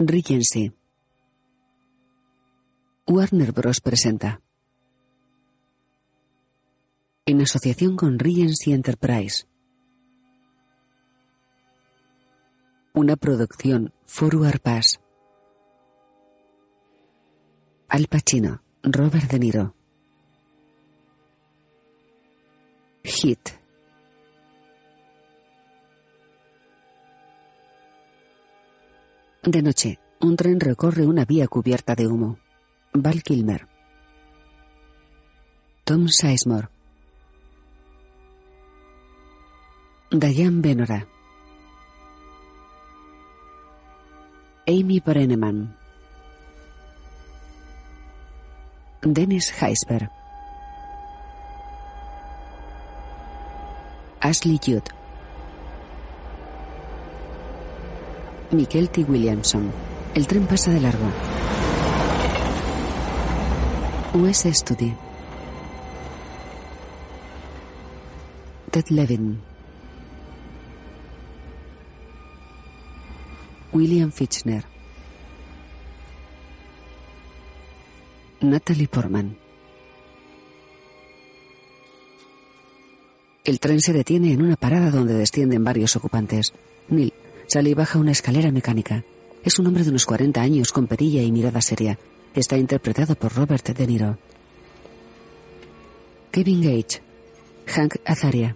Regency. Warner Bros. presenta. En asociación con Regency Enterprise. Una producción Forward Pass. Al Pacino, Robert De Niro. Hit. De noche, un tren recorre una vía cubierta de humo. Val Kilmer. Tom Sizemore. Diane Benora. Amy Brenneman. Dennis Heisberg. Ashley Judd. T. Williamson. El tren pasa de largo. US Study. Ted Levin. William Fitchner. Natalie Portman. El tren se detiene en una parada donde descienden varios ocupantes. Neil sale y baja una escalera mecánica. Es un hombre de unos 40 años con perilla y mirada seria. Está interpretado por Robert De Niro. Kevin Gage, Hank Azaria,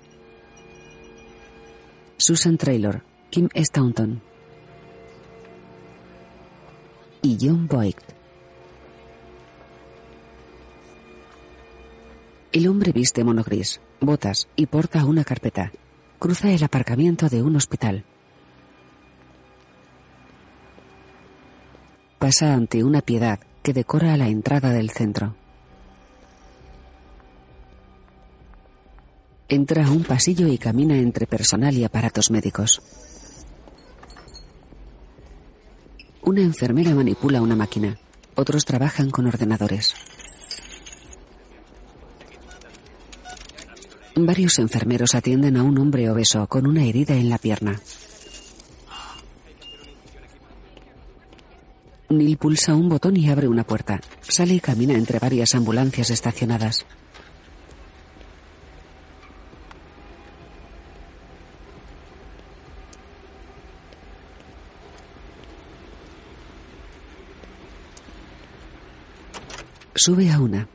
Susan Traylor, Kim Staunton y John Boyd. El hombre viste mono gris, botas y porta una carpeta. Cruza el aparcamiento de un hospital. Pasa ante una piedad que decora la entrada del centro. Entra a un pasillo y camina entre personal y aparatos médicos. Una enfermera manipula una máquina. Otros trabajan con ordenadores. Varios enfermeros atienden a un hombre obeso con una herida en la pierna. Neil pulsa un botón y abre una puerta. Sale y camina entre varias ambulancias estacionadas. Sube a una.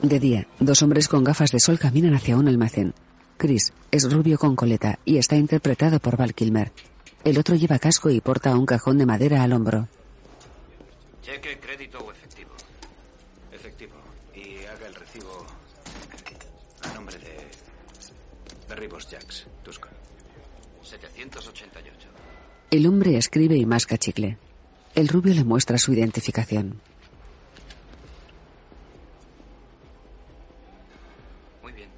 De día, dos hombres con gafas de sol caminan hacia un almacén. Chris es rubio con coleta y está interpretado por Val Kilmer. El otro lleva casco y porta un cajón de madera al hombro. Cheque, crédito o efectivo. Efectivo. Y haga el recibo a nombre de... de Ribos Jacks, Tucson. 788. El hombre escribe y masca chicle. El rubio le muestra su identificación. Muy bien.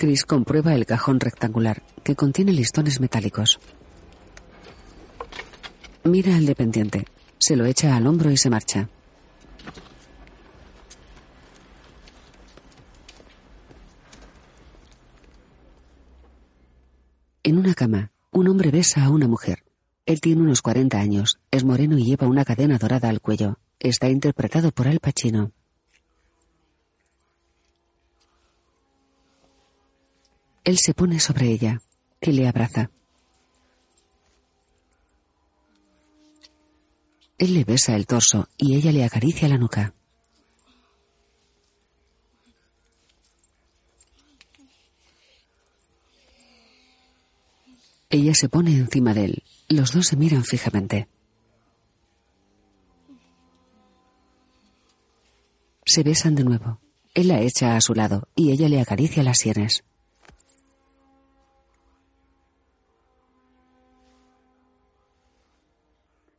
Chris comprueba el cajón rectangular, que contiene listones metálicos. Mira al dependiente, se lo echa al hombro y se marcha. En una cama, un hombre besa a una mujer. Él tiene unos 40 años, es moreno y lleva una cadena dorada al cuello. Está interpretado por Al Pacino. Él se pone sobre ella, que le abraza. Él le besa el torso y ella le acaricia la nuca. Ella se pone encima de él. Los dos se miran fijamente. Se besan de nuevo. Él la echa a su lado y ella le acaricia las sienes.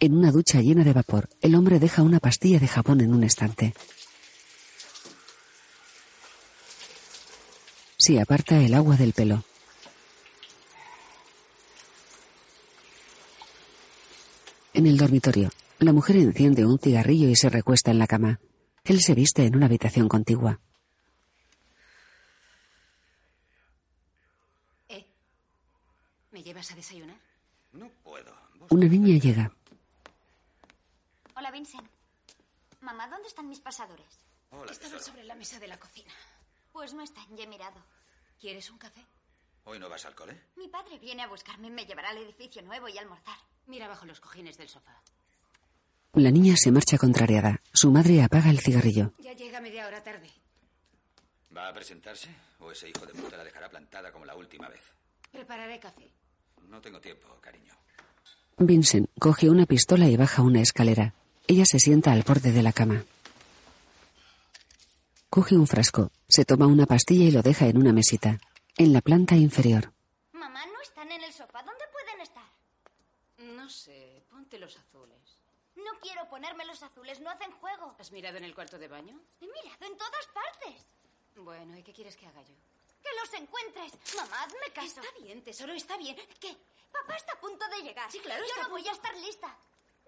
En una ducha llena de vapor, el hombre deja una pastilla de jabón en un estante. Se aparta el agua del pelo. En el dormitorio, la mujer enciende un cigarrillo y se recuesta en la cama. Él se viste en una habitación contigua. ¿Eh? ¿Me llevas a desayunar? No puedo. Una niña llega. Hola, Vincent. Mamá, ¿dónde están mis pasadores? Hola, Estaban tesoro. sobre la mesa de la cocina. Pues no están, ya he mirado. ¿Quieres un café? ¿Hoy no vas al cole? Mi padre viene a buscarme y me llevará al edificio nuevo y a almorzar. Mira bajo los cojines del sofá. La niña se marcha contrariada. Su madre apaga el cigarrillo. Ya llega media hora tarde. ¿Va a presentarse? ¿O ese hijo de puta la dejará plantada como la última vez? Prepararé café. No tengo tiempo, cariño. Vincent coge una pistola y baja una escalera. Ella se sienta al borde de la cama. Coge un frasco, se toma una pastilla y lo deja en una mesita. En la planta inferior. Mamá, no están en el sofá. ¿Dónde pueden estar? No sé, ponte los azules. No quiero ponerme los azules, no hacen juego. ¿Has mirado en el cuarto de baño? He mirado en todas partes. Bueno, ¿y qué quieres que haga yo? Que los encuentres. Mamá, hazme caso. Está bien, tesoro, está bien. ¿Qué? Papá está a punto de llegar. Sí, claro, Yo está no a voy a estar lista.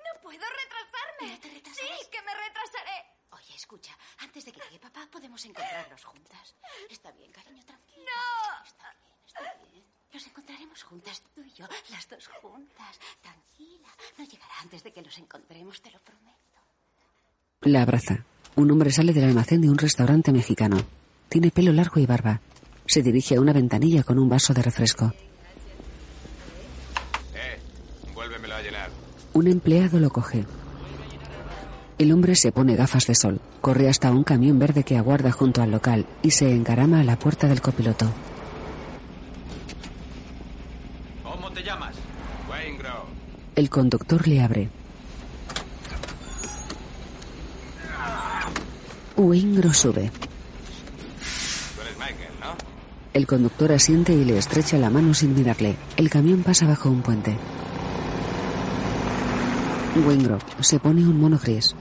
No puedo retrasarme. ¿No te retrasarás? Sí, que me retrasaré. Oye, escucha, antes de que llegue papá podemos encontrarlos juntas. Está bien, cariño, tranquila. No. Está bien, está bien. Los encontraremos juntas, tú y yo, las dos juntas. Tranquila, no llegará antes de que los encontremos, te lo prometo. La abraza. Un hombre sale del almacén de un restaurante mexicano. Tiene pelo largo y barba. Se dirige a una ventanilla con un vaso de refresco. Eh, vuélvemelo a llenar. Un empleado lo coge. El hombre se pone gafas de sol, corre hasta un camión verde que aguarda junto al local y se encarama a la puerta del copiloto. ¿Cómo te llamas? Wayne Grove. El conductor le abre. Wingro sube. Tú eres Michael, ¿no? El conductor asiente y le estrecha la mano sin mirarle. El camión pasa bajo un puente. Wingro se pone un mono gris.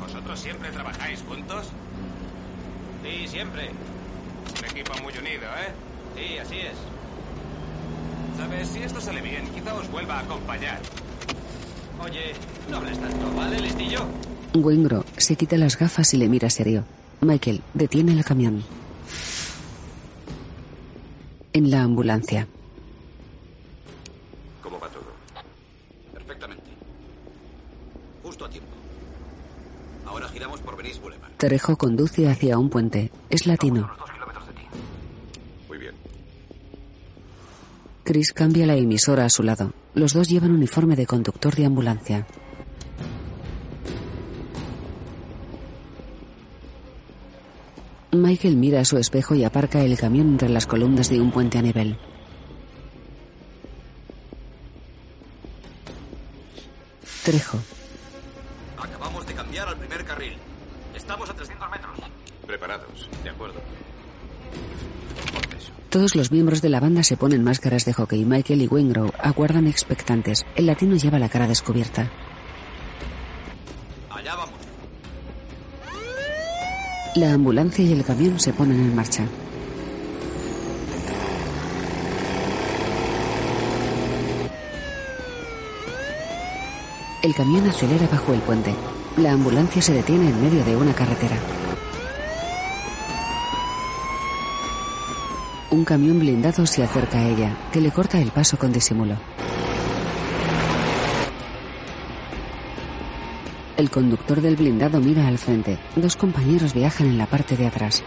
¿Vosotros siempre trabajáis juntos? Sí, siempre. Un equipo muy unido, ¿eh? Sí, así es. Sabes, si esto sale bien, quizá os vuelva a acompañar. Oye, no hables tanto, ¿vale, listillo? Wingro se quita las gafas y le mira serio. Michael detiene el camión. En la ambulancia, ¿Cómo va todo? Perfectamente. Justo a tiempo. Ahora giramos por Trejo conduce hacia un puente. Es latino. Muy bien. Chris cambia la emisora a su lado. Los dos llevan uniforme de conductor de ambulancia. Michael mira a su espejo y aparca el camión entre las columnas de un puente a nivel. Trejo. Preparados, de acuerdo. Todos los miembros de la banda se ponen máscaras de hockey. Michael y Wingrow aguardan expectantes. El latino lleva la cara descubierta. Allá vamos. La ambulancia y el camión se ponen en marcha. El camión acelera bajo el puente. La ambulancia se detiene en medio de una carretera. Un camión blindado se acerca a ella, que le corta el paso con disimulo. El conductor del blindado mira al frente. Dos compañeros viajan en la parte de atrás.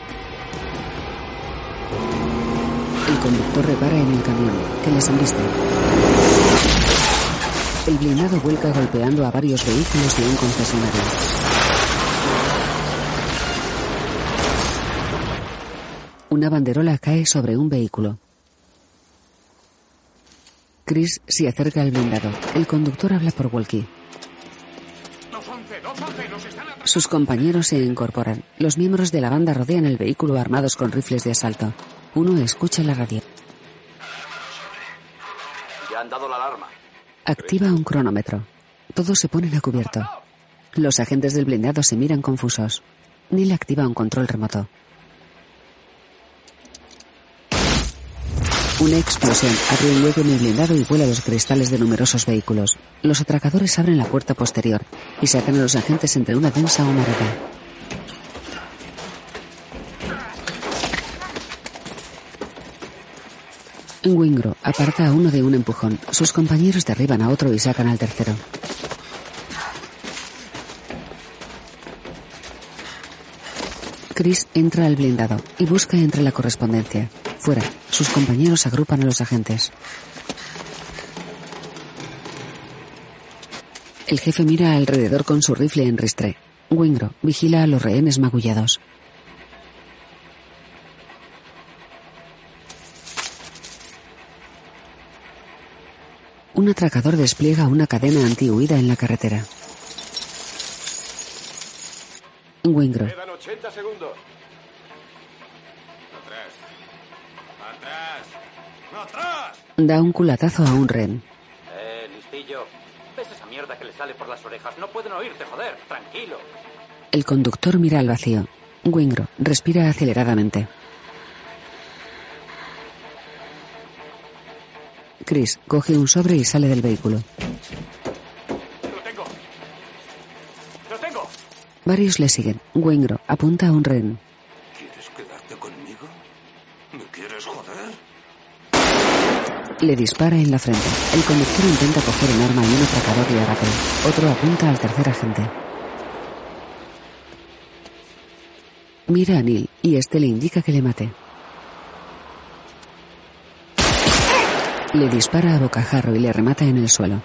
El conductor repara en el camión, que les embiste. El blindado vuelca golpeando a varios vehículos de un concesionario. Una banderola cae sobre un vehículo. Chris se acerca al blindado. El conductor habla por walkie. Sus compañeros se incorporan. Los miembros de la banda rodean el vehículo armados con rifles de asalto. Uno escucha la radio. Ya han dado la alarma. Activa un cronómetro. Todos se ponen a cubierto. Los agentes del blindado se miran confusos. Neil activa un control remoto. Una explosión abre un hueco en el blindado y vuela los cristales de numerosos vehículos. Los atracadores abren la puerta posterior y sacan a los agentes entre una densa humareda. Wingro aparta a uno de un empujón. Sus compañeros derriban a otro y sacan al tercero. Chris entra al blindado y busca entre la correspondencia. Fuera, sus compañeros agrupan a los agentes. El jefe mira alrededor con su rifle en ristre. Wingro vigila a los rehenes magullados. Un atracador despliega una cadena antihuida en la carretera. Wingro. Quedan 80 segundos. Da un culatazo a un ren. Eh, listillo. ¿Ves esa mierda que le sale por las orejas? No pueden oírte, joder. Tranquilo. El conductor mira al vacío. Wingro respira aceleradamente. Chris coge un sobre y sale del vehículo. Lo tengo. Lo tengo. Varios le siguen. Wingro apunta a un ren. ¿Quieres quedarte conmigo? ¿Me quieres joder? Le dispara en la frente. El conductor intenta coger un arma y un atracador le abate. Otro apunta al tercer agente. Mira a Neil y este le indica que le mate. Le dispara a bocajarro y le remata en el suelo.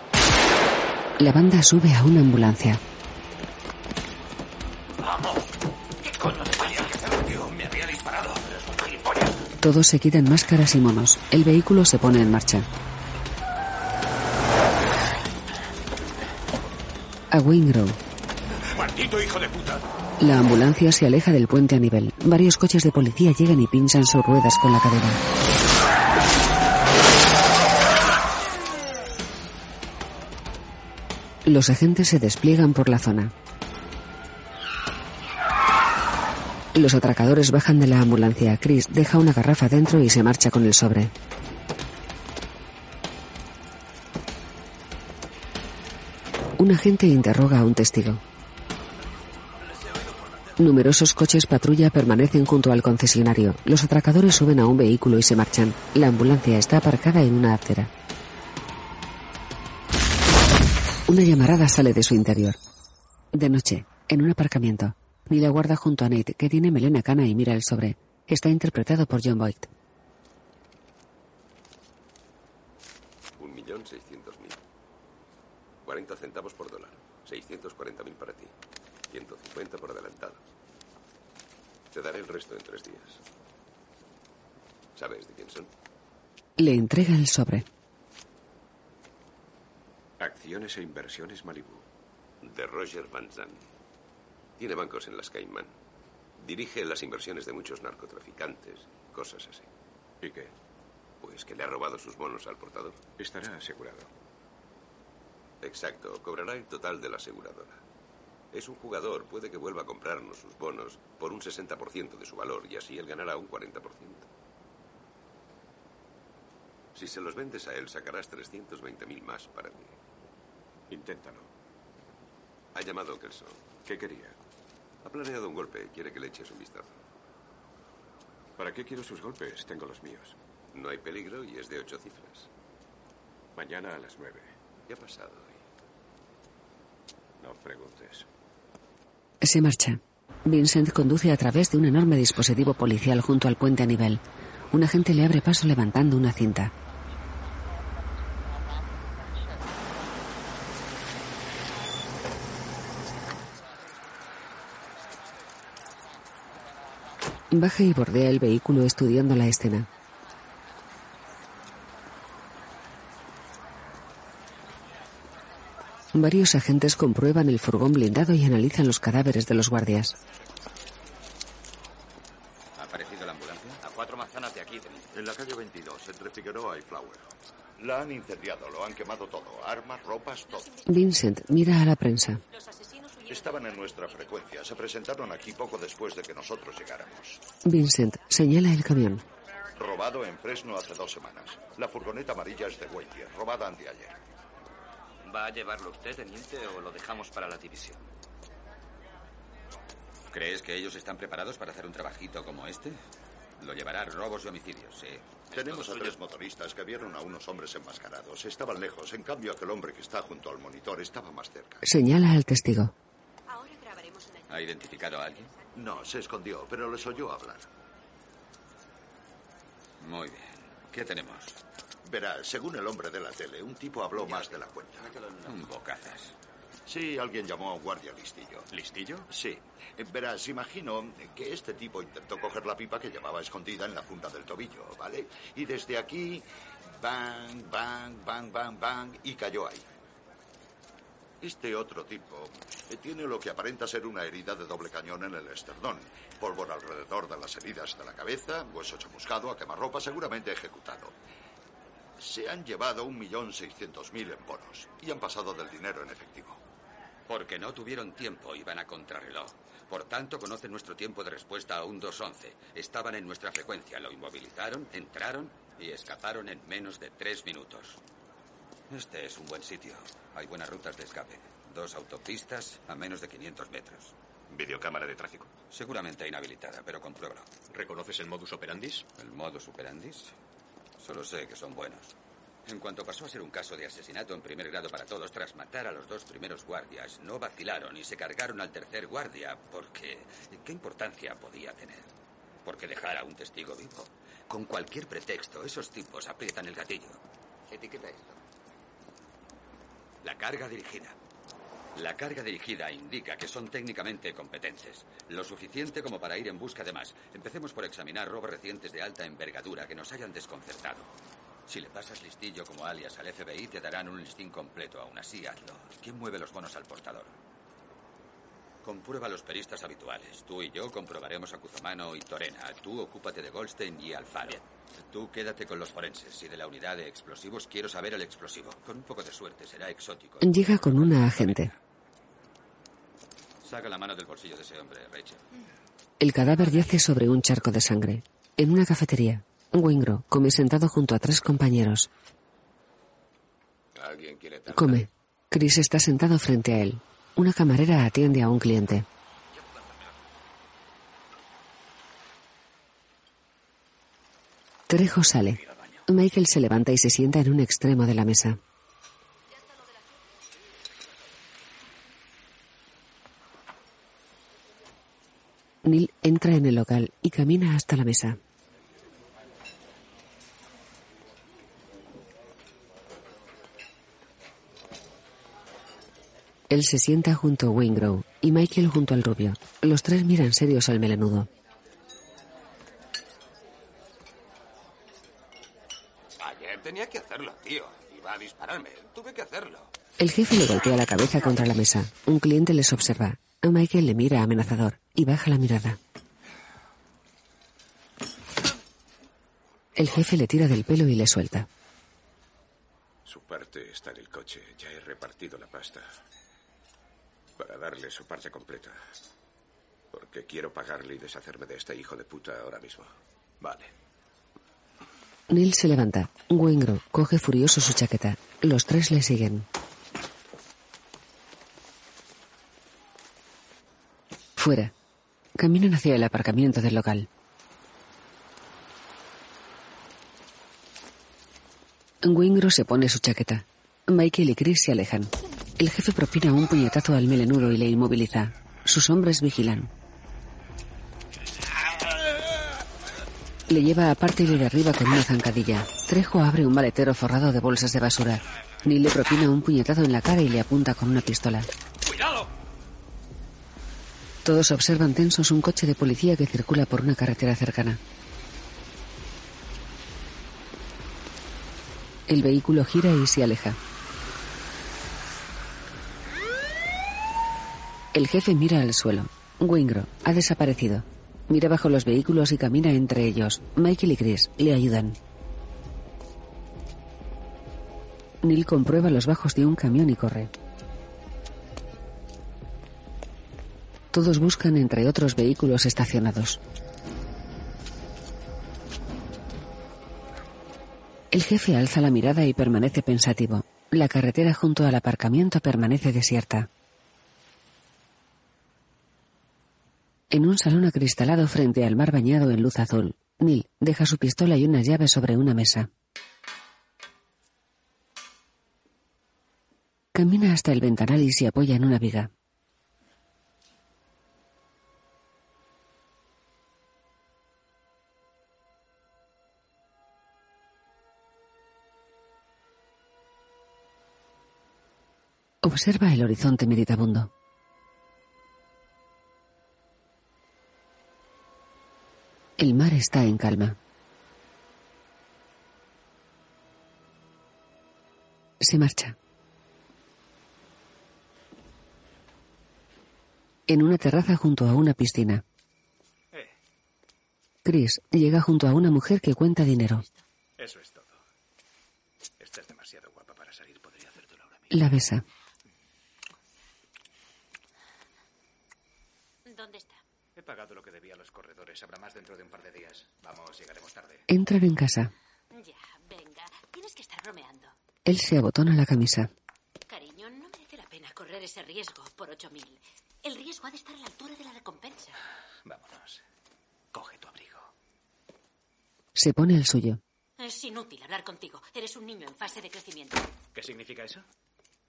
La banda sube a una ambulancia. Todos se quitan máscaras y monos. El vehículo se pone en marcha. A Wingrove. ¡Maldito hijo de puta! La ambulancia se aleja del puente a nivel. Varios coches de policía llegan y pinchan sus ruedas con la cadera. Los agentes se despliegan por la zona. Los atracadores bajan de la ambulancia. Chris deja una garrafa dentro y se marcha con el sobre. Un agente interroga a un testigo. Numerosos coches patrulla permanecen junto al concesionario. Los atracadores suben a un vehículo y se marchan. La ambulancia está aparcada en una acera. Una llamarada sale de su interior. De noche, en un aparcamiento, Neil aguarda junto a Nate, que tiene melena cana y mira el sobre. Está interpretado por John Boyd. Un millón seiscientos mil. 40 centavos por dólar. 640 mil para ti. 150 por adelantado. Te daré el resto en tres días. ¿Sabes de quién son? Le entrega el sobre. Acciones e inversiones Malibu. De Roger Van Zandt. Tiene bancos en las Caimán. Dirige las inversiones de muchos narcotraficantes, cosas así. ¿Y qué? Pues que le ha robado sus bonos al portador. Estará asegurado. Exacto, cobrará el total de la aseguradora. Es un jugador, puede que vuelva a comprarnos sus bonos por un 60% de su valor y así él ganará un 40%. Si se los vendes a él, sacarás 320.000 más para ti. Inténtalo. Ha llamado Kelso. ¿Qué quería? Ha planeado un golpe. Quiere que le eches un vistazo. ¿Para qué quiero sus golpes? Tengo los míos. No hay peligro y es de ocho cifras. Mañana a las nueve. ¿Qué ha pasado hoy? No preguntes. Se marcha. Vincent conduce a través de un enorme dispositivo policial junto al puente a nivel. Un agente le abre paso levantando una cinta. Baja y bordea el vehículo estudiando la escena. Varios agentes comprueban el furgón blindado y analizan los cadáveres de los guardias. ¿Ha aparecido la ambulancia? A cuatro manzanas de aquí. En la calle 22, entre Figueroa y Flower. La han incendiado, lo han quemado todo. Armas, ropas, todo. Vincent mira a la prensa. Estaban en nuestra frecuencia. Se presentaron aquí poco después de que nosotros llegáramos. Vincent señala el camión. Robado en Fresno hace dos semanas. La furgoneta amarilla es de Waitier, robada anteayer. ¿Va a llevarlo usted, teniente, o lo dejamos para la división? ¿Crees que ellos están preparados para hacer un trabajito como este? Lo llevará robos y homicidios, sí. Tenemos a tres motoristas que vieron a unos hombres enmascarados. Estaban lejos. En cambio, aquel hombre que está junto al monitor estaba más cerca. Señala al testigo. ¿Ha identificado a alguien? No, se escondió, pero les oyó hablar. Muy bien. ¿Qué tenemos? Verá, según el hombre de la tele, un tipo habló más de la cuenta. Un bocazas. Sí, alguien llamó a un guardia listillo. ¿Listillo? Sí. Eh, Verás, imagino que este tipo intentó coger la pipa que llevaba escondida en la funda del tobillo, ¿vale? Y desde aquí, bang, bang, bang, bang, bang, y cayó ahí. Este otro tipo eh, tiene lo que aparenta ser una herida de doble cañón en el esternón. Pólvora alrededor de las heridas de la cabeza, hueso chamuscado, a quemarropa, seguramente ejecutado. Se han llevado un millón seiscientos mil en bonos y han pasado del dinero en efectivo. Porque no tuvieron tiempo, iban a contrarreloj. Por tanto, conocen nuestro tiempo de respuesta a un 211. Estaban en nuestra frecuencia, lo inmovilizaron, entraron y escaparon en menos de tres minutos. Este es un buen sitio. Hay buenas rutas de escape. Dos autopistas a menos de 500 metros. ¿Videocámara de tráfico? Seguramente inhabilitada, pero compruébalo. ¿Reconoces el modus operandis? ¿El modus operandis? Solo sé que son buenos. En cuanto pasó a ser un caso de asesinato en primer grado para todos, tras matar a los dos primeros guardias, no vacilaron y se cargaron al tercer guardia, porque ¿qué importancia podía tener? Porque dejar a un testigo vivo. Con cualquier pretexto, esos tipos aprietan el gatillo. Etiqueta esto. La carga dirigida. La carga dirigida indica que son técnicamente competentes, lo suficiente como para ir en busca de más. Empecemos por examinar robos recientes de alta envergadura que nos hayan desconcertado. Si le pasas listillo como alias al FBI, te darán un listín completo. Aún así, hazlo. ¿Quién mueve los bonos al portador? Comprueba a los peristas habituales. Tú y yo comprobaremos a Cuzomano y Torena. Tú ocúpate de Goldstein y Alfaro. Tú quédate con los forenses. Y de la unidad de explosivos quiero saber el explosivo. Con un poco de suerte será exótico. Llega con una agente. Saca la mano del bolsillo de ese hombre, Rachel. El cadáver yace sobre un charco de sangre. En una cafetería, Wingro come sentado junto a tres compañeros. ¿Alguien quiere tarta? Come. Chris está sentado frente a él. Una camarera atiende a un cliente. Trejo sale. Michael se levanta y se sienta en un extremo de la mesa. Neil entra en el local y camina hasta la mesa. Él se sienta junto a Wingrow y Michael junto al rubio. Los tres miran serios al melenudo. Ayer tenía que hacerlo, tío. Iba a dispararme. Tuve que hacerlo. El jefe le golpea la cabeza contra la mesa. Un cliente les observa. A Michael le mira amenazador y baja la mirada. El jefe le tira del pelo y le suelta. Su parte está en el coche. Ya he repartido la pasta. Para darle su parte completa. Porque quiero pagarle y deshacerme de este hijo de puta ahora mismo. Vale. Neil se levanta. Wingro coge furioso su chaqueta. Los tres le siguen. Fuera. Caminan hacia el aparcamiento del local. Wingro se pone su chaqueta. Michael y Chris se alejan. El jefe propina un puñetazo al melenudo y le inmoviliza. Sus hombres vigilan. Le lleva aparte y le derriba con una zancadilla. Trejo abre un maletero forrado de bolsas de basura. Neil le propina un puñetazo en la cara y le apunta con una pistola. ¡Cuidado! Todos observan tensos un coche de policía que circula por una carretera cercana. El vehículo gira y se aleja. El jefe mira al suelo. Wingro ha desaparecido. Mira bajo los vehículos y camina entre ellos. Michael y Chris le ayudan. Neil comprueba los bajos de un camión y corre. Todos buscan entre otros vehículos estacionados. El jefe alza la mirada y permanece pensativo. La carretera junto al aparcamiento permanece desierta. En un salón acristalado frente al mar bañado en luz azul, Neil deja su pistola y unas llaves sobre una mesa. Camina hasta el ventanal y se apoya en una viga. Observa el horizonte meditabundo. El mar está en calma. Se marcha. En una terraza junto a una piscina. Chris llega junto a una mujer que cuenta dinero. Eso es todo. Estás demasiado guapa para salir. Podría hacértelo ahora La besa. ¿Dónde está? He pagado lo que debía a los corredores. Habrá más dentro de un par de días. Vamos, llegaremos tarde. Entran en casa. Ya, venga. Tienes que estar bromeando. Él se abotona la camisa. Cariño, no merece la pena correr ese riesgo por 8.000. El riesgo ha de estar a la altura de la recompensa. Vámonos. Coge tu abrigo. Se pone el suyo. Es inútil hablar contigo. Eres un niño en fase de crecimiento. ¿Qué significa eso?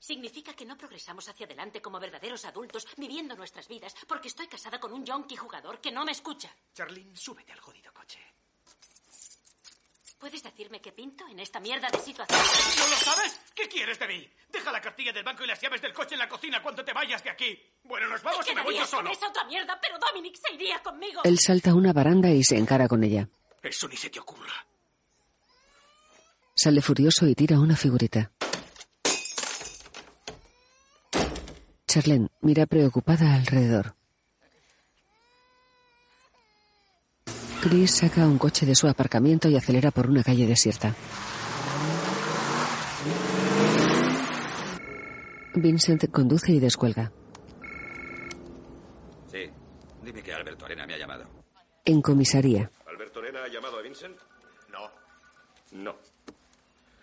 Significa que no progresamos hacia adelante como verdaderos adultos viviendo nuestras vidas porque estoy casada con un yonki jugador que no me escucha. Charlene, súbete al jodido coche. ¿Puedes decirme qué pinto en esta mierda de situación? ¿No lo sabes? ¿Qué quieres de mí? Deja la cartilla del banco y las llaves del coche en la cocina cuando te vayas de aquí. Bueno, nos vamos y me voy yo solo. esa otra mierda, pero Dominic se iría conmigo. Él salta a una baranda y se encara con ella. Eso ni se te ocurra. Sale furioso y tira una figurita. Charlene mira preocupada alrededor. Chris saca un coche de su aparcamiento y acelera por una calle desierta. Vincent conduce y descuelga. Sí. Dime que Alberto Arena me ha llamado. En comisaría, ¿Alberto Arena ha llamado a Vincent? No. No.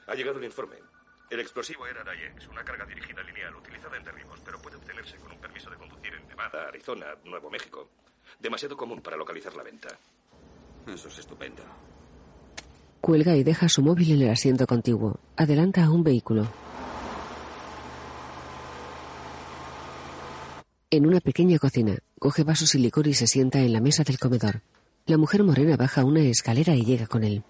Ha llegado un informe. El explosivo era Dayex, una carga dirigida lineal utilizada en derribos, pero puede obtenerse con un permiso de conducir en Nevada, Arizona, Nuevo México. Demasiado común para localizar la venta. Eso es estupendo. cuelga y deja su móvil en el asiento contiguo. Adelanta a un vehículo. En una pequeña cocina, coge vasos y licor y se sienta en la mesa del comedor. La mujer morena baja una escalera y llega con él.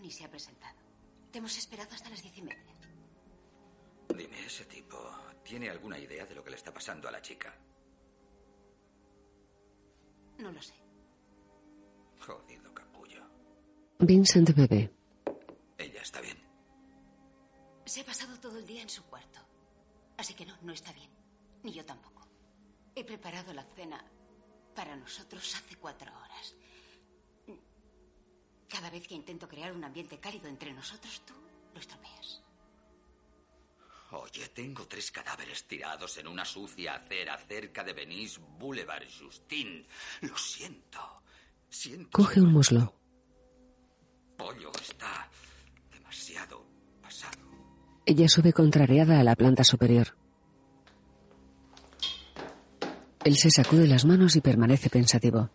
Ni se ha presentado. Te hemos esperado hasta las diez y media. Dime, ese tipo tiene alguna idea de lo que le está pasando a la chica. No lo sé. Jodido capullo. Vincent bebe. Ella está bien. Se ha pasado todo el día en su cuarto. Así que no, no está bien. Ni yo tampoco. He preparado la cena para nosotros hace cuatro horas. Cada vez que intento crear un ambiente cálido entre nosotros, tú lo estropeas. Oye, tengo tres cadáveres tirados en una sucia acera cerca de Venice Boulevard, Justin. Lo siento. Siento. Coge un muslo. Pollo está demasiado pasado. Ella sube contrariada a la planta superior. Él se sacude las manos y permanece pensativo.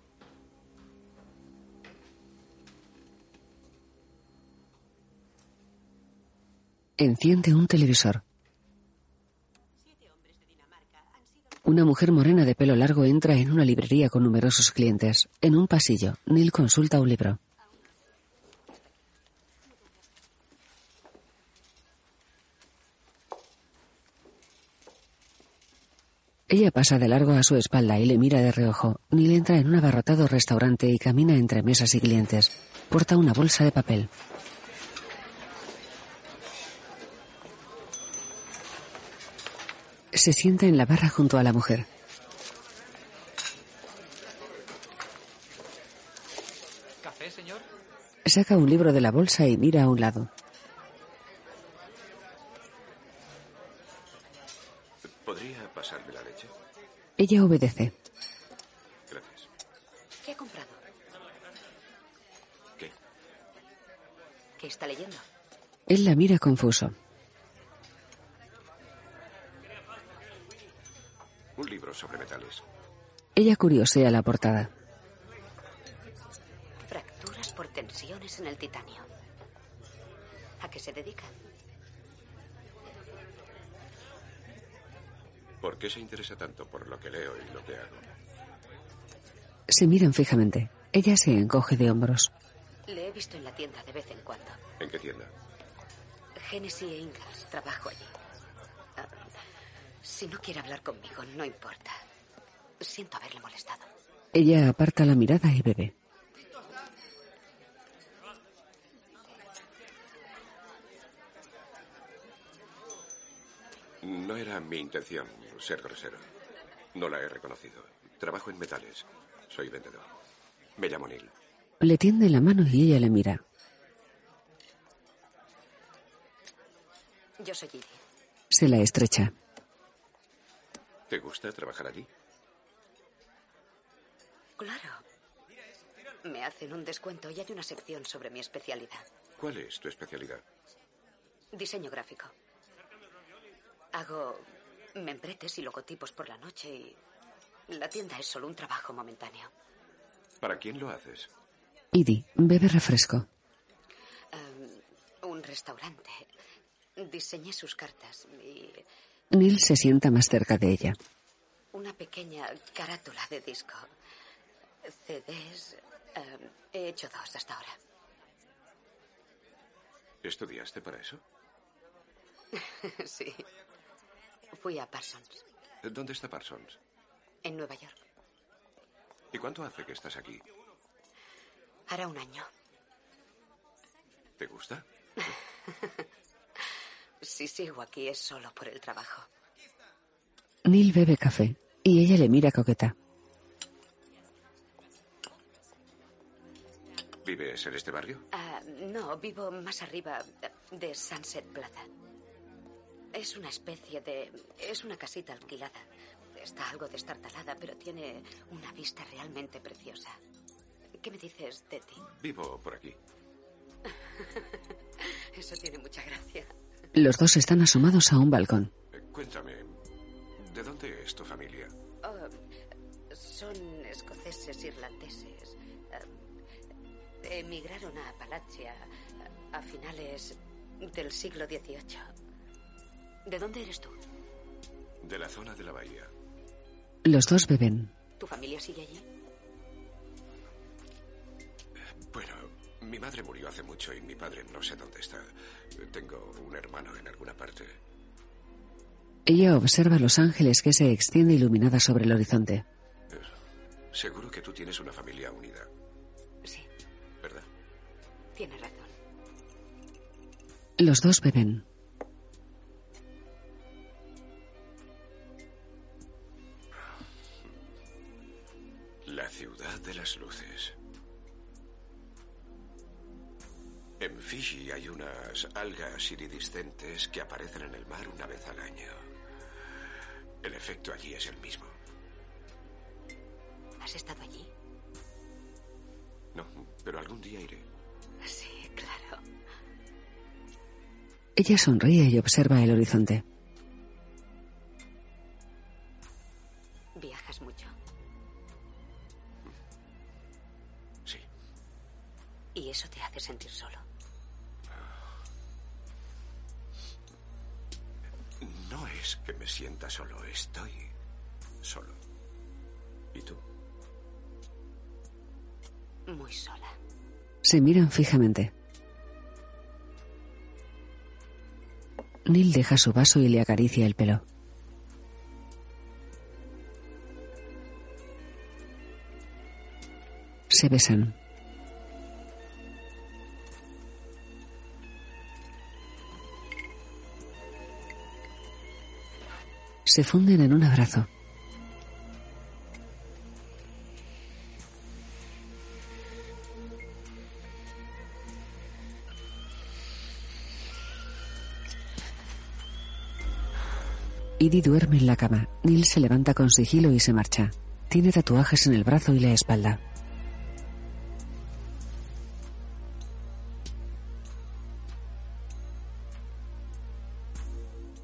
Enciende un televisor. Una mujer morena de pelo largo entra en una librería con numerosos clientes. En un pasillo, Neil consulta un libro. Ella pasa de largo a su espalda y le mira de reojo. Neil entra en un abarrotado restaurante y camina entre mesas y clientes. Porta una bolsa de papel. se sienta en la barra junto a la mujer. ¿Café, señor? Saca un libro de la bolsa y mira a un lado. ¿Podría pasarme la leche? Ella obedece. Gracias. ¿Qué ha comprado? ¿Qué? ¿Qué está leyendo? Él la mira confuso. Metales. Ella curiosea la portada. Fracturas por tensiones en el titanio. ¿A qué se dedica? ¿Por qué se interesa tanto por lo que leo y lo que hago? Se miran fijamente. Ella se encoge de hombros. Le he visto en la tienda de vez en cuando. ¿En qué tienda? Genesis e Ingalls. Trabajo allí. Ah, si no quiere hablar conmigo, no importa. Siento haberle molestado. Ella aparta la mirada y bebe. No era mi intención ser grosero. No la he reconocido. Trabajo en metales. Soy vendedor. Me llamo Neil. Le tiende la mano y ella le mira. Yo soy Gidi. Se la estrecha. ¿Te gusta trabajar allí? Claro. Me hacen un descuento y hay una sección sobre mi especialidad. ¿Cuál es tu especialidad? Diseño gráfico. Hago membretes y logotipos por la noche y la tienda es solo un trabajo momentáneo. ¿Para quién lo haces? Idi bebe refresco. Um, un restaurante. Diseñé sus cartas y Neil se sienta más cerca de ella. una pequeña carátula de disco. CDs. um, he hecho dos hasta ahora. ¿Estudiaste para eso? sí. Fui a Parsons, ¿Dónde está Parsons? en Nueva York. ¿Y cuánto hace que estás aquí? Hará un año. ¿Te gusta? Si sigo aquí es solo por el trabajo. Neil bebe café y ella le mira coqueta. ¿Vives en este barrio? Ah, no, vivo más arriba de Sunset Plaza. Es una especie de... Es una casita alquilada. Está algo destartalada, pero tiene una vista realmente preciosa. ¿Qué me dices de ti? Vivo por aquí. Eso tiene mucha gracia. Los dos están asomados a un balcón. Eh, Cuéntame, ¿de dónde es tu familia? Oh, son escoceses irlandeses. Eh, emigraron a Apalachia a- a finales del siglo XVIII. ¿De dónde eres tú? De la zona de la bahía. Los dos beben. ¿Tu familia sigue allí? Bueno, mi madre murió hace mucho y mi padre no sé dónde está. Tengo un hermano en alguna parte. Ella observa Los Ángeles que se extiende iluminada sobre el horizonte. Seguro que tú tienes una familia unida. Tienes razón. Los dos beben. La ciudad de las luces. En Fiji hay unas algas iridiscentes que aparecen en el mar una vez al año. El efecto allí es el mismo. ¿Has estado allí? No, pero algún día iré. Sí, claro. Ella sonríe y observa el horizonte. ¿Viajas mucho? Sí. ¿Y eso te hace sentir solo? No es que me sienta solo, estoy solo. ¿Y tú? Muy sola. Se miran fijamente. Neil deja su vaso y le acaricia el pelo. Se besan. Se funden en un abrazo. Edie duerme en la cama. Neil se levanta con sigilo y se marcha. Tiene tatuajes en el brazo y la espalda.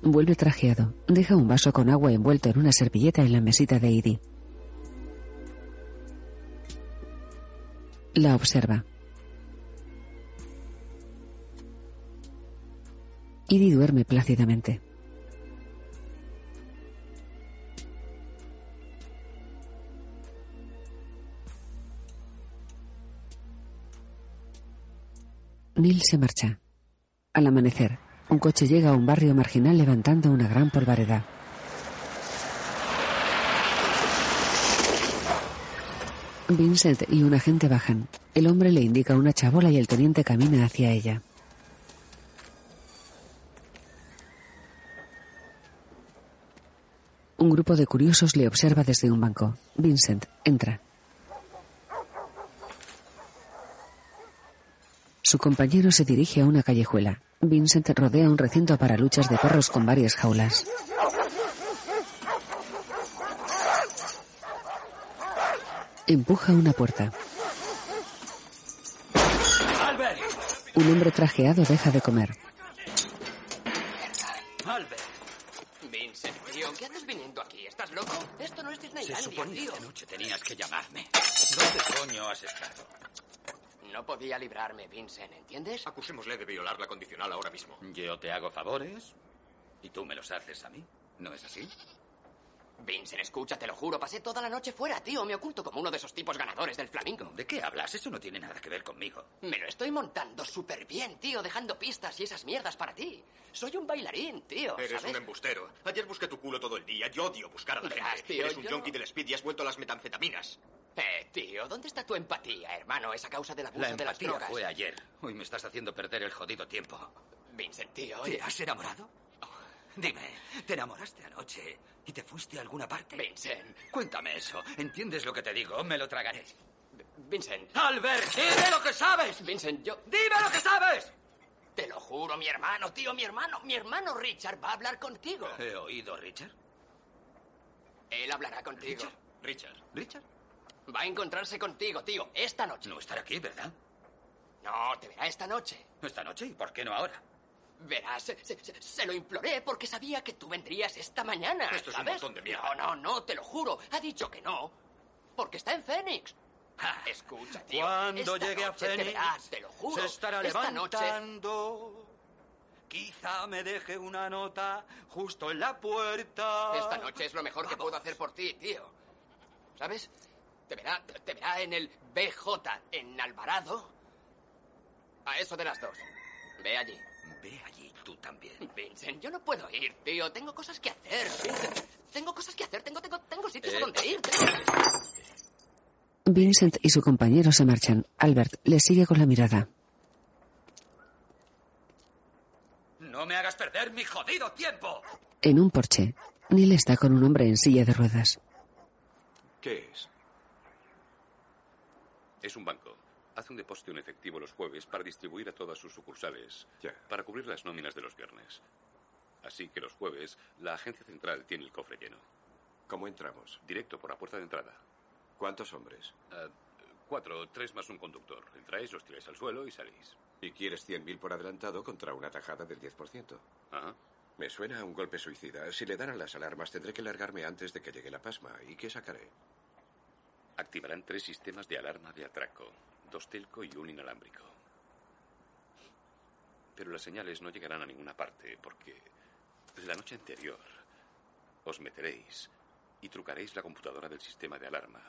Vuelve trajeado. Deja un vaso con agua envuelto en una servilleta en la mesita de Edie. La observa. Edie duerme plácidamente. Neil se marcha. Al amanecer, un coche llega a un barrio marginal levantando una gran polvareda. Vincent y un agente bajan. El hombre le indica una chabola y el teniente camina hacia ella. Un grupo de curiosos le observa desde un banco. Vincent entra. Su compañero se dirige a una callejuela. Vincent rodea un recinto para luchas de perros con varias jaulas. Empuja una puerta. ¡Albert! Un hombre trajeado deja de comer. ¡Albert! Vincent, tío, ¿qué haces viniendo aquí? ¿Estás loco? Esto no es Se Disneylandia, suponía tío. que anoche tenías que llamarme. ¿Dónde coño has estado? No podía librarme, Vincent, ¿entiendes? Acusémosle de violar la condicional ahora mismo. Yo te hago favores y tú me los haces a mí. ¿No es así? Vincent, escucha, te lo juro, pasé toda la noche fuera, tío. Me oculto como uno de esos tipos ganadores del Flamingo. ¿De qué hablas? Eso no tiene nada que ver conmigo. Me lo estoy montando súper bien, tío, dejando pistas y esas mierdas para ti. Soy un bailarín, tío. Eres ¿sabes? un embustero. Ayer busqué tu culo todo el día. Yo odio buscar a la Verás, gente. tío, Eres un yo junkie del speed y has vuelto a las metanfetaminas. Eh, tío, ¿dónde está tu empatía, hermano? Es a causa del abuso La de las empatía drogas. fue ayer. Hoy me estás haciendo perder el jodido tiempo. Vincent, tío, ¿Te has enamorado? Dime, ¿te enamoraste anoche y te fuiste a alguna parte? Vincent. Cuéntame eso. ¿Entiendes lo que te digo? Me lo tragaré. Vincent. ¡Albert! ¡Dime lo que sabes! Vincent, yo. ¡Dime lo que sabes! Te lo juro, mi hermano, tío, mi hermano. Mi hermano Richard va a hablar contigo. ¿He oído, Richard? Él hablará contigo. Richard. ¿Richard? Va a encontrarse contigo, tío, esta noche. No estará aquí, ¿verdad? No, te verá esta noche. ¿Esta noche? ¿Y por qué no ahora? Verás, se, se- se- se lo imploré porque sabía que tú vendrías esta mañana. Esto es un ¿sabes? montón de mierda. No, no, no, te lo juro. Ha dicho que no. Porque está en Fénix. Escucha, tío. Cuando esta llegue a noche te Fénix, verás, te lo juro. se estará esta noche. levantando. Quizá me deje una nota justo en la puerta. Esta noche es lo mejor que puedo hacer por ti, tío. ¿Sabes? Te verá, te verá en el BJ en Alvarado. A eso de las dos. Ve allí. Ve allí, tú también. Vincent, yo no puedo ir, tío. Tengo cosas que hacer. Vincent, tengo cosas que hacer. Tengo, tengo, tengo sitios a Eh. donde ir. Tengo- Vincent y su compañero se marchan. Albert le sigue con la mirada. No me hagas perder mi jodido tiempo. En un porche, Neil está con un hombre en silla de ruedas. ¿Qué es? Es un banco. Hace un depósito en efectivo los jueves para distribuir a todas sus sucursales. Para cubrir las nóminas de los viernes. Así que los jueves, la agencia central tiene el cofre lleno. ¿Cómo entramos? Directo por la puerta de entrada. ¿Cuántos hombres? Ah, cuatro, tres más un conductor. Entráis, os tiráis al suelo y salís. Y quieres 100.000 por adelantado contra una tajada del 10%. Ajá. Me suena a un golpe suicida. Si le daran las alarmas, tendré que largarme antes de que llegue la pasma. ¿Y qué sacaré? Activarán tres sistemas de alarma de atraco. Dos telco y un inalámbrico. Pero las señales no llegarán a ninguna parte porque la noche anterior os meteréis y trucaréis la computadora del sistema de alarma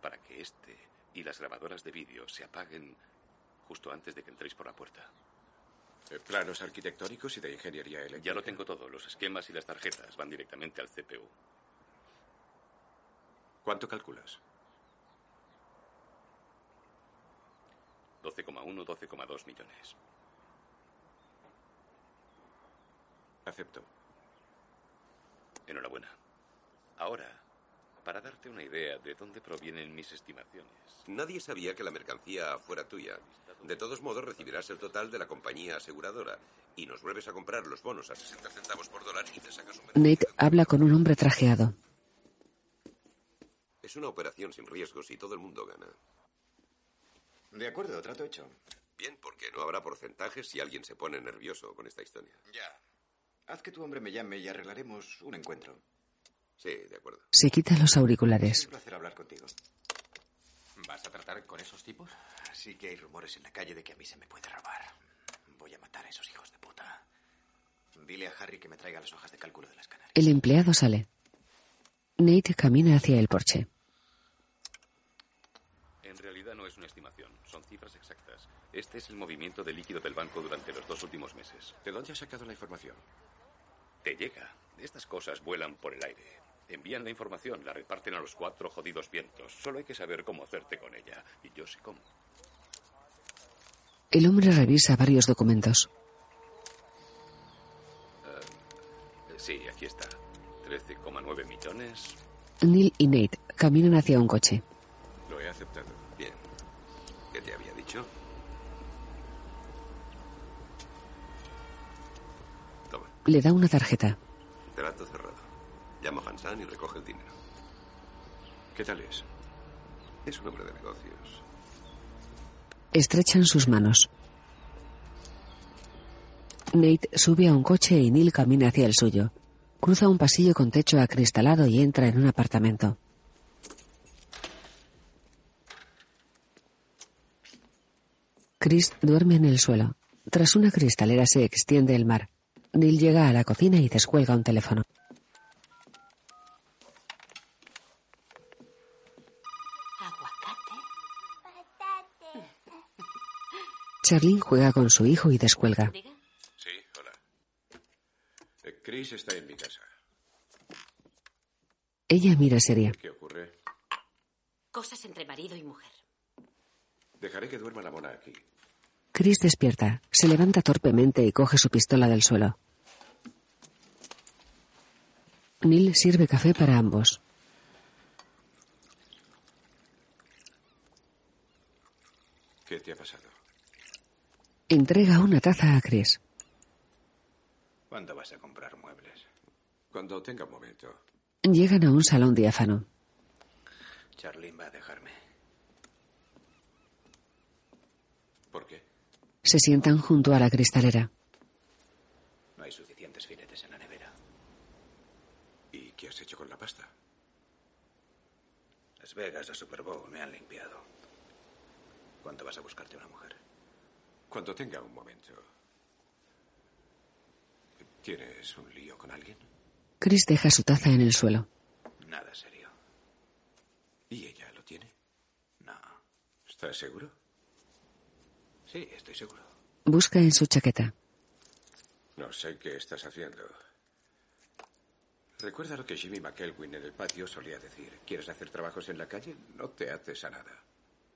para que este y las grabadoras de vídeo se apaguen justo antes de que entréis por la puerta. Eh, Planos arquitectónicos y de ingeniería eléctrica. Ya lo tengo todo. Los esquemas y las tarjetas van directamente al CPU. ¿Cuánto calculas? 12,1, 12,2 millones. Acepto. Enhorabuena. Ahora para darte una idea de dónde provienen mis estimaciones. Nadie sabía que la mercancía fuera tuya. De todos modos, recibirás el total de la compañía aseguradora y nos vuelves a comprar los bonos a 60 centavos por dólar y te sacas un... Nate habla con un hombre trajeado. Es una operación sin riesgos y todo el mundo gana. De acuerdo, trato hecho. Bien, porque no habrá porcentajes si alguien se pone nervioso con esta historia. Ya. Haz que tu hombre me llame y arreglaremos un encuentro. Sí, de acuerdo. Se quita los auriculares. Es un placer hablar contigo. ¿Vas a tratar con esos tipos? Sí que hay rumores en la calle de que a mí se me puede robar. Voy a matar a esos hijos de puta. Dile a Harry que me traiga las hojas de cálculo de las canarias. El empleado sale. Nate camina hacia el porche. En realidad no es una estimación, cifras exactas. Este es el movimiento de líquido del banco durante los dos últimos meses. ¿De dónde has sacado la información? Te llega. Estas cosas vuelan por el aire. Envían la información, la reparten a los cuatro jodidos vientos. Solo hay que saber cómo hacerte con ella. Y yo sé cómo. El hombre revisa varios documentos. Uh, sí, aquí está. 13,9 millones. Neil y Nate caminan hacia un coche. Lo he aceptado. Bien. ¿Qué te había dicho? Toma. Le da una tarjeta. Trato cerrado. Llama a Hansan y recoge el dinero. ¿Qué tal es? Es un hombre de negocios. Estrechan sus manos. Nate sube a un coche y Neil camina hacia el suyo. Cruza un pasillo con techo acristalado y entra en un apartamento. Chris duerme en el suelo. Tras una cristalera se extiende el mar. Neil llega a la cocina y descuelga un teléfono. Charlene juega con su hijo y descuelga. Sí, hola. Eh, Chris está en mi casa. Ella mira seria. ¿Qué ocurre? Cosas entre marido y mujer. Dejaré que duerma la mona aquí. Chris despierta, se levanta torpemente y coge su pistola del suelo. Neil sirve café para ambos. ¿Qué te ha pasado? Entrega una taza a Chris. ¿Cuándo vas a comprar muebles? Cuando tenga un momento. Llegan a un salón diáfano. Charlene va a dejarme. ¿Por qué? Se sientan junto a la cristalera. No hay suficientes filetes en la nevera. ¿Y qué has hecho con la pasta? Las Vegas, la Super Bowl me han limpiado. ¿Cuándo vas a buscarte una mujer? Cuando tenga un momento. ¿Tienes un lío con alguien? Chris deja su taza en el suelo. Nada serio. ¿Y ella lo tiene? No. ¿Estás seguro? Sí, estoy seguro. Busca en su chaqueta. No sé qué estás haciendo. Recuerda lo que Jimmy McElwin en el patio solía decir. ¿Quieres hacer trabajos en la calle? No te ates a nada.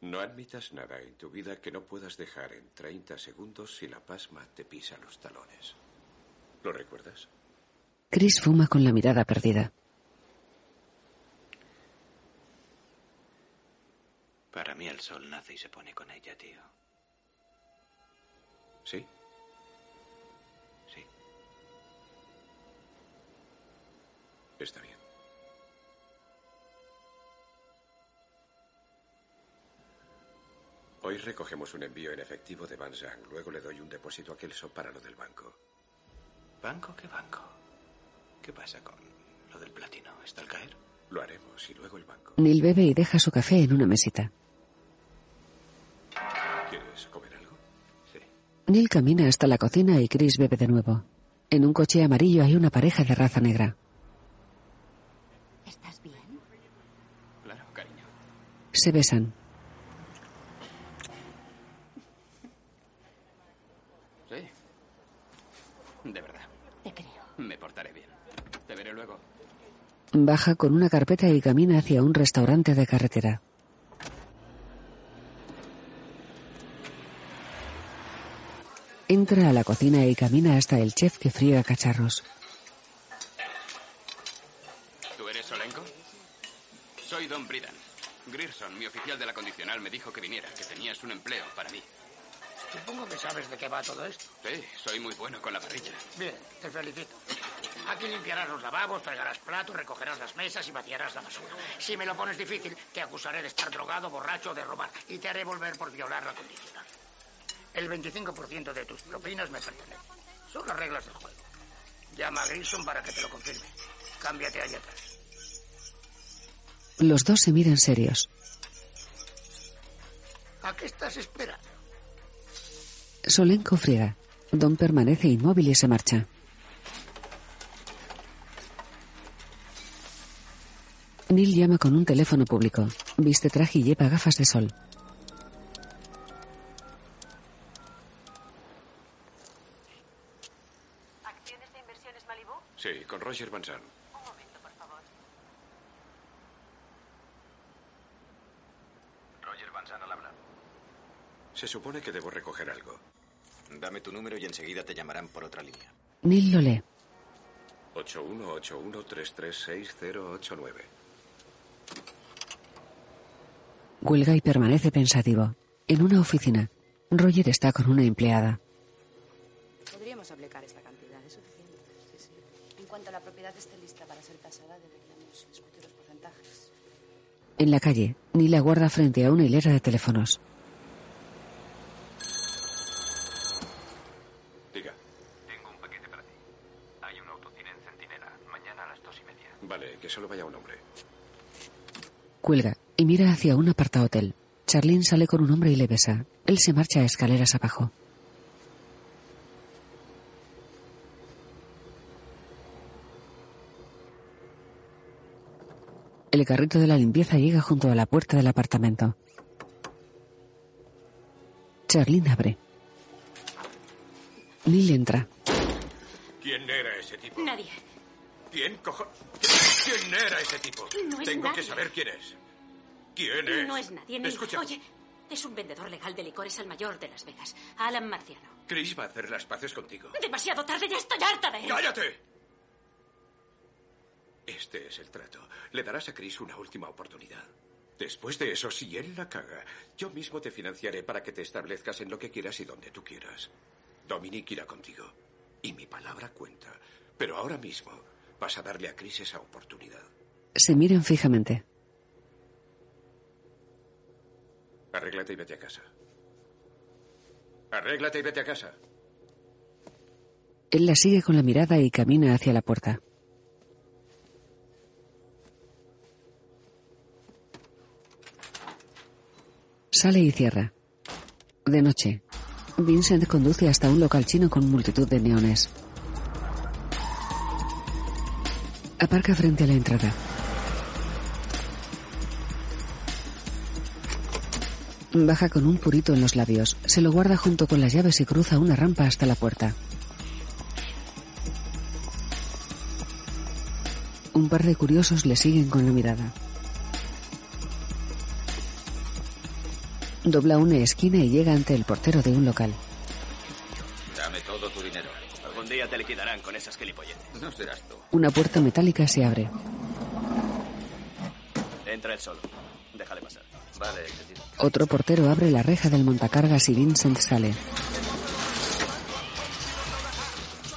No admitas nada en tu vida que no puedas dejar en 30 segundos si la pasma te pisa los talones. ¿Lo recuerdas? Chris fuma con la mirada perdida. Para mí el sol nace y se pone con ella, tío. ¿Sí? Sí. Está bien. Hoy recogemos un envío en efectivo de Van Zang. Luego le doy un depósito a Kelso para lo del banco. ¿Banco? ¿Qué banco? ¿Qué pasa con lo del platino? ¿Está al caer? Lo haremos y luego el banco. Neil bebe y deja su café en una mesita. ¿Quieres comer. Neil camina hasta la cocina y Chris bebe de nuevo. En un coche amarillo hay una pareja de raza negra. ¿Estás bien? Claro, cariño. Se besan. Sí. De verdad. Te creo. Me portaré bien. Te veré luego. Baja con una carpeta y camina hacia un restaurante de carretera. Entra a la cocina y camina hasta el chef que friega cacharros. ¿Tú eres Solenko? Don Bridan. Grierson, mi oficial de la condicional, me dijo que viniera, que tenías un empleo para mí. Supongo que sabes de qué va todo esto. Sí, soy muy bueno con la parrilla. Bien, te felicito. Aquí limpiarás los lavabos, fregarás platos, recogerás las mesas y vaciarás la basura. Si me lo pones difícil, te acusaré de estar drogado, borracho o de robar y te haré volver por violar la condicional. El 25% de tus propinas me pertenecen. Son las reglas del juego. Llama a Grilson para que te lo confirme. Cámbiate allá atrás. Los dos se miran serios. ¿A qué estás esperando? Solenko friega. Don permanece inmóvil y se marcha. Neil llama con un teléfono público. Viste traje y lleva gafas de sol. Zandt. Un momento, por favor. Roger Van Zandt al habla. Se supone que debo recoger algo. Dame tu número y enseguida te llamarán por otra línea. Neil lo lee. 8181336089. Huelga y permanece pensativo. En una oficina, Roger está con una empleada. Podríamos aplicar esta cantidad, es suficiente. Sí, sí. En cuanto la propiedad esté lista para ser tasada, deberíamos discutir los porcentajes. En la calle, Neil aguarda frente a una hilera de teléfonos. Diga. Tengo un paquete para ti. Hay un autocine en Centinela. Mañana a las dos y media. Vale, que solo vaya un hombre. Cuelga y mira hacia un apartahotel. Charlene sale con un hombre y le besa. Él se marcha a escaleras abajo. El carrito de la limpieza llega junto a la puerta del apartamento. Charlene abre. Neil entra. ¿Quién era ese tipo? Nadie. ¿Quién cojo... ¿Quién era ese tipo? No es Tengo nadie. que saber quién es. ¿Quién es? No es nadie. Neil. Escucha. Oye, es un vendedor legal de licores al mayor de Las Vegas, Alan Marciano. Chris va a hacer las paces contigo. Demasiado tarde, ya estoy harta de él. ¡Cállate! Este es el trato. Le darás a Chris una última oportunidad. Después de eso, si él la caga, yo mismo te financiaré para que te establezcas en lo que quieras y donde tú quieras. Dominic irá contigo. Y mi palabra cuenta. Pero ahora mismo vas a darle a Chris esa oportunidad. Se miran fijamente. Arréglate y vete a casa. Arréglate y vete a casa. Él la sigue con la mirada y camina hacia la puerta. Sale y cierra. De noche, Vincent conduce hasta un local chino con multitud de neones. Aparca frente a la entrada. Baja con un purito en los labios, se lo guarda junto con las llaves y cruza una rampa hasta la puerta. Un par de curiosos le siguen con la mirada. Dobla una esquina y llega ante el portero de un local. Dame todo tu dinero. Algún día te liquidarán con esas gilipolleces. No serás tú. Una puerta metálica se abre. Entra él solo. Déjale pasar. Vale, entendido. Otro portero abre la reja del montacargas y Vincent sale.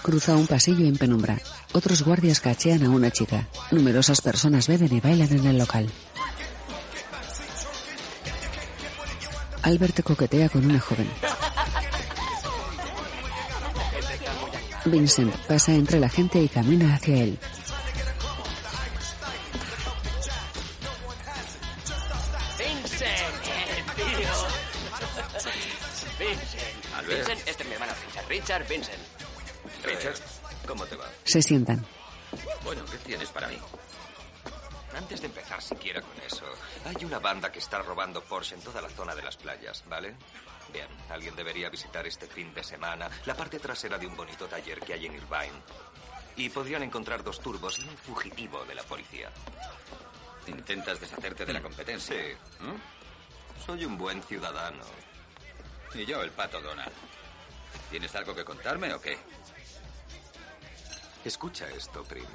Cruza un pasillo en penumbra. Otros guardias cachean a una chica. Numerosas personas beben y bailan en el local. Albert coquetea con una joven. Vincent pasa entre la gente y camina hacia él. Vincent, tío. Vincent. Albert. Vincent, este es mi hermano Richard. Richard, Vincent. Richard, ¿cómo te va? Se sientan. Bueno, ¿qué tienes para mí? Antes de empezar siquiera con eso, hay una banda que está robando Porsche en toda la zona de las playas, ¿vale? Bien, alguien debería visitar este fin de semana la parte trasera de un bonito taller que hay en Irvine. Y podrían encontrar dos turbos y un fugitivo de la policía. Intentas deshacerte de la competencia. Sí. Soy un buen ciudadano. Y yo, el pato Donald. ¿Tienes algo que contarme o qué? Escucha esto, primo.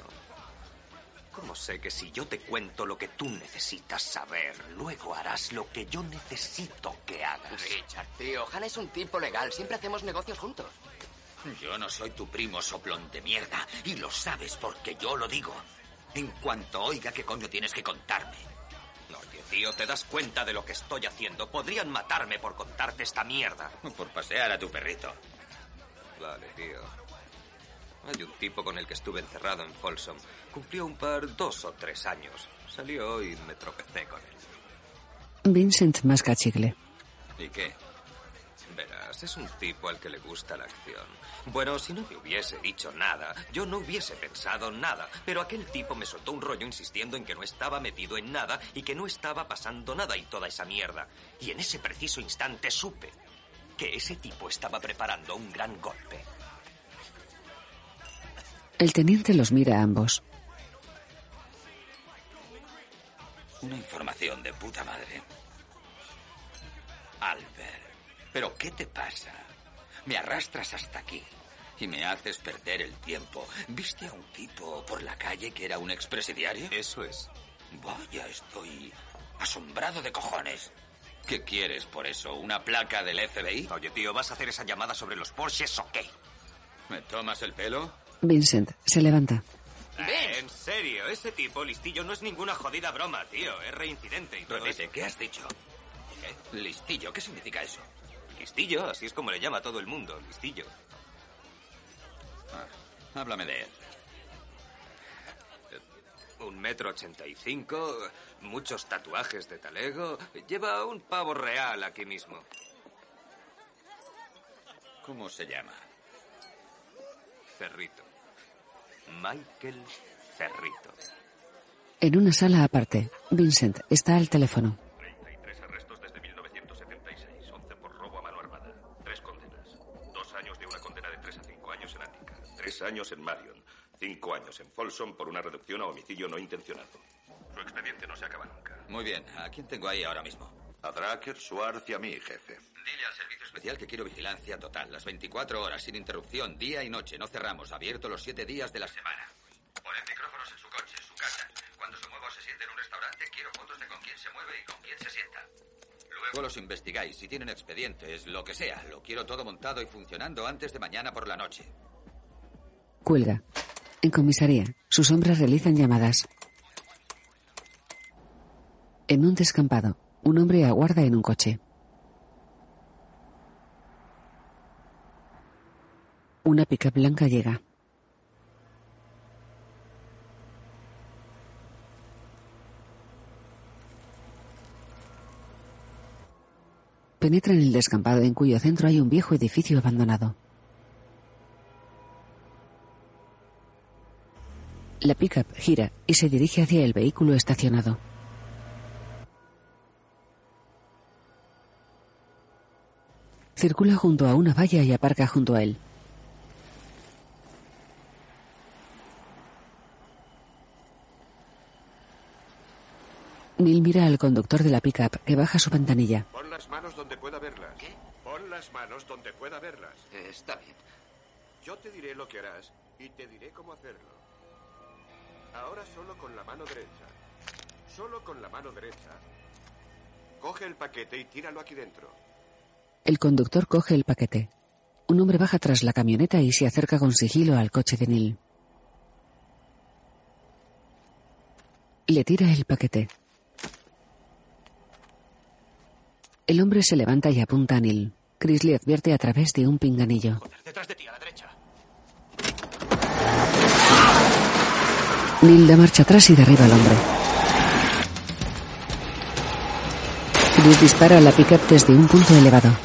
¿Cómo sé que si yo te cuento lo que tú necesitas saber, luego harás lo que yo necesito que hagas? Richard, tío, Hannah es un tipo legal. Siempre hacemos negocios juntos. Yo no soy tu primo soplón de mierda. Y lo sabes porque yo lo digo. En cuanto oiga qué coño tienes que contarme. Oye, tío, ¿te das cuenta de lo que estoy haciendo? Podrían matarme por contarte esta mierda. Por pasear a tu perrito. Vale, tío. Hay un tipo con el que estuve encerrado en Folsom. Cumplió un par, dos o tres años. Salió y me tropecé con él. Vincent masca chicle. ¿Y qué? Verás, es un tipo al que le gusta la acción. Bueno, si no me hubiese dicho nada, yo no hubiese pensado nada. Pero aquel tipo me soltó un rollo insistiendo en que no estaba metido en nada y que no estaba pasando nada y toda esa mierda. Y en ese preciso instante supe que ese tipo estaba preparando un gran golpe. El teniente los mira a ambos. Una información de puta madre. Albert, ¿pero qué te pasa? Me arrastras hasta aquí y me haces perder el tiempo. ¿Viste a un tipo por la calle que era un expresidiario? Eso es. Vaya, estoy asombrado de cojones. ¿Qué quieres por eso? ¿Una placa del FBI? Oye, tío, ¿vas a hacer esa llamada sobre los Porsches o qué? ¿Me tomas el pelo? Vincent se levanta. Eh, en serio, ese tipo listillo no es ninguna jodida broma, tío. Es reincidente y todo Repite, eso. ¿qué has dicho? ¿Qué? Listillo, ¿qué significa eso? Listillo, así es como le llama a todo el mundo, listillo. Ah, háblame de él. Un metro ochenta y cinco, muchos tatuajes de talego. Lleva un pavo real aquí mismo. ¿Cómo se llama? Cerrito. Michael Cerrito. En una sala aparte, Vincent está al teléfono. 33 arrestos desde 1976, 11 por robo a mano armada. Tres condenas. Dos años de una condena de 3 a 5 años en Ática. Tres años en Marion. Cinco años en Folsom por una reducción a homicidio no intencionado. Su expediente no se acaba nunca. Muy bien, ¿a quién tengo ahí ahora mismo? A Dracker, Schwartz y a mí, jefe. Dile al servicio especial que quiero vigilancia total, las 24 horas, sin interrupción, día y noche, no cerramos, abierto los 7 días de la semana. Ponen micrófonos en su coche, en su casa. Cuando se mueva o se siente en un restaurante, quiero fotos de con quién se mueve y con quién se sienta. Luego los investigáis, si tienen expedientes, lo que sea, lo quiero todo montado y funcionando antes de mañana por la noche. Cuelga. En comisaría, sus hombres realizan llamadas. En un descampado, un hombre aguarda en un coche. Una pica blanca llega. Penetra en el descampado en cuyo centro hay un viejo edificio abandonado. La pickup gira y se dirige hacia el vehículo estacionado. Circula junto a una valla y aparca junto a él. Neil mira al conductor de la pickup que baja su ventanilla. Pon las manos donde pueda verlas. ¿Qué? Pon las manos donde pueda verlas. está bien. Yo te diré lo que harás y te diré cómo hacerlo. Ahora solo con la mano derecha. Solo con la mano derecha. Coge el paquete y tíralo aquí dentro. El conductor coge el paquete. Un hombre baja tras la camioneta y se acerca con sigilo al coche de Neil. Le tira el paquete. El hombre se levanta y apunta a Neil. Chris le advierte a través de un pinganillo. Detrás de ti, a la derecha. Neil da marcha atrás y derriba al hombre. Chris dispara a la pickup desde un punto elevado.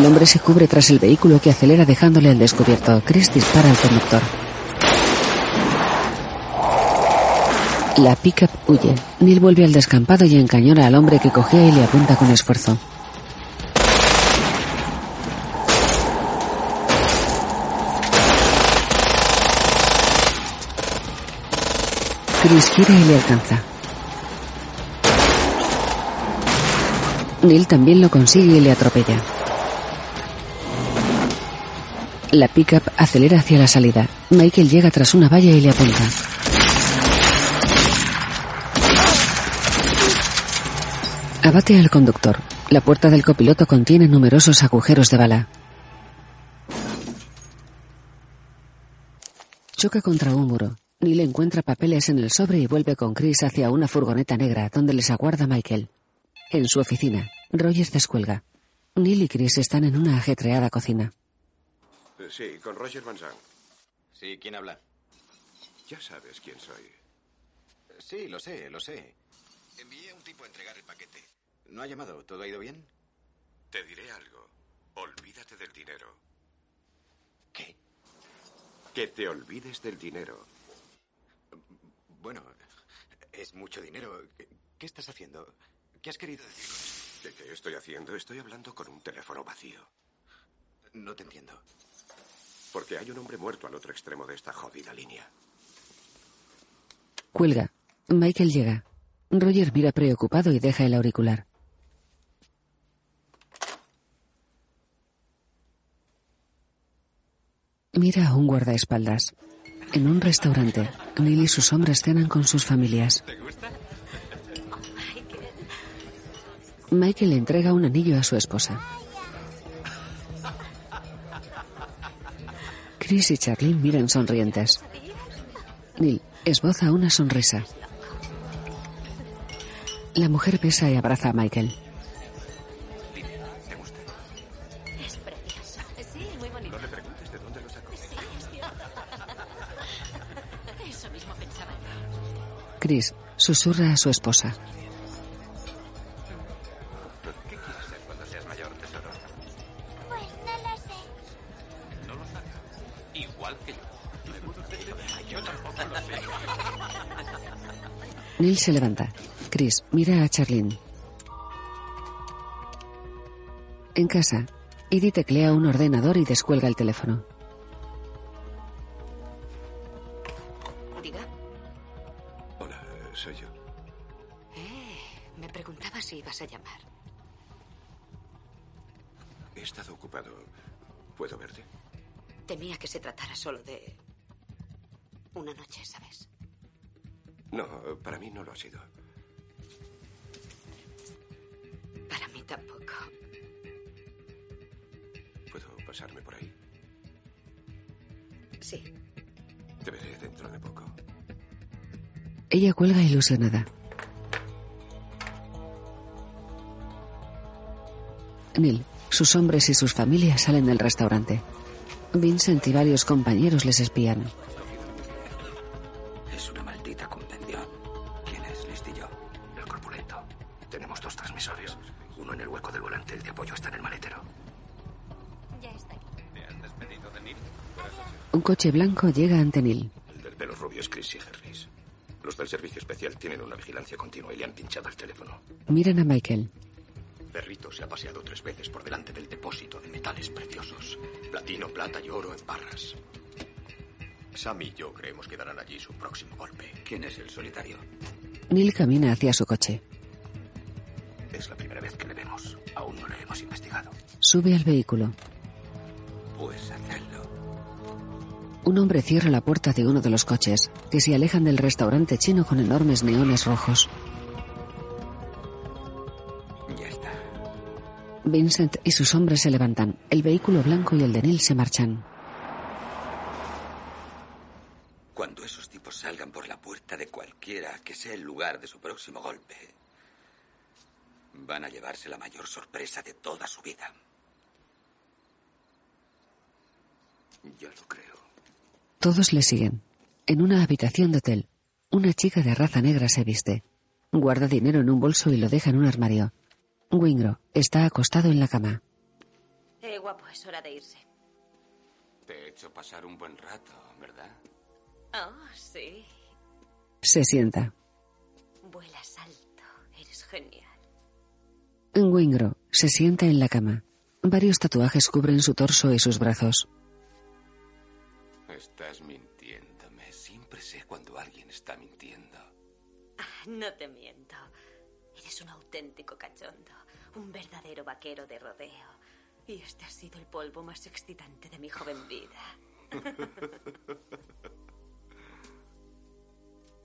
El hombre se cubre tras el vehículo que acelera dejándole al descubierto. Chris dispara al conductor. La pickup huye. Neil vuelve al descampado y encañona al hombre que cogea y le apunta con esfuerzo. Chris gira y le alcanza. Neil también lo consigue y le atropella. La pickup acelera hacia la salida. Michael llega tras una valla y le apunta. Abate al conductor. La puerta del copiloto contiene numerosos agujeros de bala. Choca contra un muro. Neil encuentra papeles en el sobre y vuelve con Chris hacia una furgoneta negra donde les aguarda Michael. En su oficina, Rogers descuelga. Neil y Chris están en una ajetreada cocina. Sí, con Roger Van Zandt. Sí, ¿quién habla? Ya sabes quién soy. Sí, lo sé, lo sé. Envié a un tipo a entregar el paquete. No ha llamado. ¿Todo ha ido bien? Te diré algo. Olvídate del dinero. ¿Qué? Que te olvides del dinero. Bueno, es mucho dinero. ¿Qué, estás haciendo? ¿Qué has querido decir? ¿Qué, qué estoy haciendo? Estoy hablando con un teléfono vacío. No te entiendo. Porque hay un hombre muerto al otro extremo de esta jodida línea. Cuelga. Michael llega. Roger mira preocupado y deja el auricular. Mira a un guardaespaldas. En un restaurante, Neil y sus hombres cenan con sus familias. Michael le entrega un anillo a su esposa. Chris y Charlene miran sonrientes. Neil esboza una sonrisa. La mujer besa y abraza a Michael. Chris susurra a su esposa. Neil se levanta. Chris mira a Charlene. En casa, Edie teclea un ordenador y descuelga el teléfono. Diga. Hola, soy yo. Eh, me preguntaba si ibas a llamar. He estado ocupado. ¿Puedo verte? Temía que se tratara solo de una noche, ¿sabes? No, para mí no lo ha sido. Para mí tampoco. ¿Puedo pasarme por ahí? Sí. Te veré dentro de poco. Ella cuelga ilusionada. Neil, sus hombres y sus familias salen del restaurante. Vincent y varios compañeros les espían. Coche blanco llega ante Neil. El del pelo rubio es Chris y Harris. Los del servicio especial tienen una vigilancia continua y le han pinchado el teléfono. Miran a Michael. Perrito se ha paseado tres veces por delante del depósito de metales preciosos. Platino, plata y oro en barras. Sam y yo creemos que darán allí su próximo golpe. ¿Quién es el solitario? Neil camina hacia su coche. Es la primera vez que le vemos. Aún no le hemos investigado. Sube al vehículo. Un hombre cierra la puerta de uno de los coches, que se alejan del restaurante chino con enormes neones rojos. Ya está. Vincent y sus hombres se levantan. El vehículo blanco y el de Neil se marchan. Cuando esos tipos salgan por la puerta de cualquiera que sea el lugar de su próximo golpe, van a llevarse la mayor sorpresa de toda su vida. Ya lo creo. Todos le siguen. En una habitación de hotel, una chica de raza negra se viste. Guarda dinero en un bolso y lo deja en un armario. Wingro está acostado en la cama. Eh, guapo, es hora de irse. Te he hecho pasar un buen rato, ¿verdad? Oh, sí. Se sienta. Vuelas alto. Eres genial. Wingro se sienta en la cama. Varios tatuajes cubren su torso y sus brazos. Estás mintiéndome. Siempre sé cuando alguien está mintiendo. Ah, no te miento. Eres un auténtico cachondo. Un verdadero vaquero de rodeo. Y este ha sido el polvo más excitante de mi joven vida.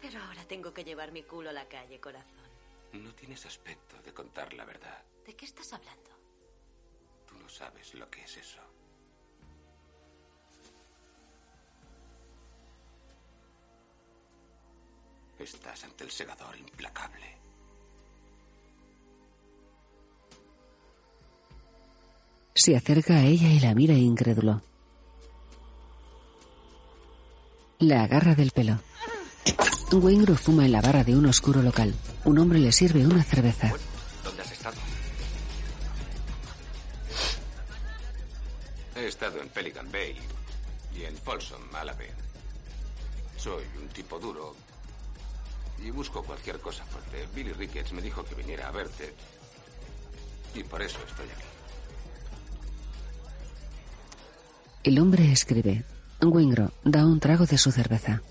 Pero ahora tengo que llevar mi culo a la calle, corazón. No tienes aspecto de contar la verdad. ¿De qué estás hablando? Tú no sabes lo que es eso. Estás ante el segador implacable. Se acerca a ella y la mira incrédulo. La agarra del pelo. Wingro fuma en la barra de un oscuro local. Un hombre le sirve una cerveza. ¿Dónde has estado? He estado en Pelican Bay y en Folsom, Malabé. Soy un tipo duro y busco cualquier cosa fuerte. Billy Ricketts me dijo que viniera a verte y por eso estoy aquí. El hombre escribe. Wingro da un trago de su cerveza.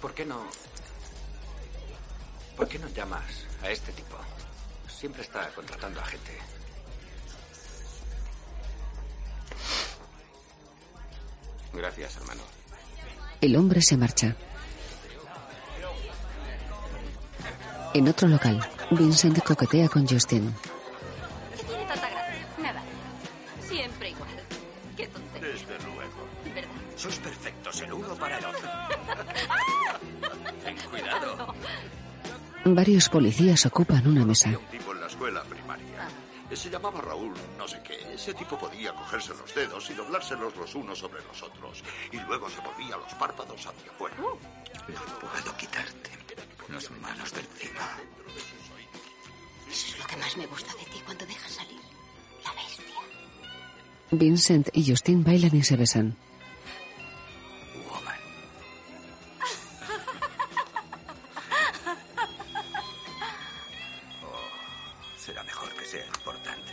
¿Por qué no... ¿Por qué no llamas a este tipo? Siempre está contratando a gente. Gracias, hermano. El hombre se marcha. En otro local, Vincent coquetea con Justin. ¿Qué tiene tanta gracia? Nada. Siempre igual. Qué tontería. Desde luego. ¿Verdad? Sois perfectos el uno para el otro. Ten cuidado. Varios policías ocupan una mesa. Un tipo en la escuela primaria. Se llamaba Raúl, no sé qué. Ese tipo podía cogerse los dedos y doblárselos los unos sobre los otros. Y luego se volvía los párpados hacia afuera. Uh. No puedo quitarte las manos de encima. Eso es lo que más me gusta de ti cuando dejas salir la bestia. Vincent y Justin bailan y se besan. Será mejor que sea importante.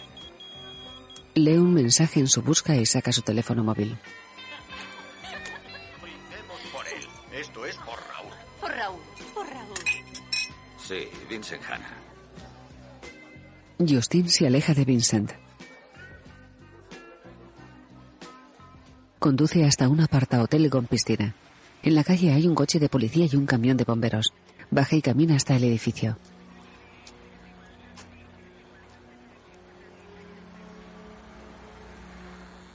Lee un mensaje en su busca y saca su teléfono móvil. Sí, Vincent Hanna. Justin se aleja de Vincent. Conduce hasta un apartahotel con piscina. En la calle hay un coche de policía y un camión de bomberos. Baja y camina hasta el edificio.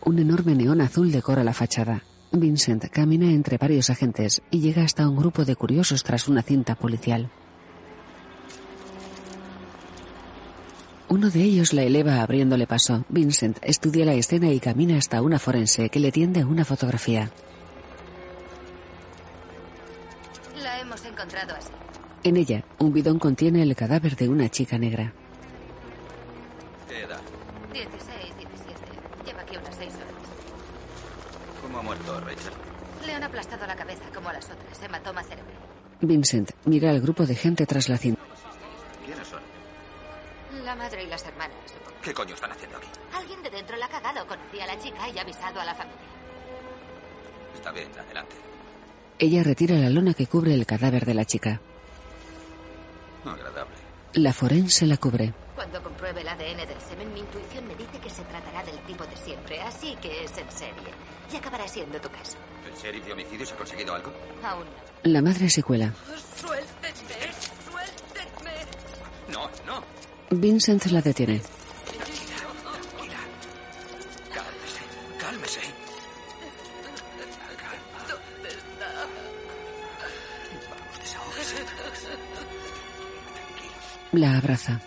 Un enorme neón azul decora la fachada. Vincent camina entre varios agentes y llega hasta un grupo de curiosos tras una cinta policial. Uno de ellos la eleva abriéndole paso. Vincent estudia la escena y camina hasta una forense que le tiende una fotografía. La hemos encontrado así. En ella, un bidón contiene el cadáver de una chica negra. ¿Qué edad? 16, 17. Lleva aquí unas 6 horas. ¿Cómo ha muerto Rachel? Le han aplastado la cabeza como a las otras. Hematoma cerebral. Vincent mira al grupo de gente tras la cinta. A la familia. Está bien, adelante. Ella retira la lona que cubre el cadáver de la chica. Agradable. La forense la cubre. Cuando compruebe el ADN del semen, mi intuición me dice que se tratará del tipo de siempre. Así que es en serie. Y acabará siendo tu caso. ¿El sheriff de homicidios ha conseguido algo? Aún no. La madre se cuela. ¡Suéltenme! ¡Suéltenme! No, no. Vincent la detiene. La abraza.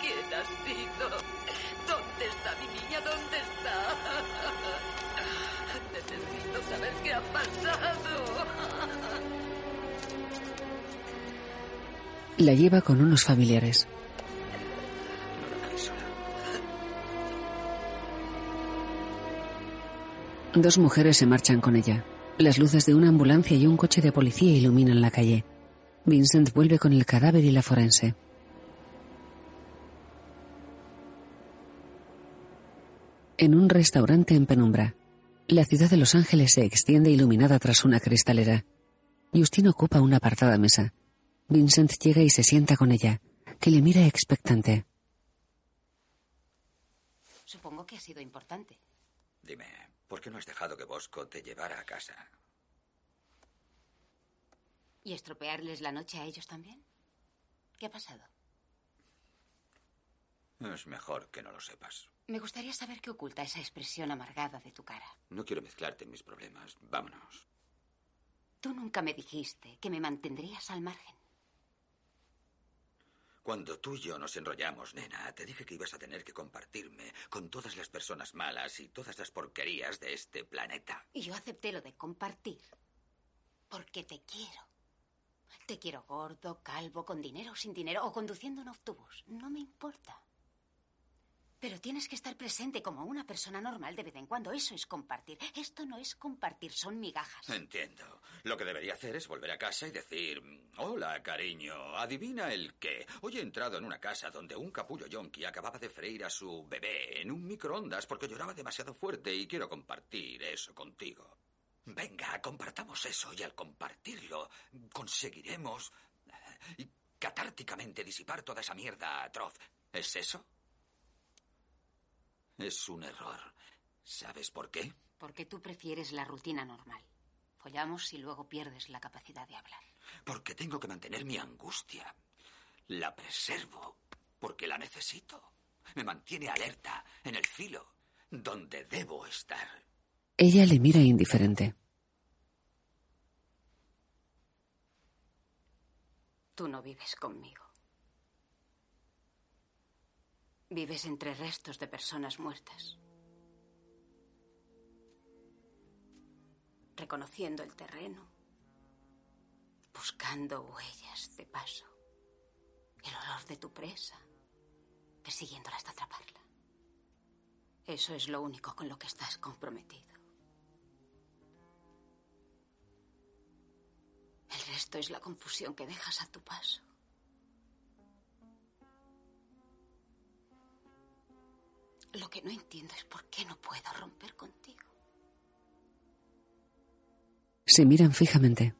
¿Quién ha sido? ¿Dónde está mi niña? ¿Dónde está? Necesito saber qué ha pasado. La lleva con unos familiares. Dos mujeres se marchan con ella. Las luces de una ambulancia y un coche de policía iluminan la calle. Vincent vuelve con el cadáver y la forense. En un restaurante en penumbra, la ciudad de Los Ángeles se extiende iluminada tras una cristalera. Justin ocupa una apartada mesa. Vincent llega y se sienta con ella, que le mira expectante. Supongo que ha sido importante. Dime, ¿por qué no has dejado que Bosco te llevara a casa? ¿Y estropearles la noche a ellos también? ¿Qué ha pasado? Es mejor que no lo sepas. Me gustaría saber qué oculta esa expresión amargada de tu cara. No quiero mezclarte en mis problemas. Vámonos. Tú nunca me dijiste que me mantendrías al margen. Cuando tú y yo nos enrollamos, nena, te dije que ibas a tener que compartirme con todas las personas malas y todas las porquerías de este planeta. Y yo acepté lo de compartir. Porque te quiero. Te quiero gordo, calvo, con dinero o sin dinero, o conduciendo un autobús. No me importa. Pero tienes que estar presente como una persona normal de vez en cuando. Eso es compartir. Esto no es compartir, son migajas. Entiendo. Lo que debería hacer es volver a casa y decir, hola, cariño, adivina el qué. Hoy he entrado en una casa donde un capullo yonki acababa de freír a su bebé en un microondas porque lloraba demasiado fuerte y quiero compartir eso contigo. Venga, compartamos eso y al compartirlo conseguiremos eh, catárticamente disipar toda esa mierda atroz. ¿Es eso? Es un error. ¿Sabes por qué? Porque tú prefieres la rutina normal. Follamos y luego pierdes la capacidad de hablar. Porque tengo que mantener mi angustia. La preservo porque la necesito. Me mantiene alerta, en el filo, donde debo estar. Ella le mira indiferente. Tú no vives conmigo. Vives entre restos de personas muertas. Reconociendo el terreno. Buscando huellas de paso. El olor de tu presa. Persiguiéndola hasta atraparla. Eso es lo único con lo que estás comprometido. El resto es la confusión que dejas a tu paso. Lo que no entiendo es por qué no puedo romper contigo. Se miran fijamente.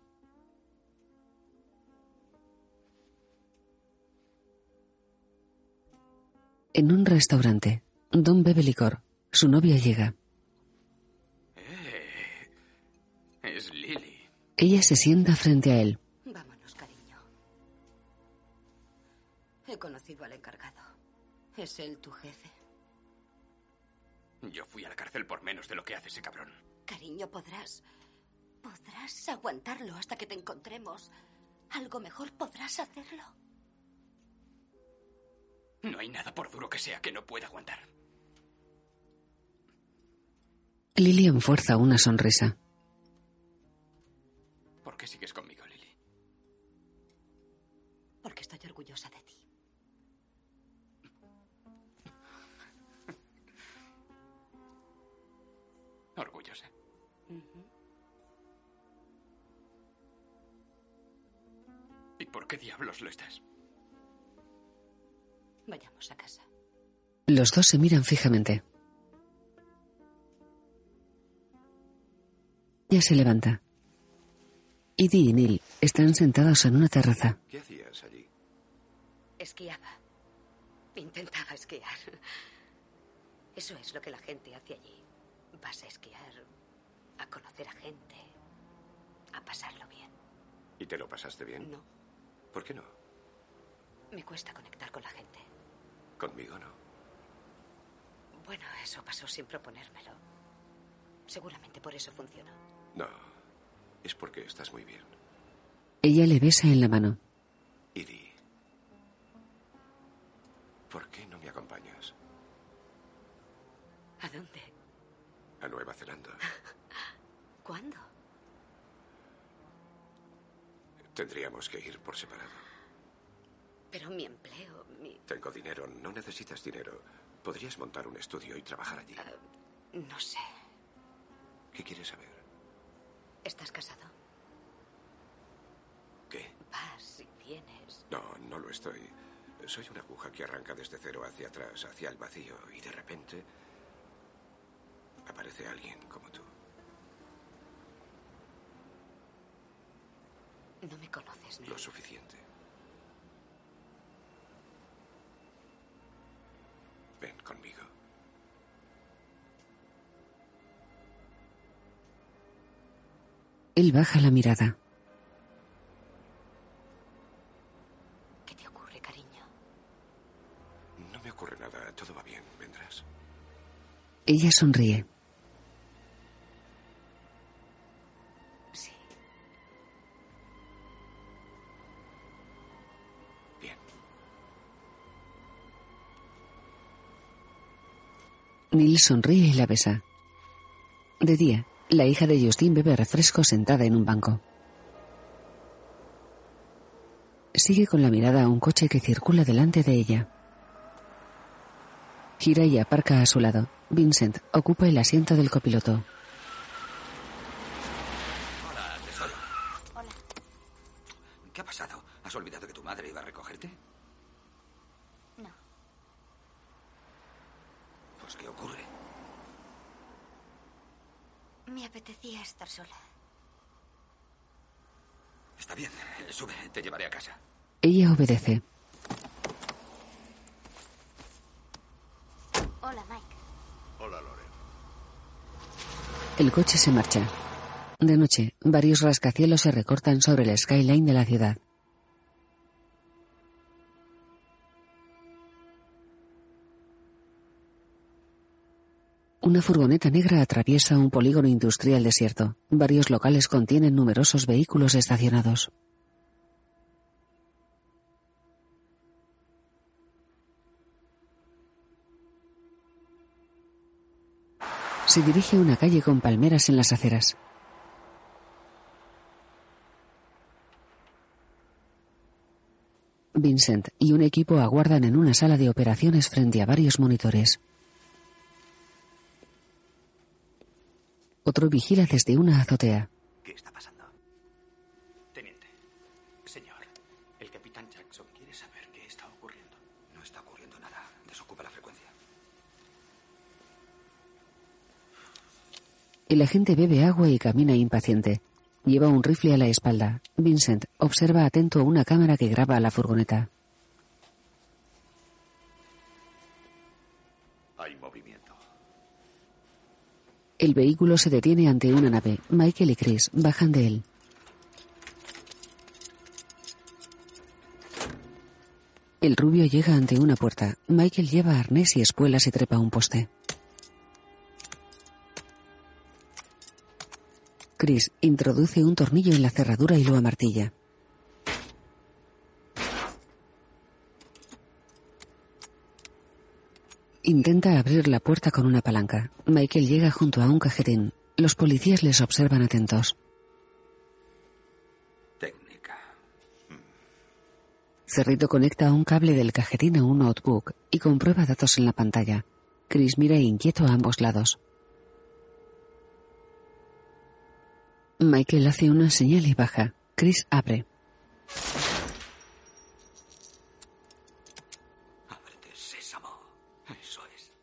En un restaurante, Don bebe licor. Su novia llega. Eh, es Lily. Ella se sienta frente a él. Vámonos, cariño. He conocido al encargado. ¿Es él tu jefe? Yo fui a la cárcel por menos de lo que hace ese cabrón. Cariño, podrás. Podrás aguantarlo hasta que te encontremos. Algo mejor podrás hacerlo. No hay nada por duro que sea que no pueda aguantar. Lillian fuerza una sonrisa. ¿Por qué sigues conmigo, Lily? Porque estoy orgullosa de ti. Por qué diablos lo estás? Vayamos a casa. Los dos se miran fijamente. Ella se levanta. Edie y Neil están sentados en una terraza. ¿Qué hacías allí? Esquiaba. Intentaba esquiar. Eso es lo que la gente hace allí. Vas a esquiar, a conocer a gente, a pasarlo bien. ¿Y te lo pasaste bien? No. ¿Por qué no? Me cuesta conectar con la gente. Conmigo no. Bueno, eso pasó sin proponérmelo. Seguramente por eso funcionó. No. Es porque estás muy bien. Ella le besa en la mano. Edie. ¿Por qué no me acompañas? ¿A dónde? A Nueva Zelanda. ¿Cuándo? Tendríamos que ir por separado. Pero mi empleo, mi... Tengo dinero, no necesitas dinero. Podrías montar un estudio y trabajar allí. No sé. ¿Qué quieres saber? ¿Estás casado? ¿Qué? Vas y vienes. No, no lo estoy. Soy una aguja que arranca desde cero hacia atrás, hacia el vacío, y de repente aparece alguien como tú. No me conoces, ¿no? Lo suficiente. Ven conmigo. Él baja la mirada. ¿Qué te ocurre, cariño? No me ocurre nada. Todo va bien. Vendrás. Ella sonríe. Sonríe y la besa. De día, la hija de Justin bebe refresco sentada en un banco. Sigue con la mirada a un coche que circula delante de ella. Gira y aparca a su lado. Vincent ocupa el asiento del copiloto. Hola, tesoro. Hola. ¿Qué ha pasado? ¿Has olvidado que tu madre iba a recogerte? No. Pues, ¿qué ocurre? Estar sola. Está bien. Sube, te llevaré a casa. Ella obedece. Hola, Mike. Hola, Lore. El coche se marcha. De noche, varios rascacielos se recortan sobre el skyline de la ciudad. Una furgoneta negra atraviesa un polígono industrial desierto. Varios locales contienen numerosos vehículos estacionados. Se dirige a una calle con palmeras en las aceras. Vincent y un equipo aguardan en una sala de operaciones frente a varios monitores. Otro vigila desde una azotea. ¿Qué está pasando? Teniente, señor, el capitán Jackson quiere saber qué está ocurriendo. No está ocurriendo nada. Desocupa la frecuencia. El agente bebe agua y camina impaciente. Lleva un rifle a la espalda. Vincent observa atento una cámara que graba a la furgoneta. El vehículo se detiene ante una nave. Michael y Chris bajan de él. El rubio llega ante una puerta. Michael lleva arnés y espuelas y trepa un poste. Chris introduce un tornillo en la cerradura y lo amartilla. Intenta abrir la puerta con una palanca. Michael llega junto a un cajetín. Los policías les observan atentos. Técnica. Cerrito conecta un cable del cajetín a un notebook y comprueba datos en la pantalla. Chris mira inquieto a ambos lados. Michael hace una señal y baja. Chris abre.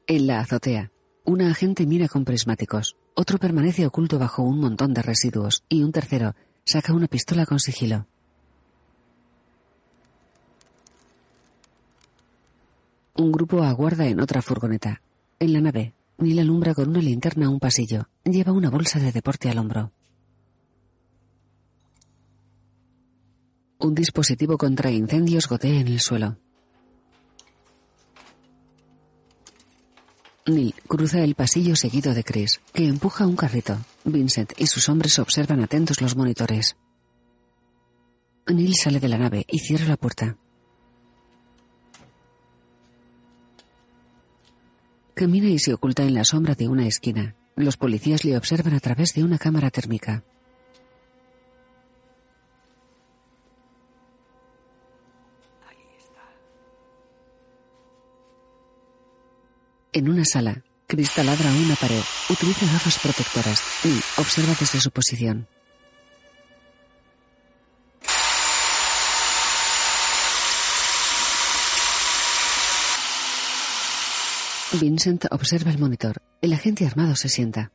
En la azotea, una agente mira con prismáticos. Otro permanece oculto bajo un montón de residuos y un tercero saca una pistola con sigilo. Un grupo aguarda en otra furgoneta. En la nave, Neil alumbra con una linterna un pasillo. Lleva una bolsa de deporte al hombro. Un dispositivo contra incendios gotea en el suelo. Neil cruza el pasillo seguido de Chris, que empuja un carrito. Vincent y sus hombres observan atentos los monitores. Neil sale de la nave y cierra la puerta. Camina y se oculta en la sombra de una esquina. Los policías le observan a través de una cámara térmica. En una sala, Chris taladra una pared. Utiliza gafas protectoras y observa desde su posición. Vincent observa el monitor. El agente armado se sienta.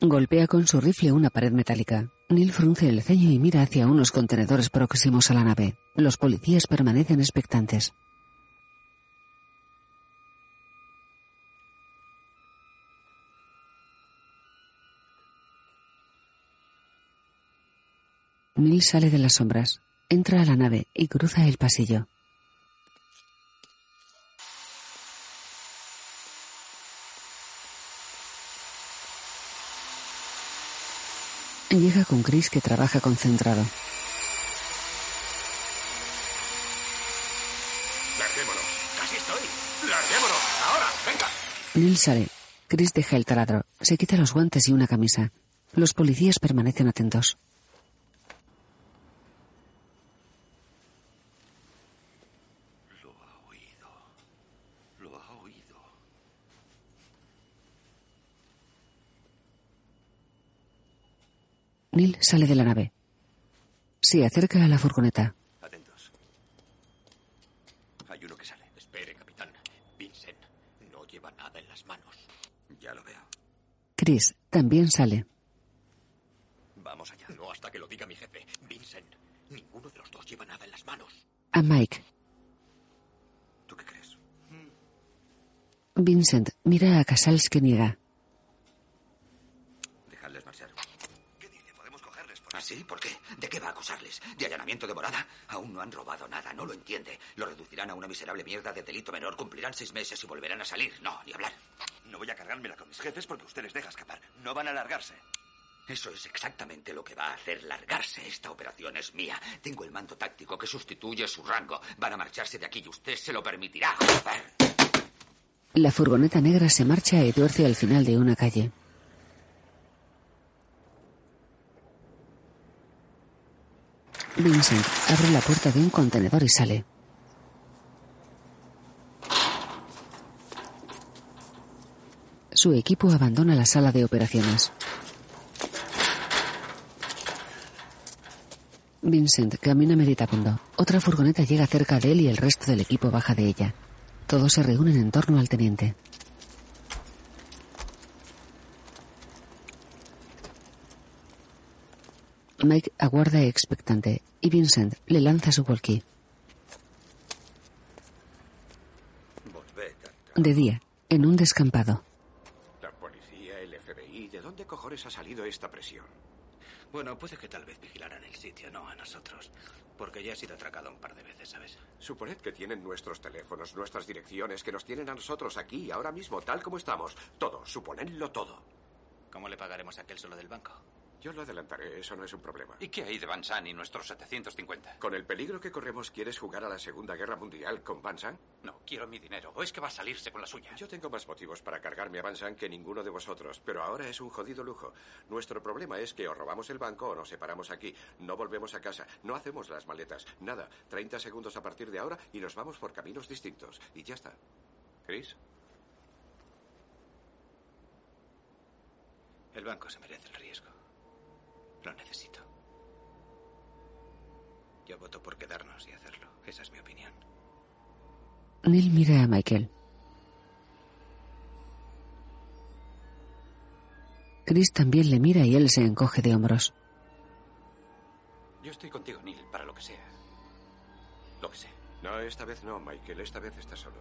Golpea con su rifle una pared metálica. Neil frunce el ceño y mira hacia unos contenedores próximos a la nave. Los policías permanecen expectantes. Neil sale de las sombras, entra a la nave y cruza el pasillo. Llega con Chris que trabaja concentrado. Larguémonos. Casi estoy. Larguémonos. Ahora, venga. Neil sale. Chris deja el taladro, se quita los guantes y una camisa. Los policías permanecen atentos. Lo ha oído. Lo ha oído. Neil sale de la nave. Se acerca a la furgoneta. Atentos. Hay uno que sale. Espere, capitán. Vincent no lleva nada en las manos. Ya lo veo. Chris también sale. Vamos allá. No hasta que lo diga mi jefe. Vincent, ninguno de los dos lleva nada en las manos. A Mike. ¿Tú qué crees? Vincent mira a Casals que niega. Dejadles marchar. ¿Ah, sí? ¿Por qué? ¿De qué va a acusarles? ¿De allanamiento de morada? Aún no han robado nada, no lo entiende. Lo reducirán a una miserable mierda de delito menor, cumplirán seis meses y volverán a salir. No, ni hablar. No voy a cargármela con mis jefes porque usted les deja escapar. No van a largarse. Eso es exactamente lo que va a hacer largarse. Esta operación es mía. Tengo el mando táctico que sustituye su rango. Van a marcharse de aquí y usted se lo permitirá. Joder. La furgoneta negra se marcha y tuerce al final de una calle. Vincent abre la puerta de un contenedor y sale. Su equipo abandona la sala de operaciones. Vincent camina meditabundo. Otra furgoneta llega cerca de él y el resto del equipo baja de ella. Todos se reúnen en torno al teniente. Mike aguarda expectante y Vincent le lanza su walkie. De día, en un descampado. La policía, el FBI, ¿de dónde cojones ha salido esta presión? Bueno, puede que tal vez vigilaran el sitio, no a nosotros. Porque ya he sido atracado un par de veces, ¿sabes? Suponed que tienen nuestros teléfonos, nuestras direcciones, que nos tienen a nosotros aquí, ahora mismo, tal como estamos. Todo, suponedlo todo. ¿Cómo le pagaremos a aquel solo del banco? Yo lo adelantaré, eso no es un problema. ¿Y qué hay de Van y nuestros 750? Con el peligro que corremos, ¿quieres jugar a la Segunda Guerra Mundial con Van? No, quiero mi dinero. ¿O es que va a salirse con la suya? Yo tengo más motivos para cargarme a Van que ninguno de vosotros, pero ahora es un jodido lujo. Nuestro problema es que o robamos el banco o nos separamos aquí. No volvemos a casa, no hacemos las maletas, nada. 30 segundos a partir de ahora y nos vamos por caminos distintos. Y ya está. ¿Chris? El banco se merece el riesgo. Lo necesito. Yo voto por quedarnos y hacerlo. Esa es mi opinión. Neil mira a Michael. Chris también le mira y él se encoge de hombros. Yo estoy contigo, Neil, para lo que sea. Lo que sea. No, esta vez no, Michael. Esta vez estás solo.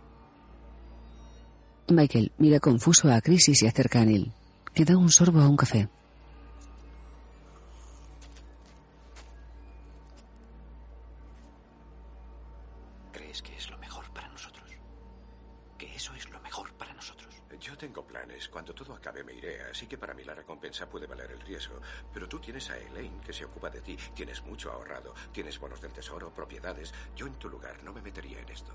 Michael mira confuso a Chris y se acerca a Neil. Le da un sorbo a un café. Riesgo. Pero tú tienes a Elaine, que se ocupa de ti. Tienes mucho ahorrado. Tienes bonos del tesoro, propiedades. Yo en tu lugar no me metería en esto.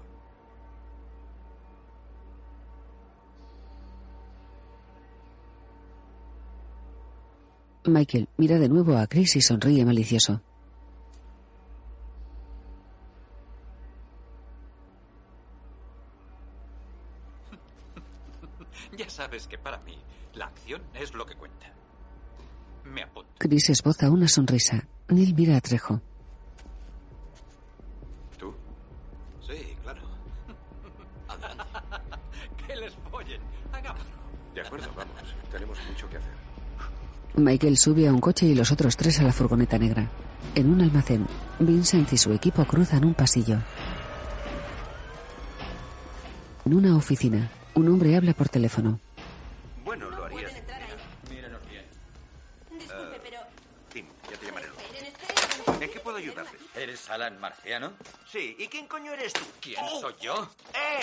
Michael mira de nuevo a Chris y sonríe malicioso. Ya sabes que para mí la acción es lo que cuenta. Me apunto. Chris esboza una sonrisa. Neil mira a Trejo. ¿Tú? Sí, claro. Adelante. que les follen. Hagámoslo. De acuerdo, vamos. Tenemos mucho que hacer. Michael sube a un coche y los otros tres a la furgoneta negra. En un almacén, Vincent y su equipo cruzan un pasillo. En una oficina, un hombre habla por teléfono. Bueno, ayudarle? ¿Eres Alan Marciano? Sí, ¿y quién coño eres tú? ¿Quién soy yo? ¡Eh!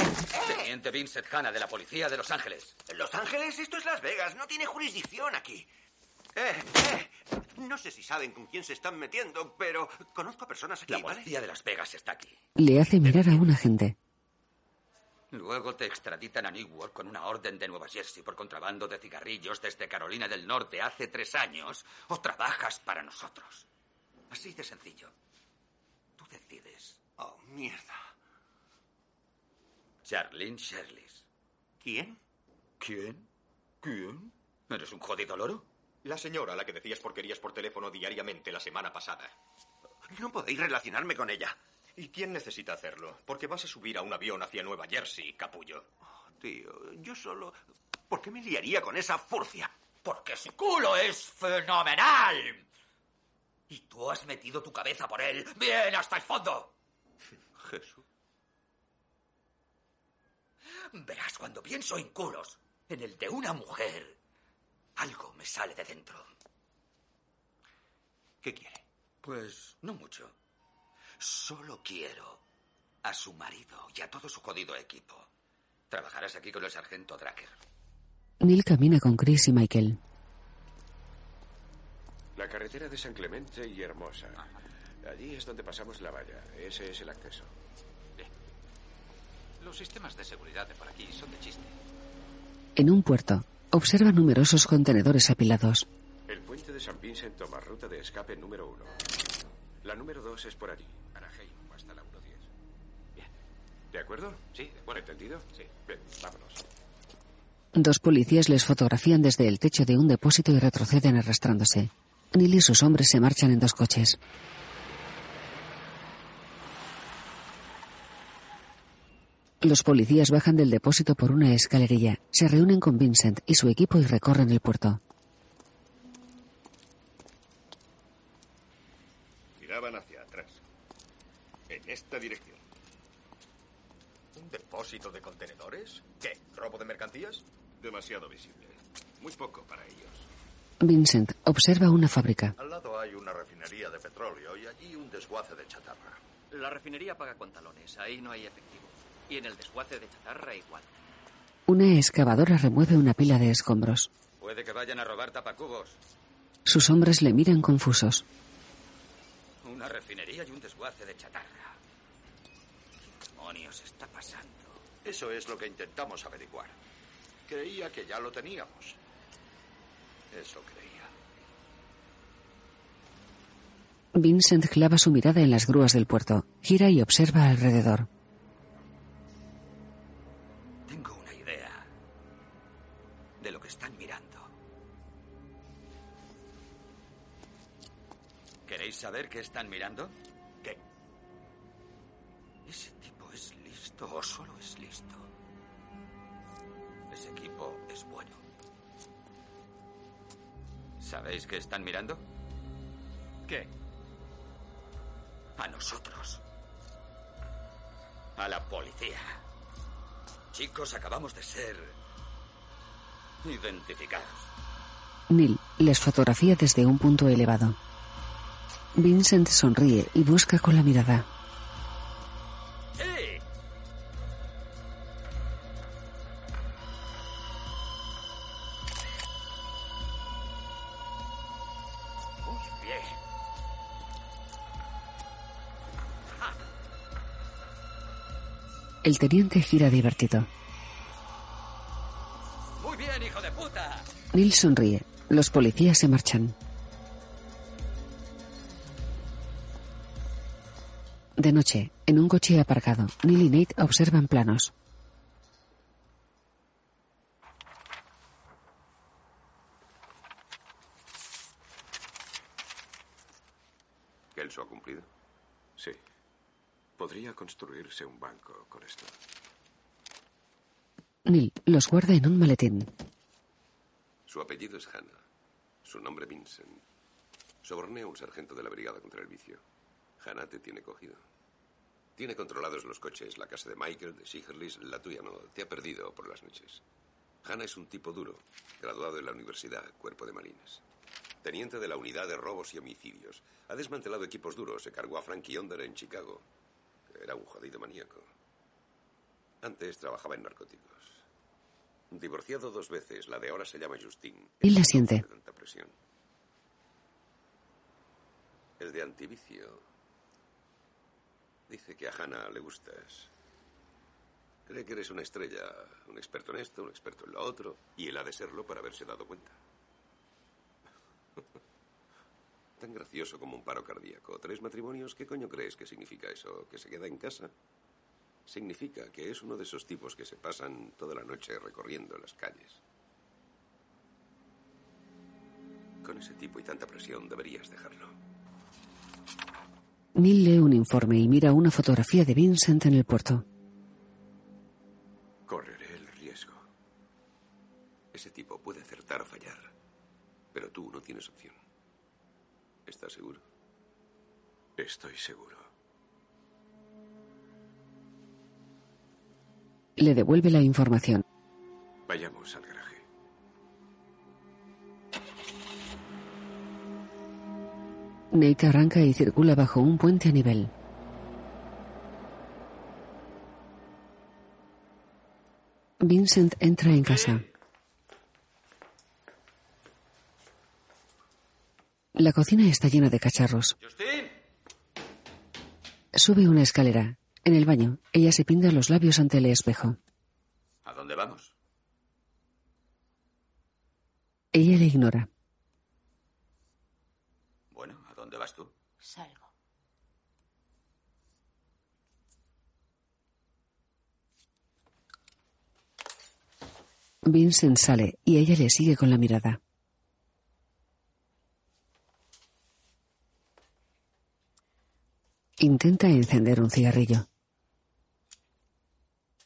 Teniente Vincent Hanna de la Policía de Los Ángeles. ¿Los Ángeles? Esto es Las Vegas. No tiene jurisdicción aquí. Eh, eh. No sé si saben con quién se están metiendo, pero conozco a personas aquí, La ¿vale? Policía de Las Vegas está aquí. Le hace mirar a un agente. Luego te extraditan a Newark con una orden de Nueva Jersey por contrabando de cigarrillos desde Carolina del Norte hace tres años o trabajas para nosotros. Así de sencillo. Tú decides. Oh, mierda. Charlene Sherlis. ¿Quién? ¿Quién? ¿Quién? ¿Eres un jodido loro? La señora a la que decías porquerías por teléfono diariamente la semana pasada. No podéis relacionarme con ella. ¿Y quién necesita hacerlo? Porque vas a subir a un avión hacia Nueva Jersey, capullo. Tío, yo solo... ¿Por qué me liaría con esa furcia? Porque su culo es fenomenal. Y tú has metido tu cabeza por él bien hasta el fondo. Jesús. Verás, cuando pienso en culos, en el de una mujer, algo me sale de dentro. ¿Qué quiere? Pues no mucho. Solo quiero a su marido y a todo su jodido equipo. Trabajarás aquí con el sargento Dracker. Neil camina con Chris y Michael. La carretera de San Clemente y Hermosa. Allí es donde pasamos la valla. Ese es el acceso. Los sistemas de seguridad de por aquí son de chiste. En un puerto, observa numerosos contenedores apilados. El puente de San Vincent toma ruta de escape número uno. La número dos es por allí, Anaheim, hasta la 1.10. Bien. ¿De acuerdo? Sí, de Bueno, ¿entendido? Sí. Bien, vámonos. Dos policías les fotografían desde el techo de un depósito y retroceden arrastrándose. Neil y sus hombres se marchan en dos coches. Los policías bajan del depósito por una escalerilla, se reúnen con Vincent y su equipo y recorren el puerto. Miraban hacia atrás. En esta dirección. ¿Un depósito de contenedores? ¿Qué? ¿Robo de mercancías? Demasiado visible. Muy poco para ellos. Vincent observa una fábrica. Al lado hay una refinería de petróleo y allí un desguace de chatarra. La refinería paga con talones, ahí no hay efectivo. Y en el desguace de chatarra igual. Una excavadora remueve una pila de escombros. Puede que vayan a robar tapacubos. Sus hombres le miran confusos. Una refinería y un desguace de chatarra. ¿Qué demonios está pasando? Eso es lo que intentamos averiguar. Creía que ya lo teníamos. Eso creía. Vincent clava su mirada en las grúas del puerto, gira y observa alrededor. Tengo una idea de lo que están mirando. ¿Queréis saber qué están mirando? ¿Qué? ¿Ese tipo es listo o solo es listo? Ese equipo es bueno. ¿Sabéis qué están mirando? ¿Qué? A nosotros. A la policía. Chicos, acabamos de ser identificados. Neil les fotografía desde un punto elevado. Vincent sonríe y busca con la mirada. El teniente gira divertido. Muy bien, hijo de puta. Neil sonríe. Los policías se marchan. De noche, en un coche aparcado, Neil y Nate observan planos. ¿Kelso ha cumplido? Sí. Podría construirse un banco con esto. Neil los guarda en un maletín. Su apellido es Hanna. Su nombre Vincent. Soborné a un sargento de la brigada contra el vicio. Hanna te tiene cogido. Tiene controlados los coches, la casa de Michael, de Sigerlis, la tuya no. Te ha perdido por las noches. Hanna es un tipo duro, graduado en la universidad, cuerpo de marines. teniente de la unidad de robos y homicidios. Ha desmantelado equipos duros. Se cargó a Frankie Onder en Chicago. Era un jodido maníaco. Antes trabajaba en narcóticos. Divorciado dos veces. La de ahora se llama Justine. Neil la siente. Tanta presión. El de antivicio. Dice que a Hannah le gustas. Cree que eres una estrella, un experto en esto, un experto en lo otro, y él ha de serlo para haberse dado cuenta. Tan gracioso como un paro cardíaco. ¿Tres matrimonios? ¿Qué coño crees que significa eso? ¿Que se queda en casa? Significa que es uno de esos tipos que se pasan toda la noche recorriendo las calles. Con ese tipo y tanta presión deberías dejarlo. Neil lee un informe y mira una fotografía de Vincent en el puerto. Correré el riesgo. Ese tipo puede acertar o fallar, pero tú no tienes opción. ¿Estás seguro? Estoy seguro. Le devuelve la información. Vayamos al garaje. Nate arranca y circula bajo un puente a nivel. Vincent entra en casa. La cocina está llena de cacharros. Sube una escalera. En el baño, ella se pinta los labios ante el espejo. ¿A dónde vamos? Ella le ignora. Bueno, ¿a dónde vas tú? Salgo. Vincent sale y ella le sigue con la mirada. Intenta encender un cigarrillo.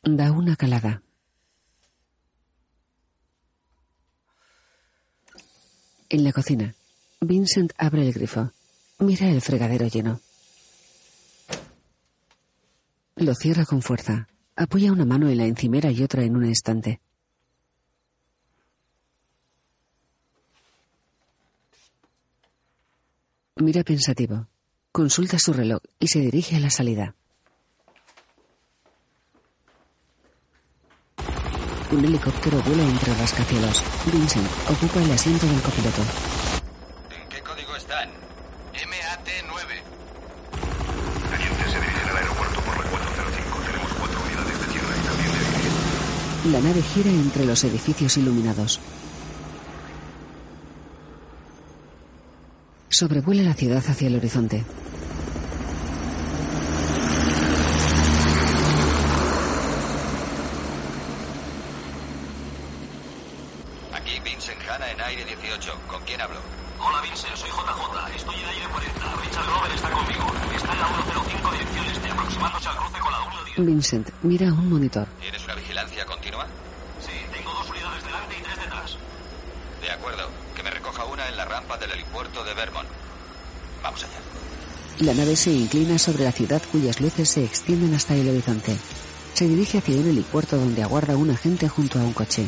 Da una calada. En la cocina, Vincent abre el grifo. Mira el fregadero lleno. Lo cierra con fuerza. Apoya una mano en la encimera y otra en un estante. Mira pensativo. Consulta su reloj y se dirige a la salida. Un helicóptero vuela entre rascacielos. Vincent ocupa el asiento del copiloto. ¿En qué código están? MAT-9. Teniente se dirige al aeropuerto por la 405. Tenemos cuatro unidades de tierra y también de aire. La nave gira entre los edificios iluminados. Sobrevuela la ciudad hacia el horizonte. Aquí Vincent Hanna en aire 18. ¿Con quién hablo? Hola Vincent, soy JJ. Estoy en aire 40. Richard Glover está conmigo. Está en la 105 dirección este, aproximándose al cruce con la 110. Vincent mira un monitor. ¿Tienes una vigilancia continua? Sí, tengo dos unidades delante y tres detrás. De acuerdo. Que me recoja una en la rampa del helipuerto de Vermont. Vamos allá. La nave se inclina sobre la ciudad cuyas luces se extienden hasta el horizonte. Se dirige hacia un helipuerto donde aguarda un agente junto a un coche.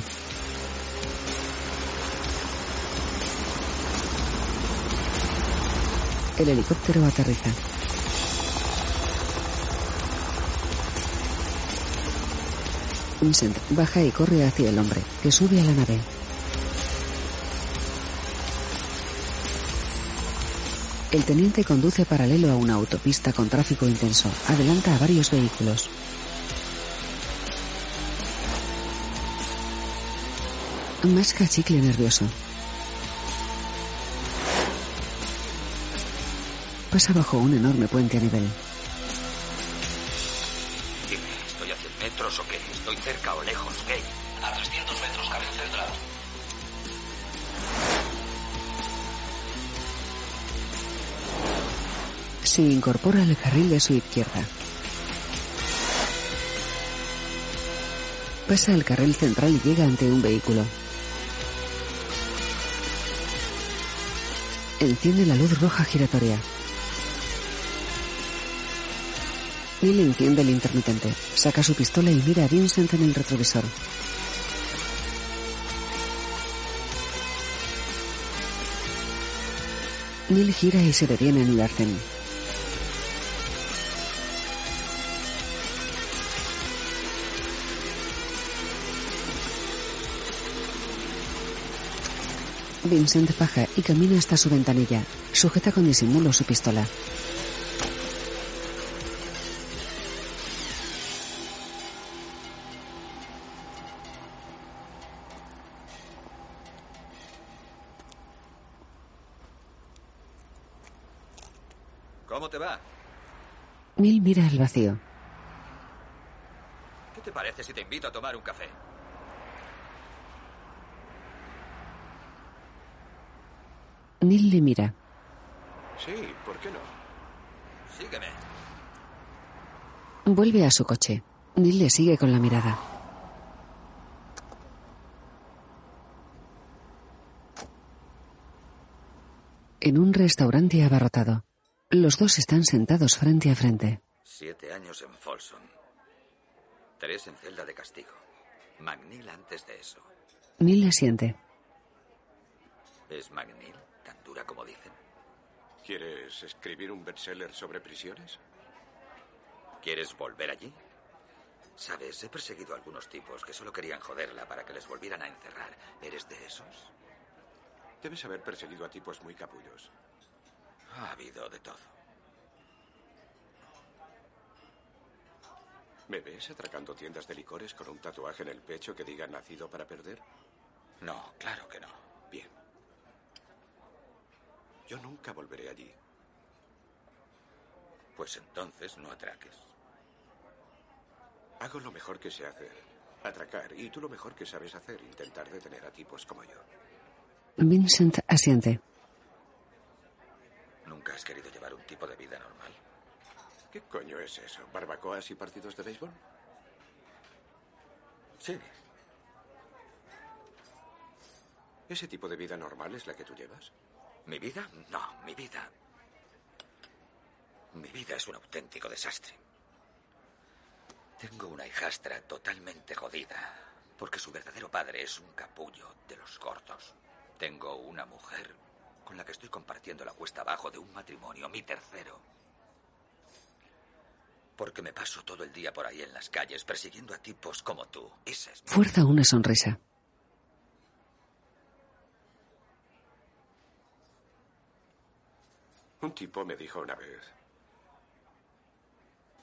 El helicóptero aterriza. Vincent baja y corre hacia el hombre, que sube a la nave. El teniente conduce paralelo a una autopista con tráfico intenso. Adelanta a varios vehículos. Masca chicle nervioso. Pasa bajo un enorme puente a nivel. Dime, ¿estoy a 100 metros o qué? ¿Estoy cerca o lejos? ¿Qué? Se incorpora al carril de su izquierda. Pasa al carril central y llega ante un vehículo. Enciende la luz roja giratoria. Neil enciende el intermitente. Saca su pistola y mira a Vincent en el retrovisor. Neil gira y se detiene en el arcén. Vincent baja y camina hasta su ventanilla. Sujeta con disimulo su pistola. ¿Cómo te va? Neil mira al vacío. ¿Qué te parece si te invito a tomar un café? Neil le mira. Sí, ¿por qué no? Sígueme. Vuelve a su coche. Neil le sigue con la mirada. En un restaurante abarrotado. Los dos están sentados frente a frente. Siete años en Folsom. Tres en celda de castigo. McNeil antes de eso. Neil asiente. ¿Es McNeil como dicen? ¿Quieres escribir un bestseller sobre prisiones? ¿Quieres volver allí? Sabes, he perseguido a algunos tipos que solo querían joderla para que les volvieran a encerrar. ¿Eres de esos? Debes haber perseguido a tipos muy capullos. Ha habido de todo. ¿Me ves atracando tiendas de licores con un tatuaje en el pecho que diga nacido para perder? No, claro que no. Bien. Yo nunca volveré allí. Pues entonces no atraques. Hago lo mejor que sé hacer. Atracar. Y tú lo mejor que sabes hacer. Intentar detener a tipos como yo. Vincent asiente. ¿Nunca has querido llevar un tipo de vida normal? ¿Qué coño es eso? ¿Barbacoas y partidos de béisbol? Sí. ¿Ese tipo de vida normal es la que tú llevas? ¿Mi vida? No, mi vida. Mi vida es un auténtico desastre. Tengo una hijastra totalmente jodida, porque su verdadero padre es un capullo de los gordos. Tengo una mujer con la que estoy compartiendo la cuesta abajo de un matrimonio, mi tercero. Porque me paso todo el día por ahí en las calles persiguiendo a tipos como tú. Esa es mi... Fuerza una sonrisa. Un tipo me dijo una vez,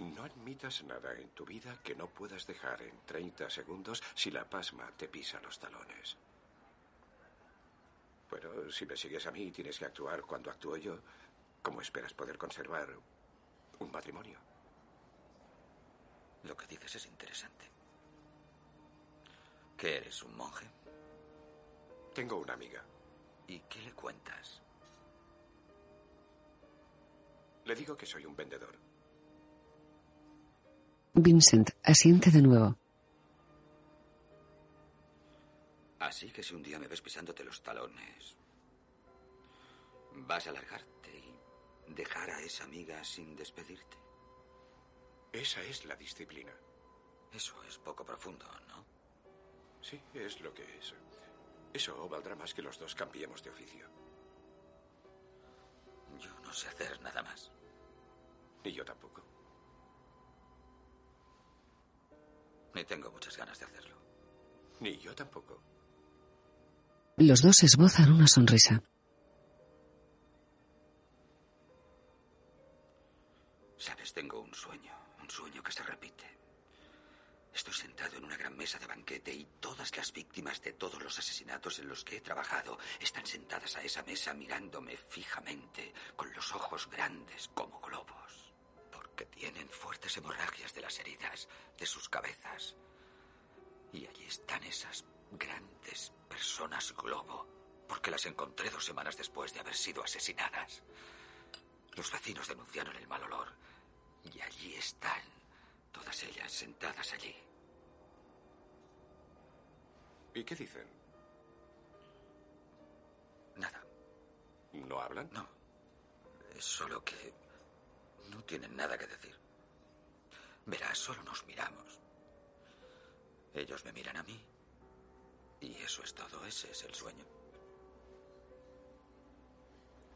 no admitas nada en tu vida que no puedas dejar en 30 segundos si la pasma te pisa los talones. Bueno, si me sigues a mí y tienes que actuar cuando actúo yo, ¿cómo esperas poder conservar un matrimonio? Lo que dices es interesante. ¿Qué eres, un monje? Tengo una amiga. ¿Y qué le cuentas? Le digo que soy un vendedor. Vincent asiente de nuevo. Así que si un día me ves pisándote los talones, vas a largarte y dejar a esa amiga sin despedirte. Esa es la disciplina. Eso es poco profundo, ¿no? Sí, es lo que es. Eso valdrá más que los dos cambiemos de oficio. Yo no sé hacer nada más. Ni yo tampoco. Ni tengo muchas ganas de hacerlo. Ni yo tampoco. Los dos esbozan una sonrisa. Sabes, tengo un sueño, un sueño que se repite. Estoy sentado en una gran mesa de banquete y todas las víctimas de todos los asesinatos en los que he trabajado están sentadas a esa mesa mirándome fijamente, con los ojos grandes como globos, porque tienen fuertes hemorragias de las heridas de sus cabezas. Y allí están esas grandes personas globo, porque las encontré dos semanas después de haber sido asesinadas. Los vecinos denunciaron el mal olor y allí están, todas ellas sentadas allí. ¿Y qué dicen? Nada. ¿No hablan? No. Es solo que no tienen nada que decir. Verás, solo nos miramos. Ellos me miran a mí. Y eso es todo. Ese es el sueño.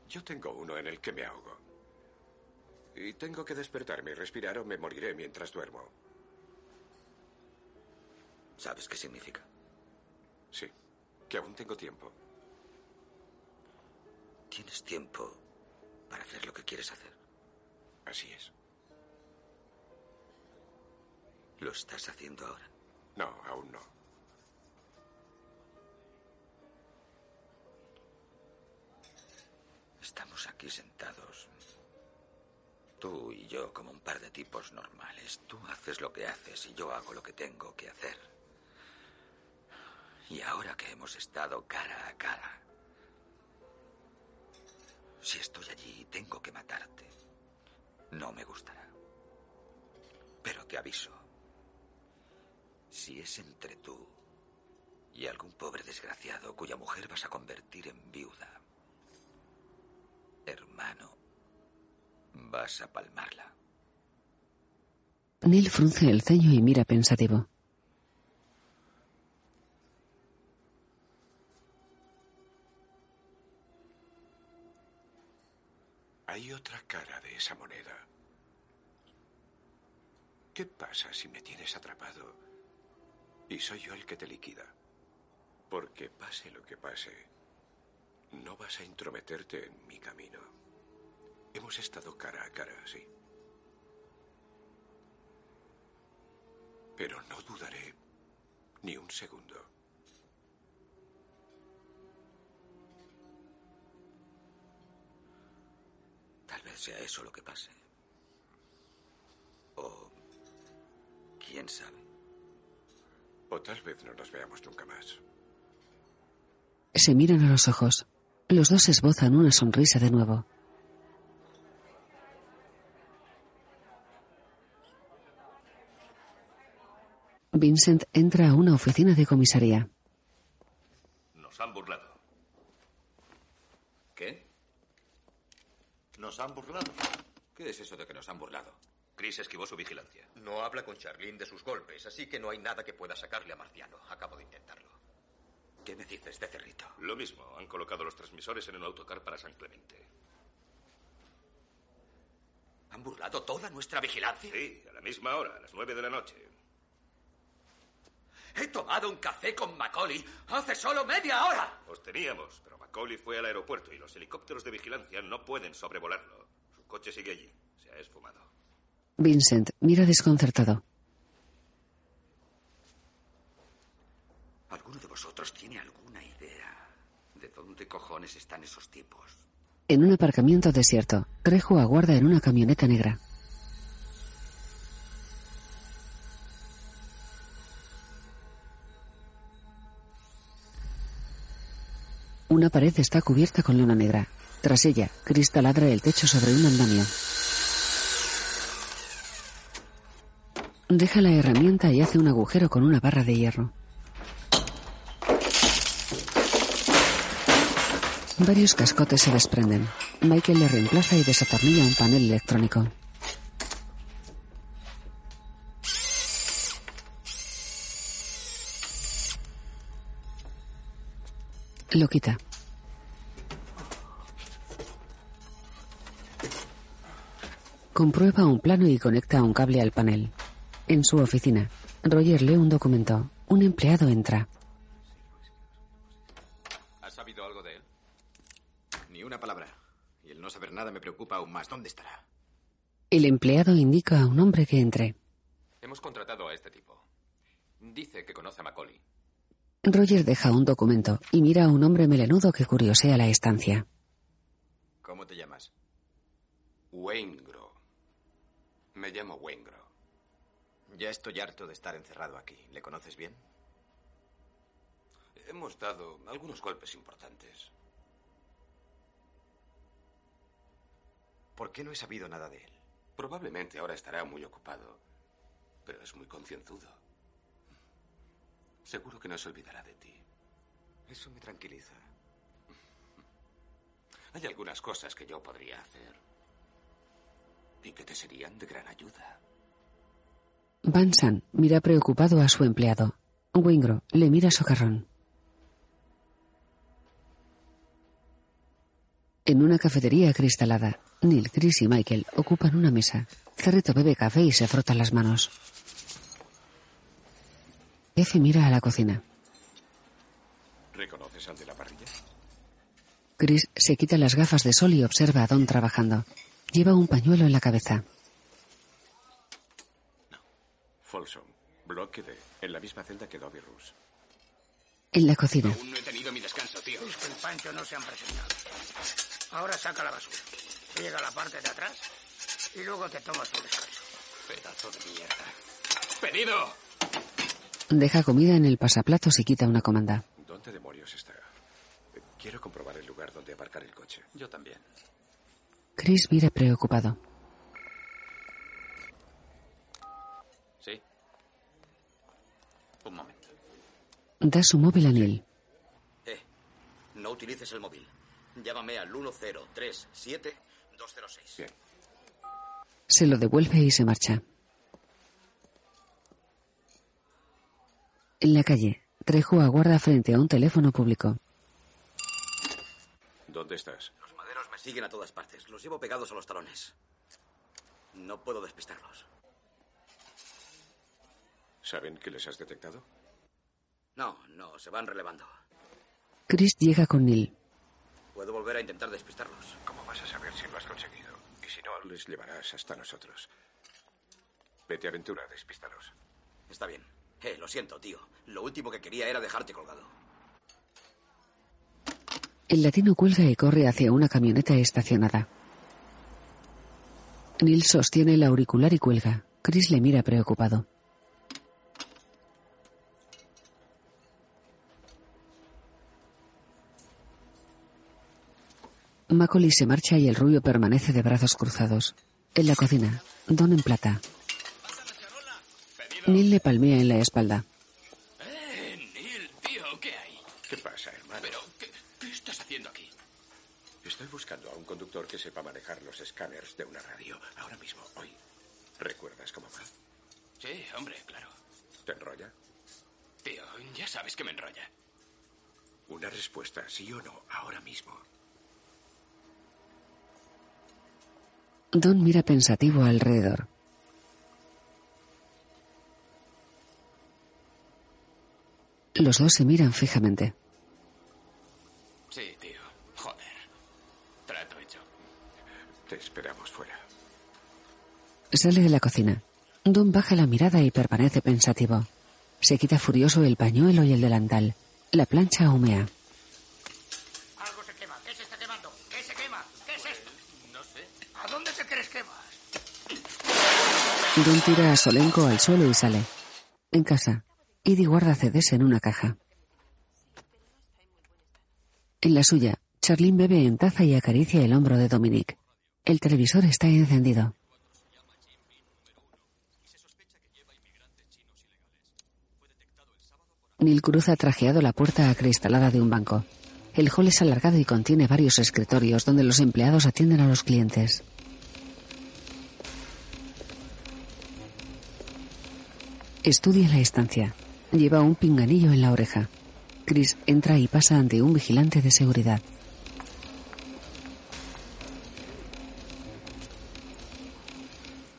Yo tengo uno en el que me ahogo. Y tengo que despertarme y respirar o me moriré mientras duermo. ¿Sabes qué significa? Sí, que aún tengo tiempo. Tienes tiempo para hacer lo que quieres hacer. Así es. ¿Lo estás haciendo ahora? No, aún no. Estamos aquí sentados. Tú y yo como un par de tipos normales. Tú haces lo que haces y yo hago lo que tengo que hacer. Y ahora que hemos estado cara a cara, si estoy allí y tengo que matarte, no me gustará. Pero te aviso, si es entre tú y algún pobre desgraciado cuya mujer vas a convertir en viuda, hermano, vas a palmarla. Neil frunce el ceño y mira pensativo. Hay otra cara de esa moneda. ¿Qué pasa si me tienes atrapado y soy yo el que te liquida? Porque pase lo que pase, no vas a intrometerte en mi camino. Hemos estado cara a cara, sí. Pero no dudaré ni un segundo. Sea eso lo que pase. O quién sabe. O tal vez no nos veamos nunca más. Se miran a los ojos. Los dos esbozan una sonrisa de nuevo. Vincent entra a una oficina de comisaría. Nos han burlado. ¿Qué? Nos han burlado. ¿Qué es eso de que nos han burlado? Chris esquivó su vigilancia. No habla con Charlene de sus golpes, así que no hay nada que pueda sacarle a Marciano. Acabo de intentarlo. ¿Qué me dices de Cerrito? Lo mismo, han colocado los transmisores en un autocar para San Clemente. ¿Han burlado toda nuestra vigilancia? Sí, a la misma hora, a las nueve de la noche. He tomado un café con Macaulay hace solo media hora. Os teníamos, pero Macaulay fue al aeropuerto y los helicópteros de vigilancia no pueden sobrevolarlo. Su coche sigue allí. Se ha esfumado. Vincent mira desconcertado. ¿Alguno de vosotros tiene alguna idea de dónde cojones están esos tipos? En un aparcamiento desierto, Trejo aguarda en una camioneta negra. Una pared está cubierta con lona negra. Tras ella, Chris taladra el techo sobre un andamio. Deja la herramienta y hace un agujero con una barra de hierro. Varios cascotes se desprenden. Michael le reemplaza y desatornilla un panel electrónico. Lo quita. Comprueba un plano y conecta un cable al panel. En su oficina, Roger lee un documento. Un empleado entra. ¿Has sabido algo de él? Ni una palabra. Y el no saber nada me preocupa aún más. ¿Dónde estará? El empleado indica a un hombre que entre. Hemos contratado a este tipo. Dice que conoce a Macaulay. Roger deja un documento y mira a un hombre melenudo que curiosea la estancia. ¿Cómo te llamas? Waingro. Me llamo Waingro. Ya estoy harto de estar encerrado aquí. ¿Le conoces bien? Hemos dado algunos golpes importantes. ¿Por qué no he sabido nada de él? Probablemente ahora estará muy ocupado, pero es muy concienzudo. Seguro que no se olvidará de ti. Eso me tranquiliza. Hay algunas cosas que yo podría hacer y que te serían de gran ayuda. Van San mira preocupado a su empleado. Wingro le mira socarrón. En una cafetería cristalada, Neil, Chris y Michael ocupan una mesa. Cerrito bebe café y se frota las manos. Effie mira a la cocina. ¿Reconoces al de la parrilla? Chris se quita las gafas de sol y observa a Don trabajando. Lleva un pañuelo en la cabeza. Folsom, bloque D, en la misma celda que Dobby Rush. En la cocina, Aún no he tenido mi descanso, tío. Es que el Pancho no se han presentado. Ahora saca la basura. Llega a la parte de atrás y luego te tomas tu descanso. Pedazo de mierda. ¡Pedido! Deja comida en el pasaplatos y quita una comanda. ¿Dónde demonios está? Quiero comprobar el lugar donde aparcar el coche. Yo también. Chris mira preocupado. Sí. Un momento. Da su móvil a Neil. Eh, no utilices el móvil. Llámame al 1037-206. Bien. Se lo devuelve y se marcha. En la calle, Trejo aguarda frente a un teléfono público. ¿Dónde estás? Los maderos me siguen a todas partes. Los llevo pegados a los talones. No puedo despistarlos. ¿Saben que les has detectado? No, no, se van relevando. Chris llega con Neil. Puedo volver a intentar despistarlos. ¿Cómo vas a saber si lo has conseguido? Y si no, les llevarás hasta nosotros. Vete, aventura, despístalos. Está bien. Eh, lo siento, tío. Lo último que quería era dejarte colgado. El latino cuelga y corre hacia una camioneta estacionada. Neil sostiene el auricular y cuelga. Chris le mira preocupado. Macaulay se marcha y el rubio permanece de brazos cruzados. En la cocina, Don en plata. Neil le palmea en la espalda. Eh, Neil, tío, ¿qué hay? ¿Qué pasa, hermano? Pero, ¿qué, qué estás haciendo aquí? Estoy buscando a un conductor que sepa manejar los escáneres de una radio. Ahora mismo, hoy. ¿Recuerdas cómo va? Sí, hombre, claro. ¿Te enrolla? Tío, ya sabes que me enrolla. Una respuesta, sí o no, ahora mismo. Don mira pensativo alrededor. Los dos se miran fijamente. Sí, tío. Joder. Trato hecho. Te esperamos fuera. Sale de la cocina. Don baja la mirada y permanece pensativo. Se quita furioso el pañuelo y el delantal. La plancha humea. Algo se quema. ¿Qué se está quemando? ¿Qué se quema? ¿Qué es esto? No sé. ¿A dónde te crees que vas? Don tira a Solenco al suelo y sale. En casa, Edie guarda CDs en una caja. En la suya, Charlene bebe en taza y acaricia el hombro de Dominic. El televisor está encendido. Neil cruza trajeado la puerta acristalada de un banco. El hall es alargado y contiene varios escritorios donde los empleados atienden a los clientes. Estudia la estancia. Lleva un pinganillo en la oreja. Chris entra y pasa ante un vigilante de seguridad.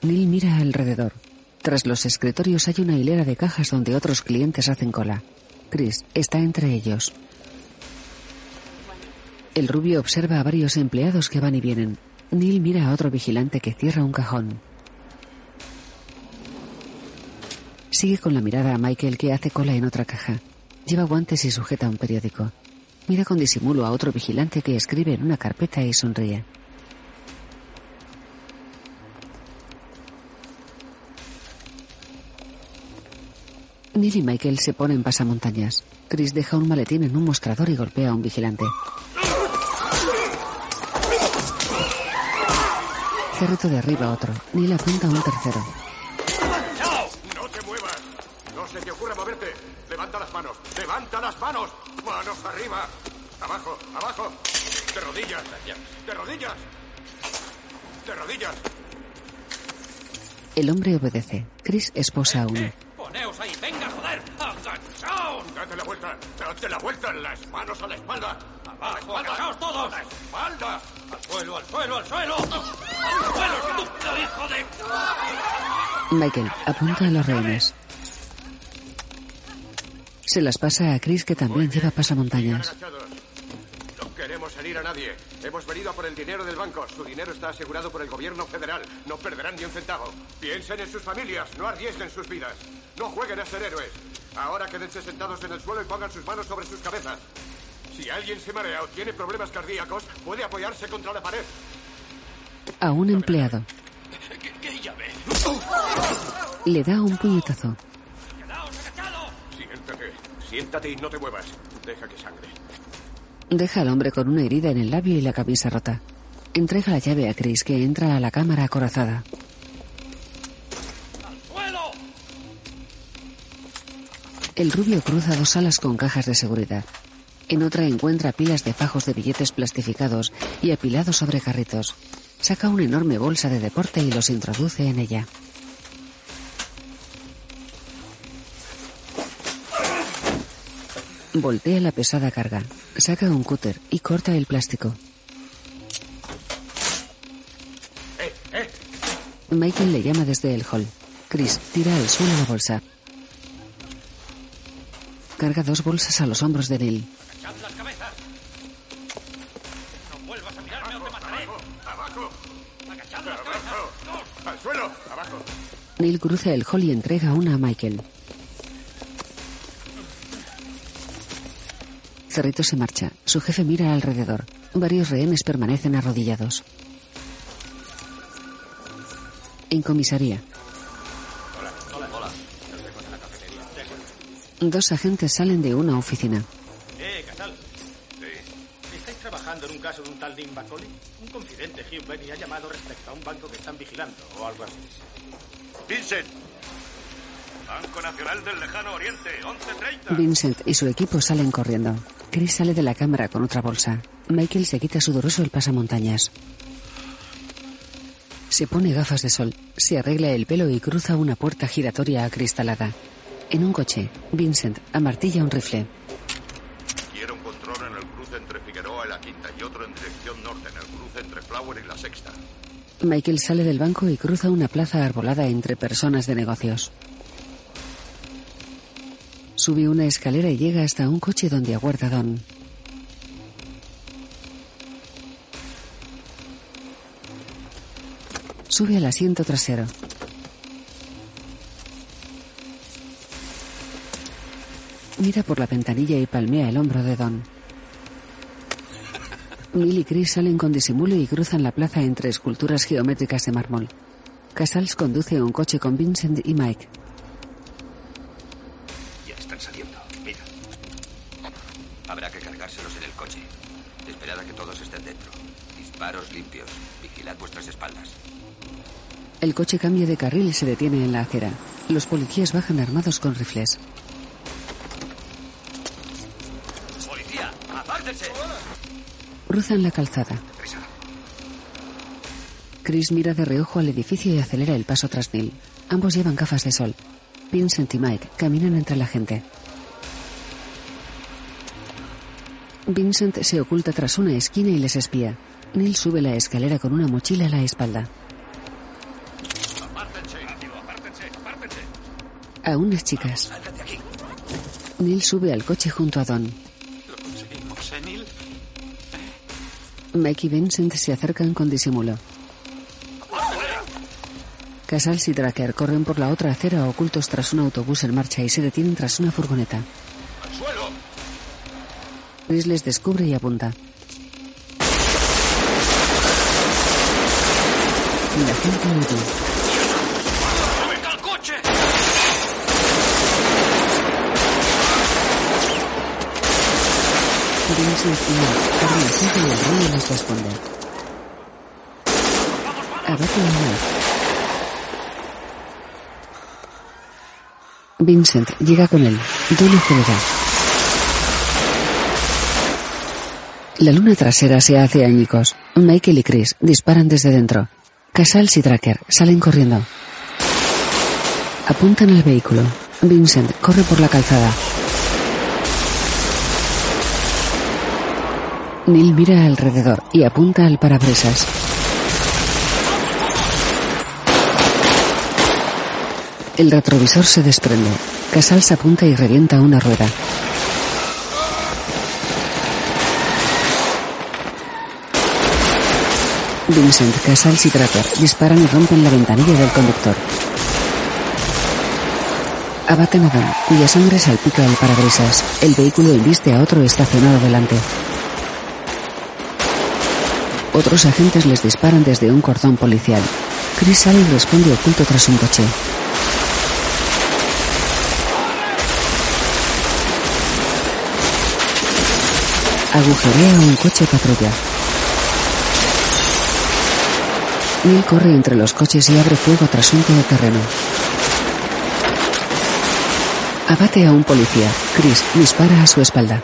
Neil mira alrededor. Tras los escritorios hay una hilera de cajas donde otros clientes hacen cola. Chris está entre ellos. El rubio observa a varios empleados que van y vienen. Neil mira a otro vigilante que cierra un cajón. Sigue con la mirada a Michael que hace cola en otra caja. Lleva guantes y sujeta un periódico. Mira con disimulo a otro vigilante que escribe en una carpeta y sonríe. Neil y Michael se ponen pasamontañas. Chris deja un maletín en un mostrador y golpea a un vigilante. Cerrito de arriba otro. Neil apunta a un tercero. ¡Levanta las manos! ¡Levanta las manos! ¡Manos arriba! ¡Abajo! ¡Abajo! ¡De rodillas! ¡De rodillas! ¡De rodillas! El hombre obedece. Chris esposa a uno. ¡Poneos ahí! ¡Venga, joder! ¡Agachaos! ¡Date la vuelta! ¡Date la vuelta! ¡Las manos a la espalda! ¡Abajo! ¡Agachaos todos! ¡Espalda! ¡Al suelo, al suelo, al suelo! ¡Al suelo, estúpido hijo de... Michael apunta a los rehenes. Se las pasa a Chris que también lleva pasamontañas. No queremos herir a nadie. Hemos venido a por el dinero del banco. Su dinero está asegurado por el gobierno federal. No perderán ni un centavo. Piensen en sus familias. No arriesguen sus vidas. No jueguen a ser héroes. Ahora quédense sentados en el suelo y pongan sus manos sobre sus cabezas. Si alguien se marea o tiene problemas cardíacos, puede apoyarse contra la pared. A un empleado. Le da un puñetazo. Siéntate. Y no te muevas. Deja que sangre. Deja al hombre con una herida en el labio y la camisa rota. Entrega la llave a Chris que entra a la cámara acorazada. El rubio cruza dos salas con cajas de seguridad. En otra encuentra pilas de fajos de billetes plastificados y apilados sobre carritos. Saca una enorme bolsa de deporte y los introduce en ella. Voltea la pesada carga. Saca un cúter y corta el plástico. Michael le llama desde el hall. Chris tira al suelo la bolsa. Carga dos bolsas a los hombros de Neil. ¡Echad las cabezas! ¡No vuelvas a mirarme o te mataré! ¡Abajo! ¡Agachad las cabezas! ¡Al suelo! ¡Abajo! Neil cruza el hall y entrega una a Michael. Cerrito se marcha. Su jefe mira alrededor. Varios rehenes permanecen arrodillados. En comisaría, Hola, hola, dos agentes salen de una oficina. Eh, Casal. Sí. ¿Estáis trabajando en un caso de un tal Dean Macaulay? Un confidente, Hugh Benny, ha llamado respecto a un banco que están vigilando o algo así. Vincent. Banco Nacional del Lejano Oriente, 11.30. Vincent y su equipo salen corriendo. Chris sale de la cámara con otra bolsa. Michael se quita sudoroso el pasamontañas. Se pone gafas de sol, se arregla el pelo y cruza una puerta giratoria acristalada. En un coche, Vincent amartilla un rifle. Quiero un control en el cruce entre Figueroa y la Quinta y otro en dirección norte, en el cruce entre Flower y la Sexta. Michael sale del banco y cruza una plaza arbolada entre personas de negocios. Sube una escalera y llega hasta un coche donde aguarda Don. Sube al asiento trasero. Mira por la ventanilla y palmea el hombro de Don. Neil y Chris salen con disimulo y cruzan la plaza entre esculturas geométricas de mármol. Casals conduce un coche con Vincent y Mike. Limpios. Vigilad vuestras espaldas. El coche cambia de carril y se detiene en la acera. Los policías bajan armados con rifles. ¡Policía! ¡Apártense! Cruzan la calzada. Chris mira de reojo al edificio y acelera el paso tras Neil. Ambos llevan gafas de sol. Vincent y Mike caminan entre la gente. Vincent se oculta tras una esquina y les espía. Neil sube la escalera con una mochila a la espalda. Apártense. Apártense, apártense. A unas chicas. Neil sube al coche junto a Don. Lo conseguimos, ¿eh, Neil? Mike y Vincent se acercan con disimulo. Casals y Dracker corren por la otra acera ocultos tras un autobús en marcha y se detienen tras una furgoneta. ¡Al suelo! Chris les descubre y apunta. La gente huye. ¡Venga al coche! Y Mike corren al gente y el rey les responde. Abaten a Mike. Vincent llega con él. Don acelera. La luna trasera se hace añicos. Michael y Chris disparan desde dentro. Casals y Dracker salen corriendo. Apuntan al vehículo. Vincent corre por la calzada. Neil mira alrededor y apunta al parabrisas. El retrovisor se desprende. Casals apunta y revienta una rueda. Vincent, Casals y Draper disparan y rompen la ventanilla del conductor. Abaten a Don, cuya sangre salpica el parabrisas. El vehículo embiste a otro estacionado delante. Otros agentes les disparan desde un cordón policial. Chris sale y responde oculto tras un coche. Agujerea un coche patrulla. Neil corre entre los coches y abre fuego tras un terreno. Abate a un policía. Chris dispara a su espalda.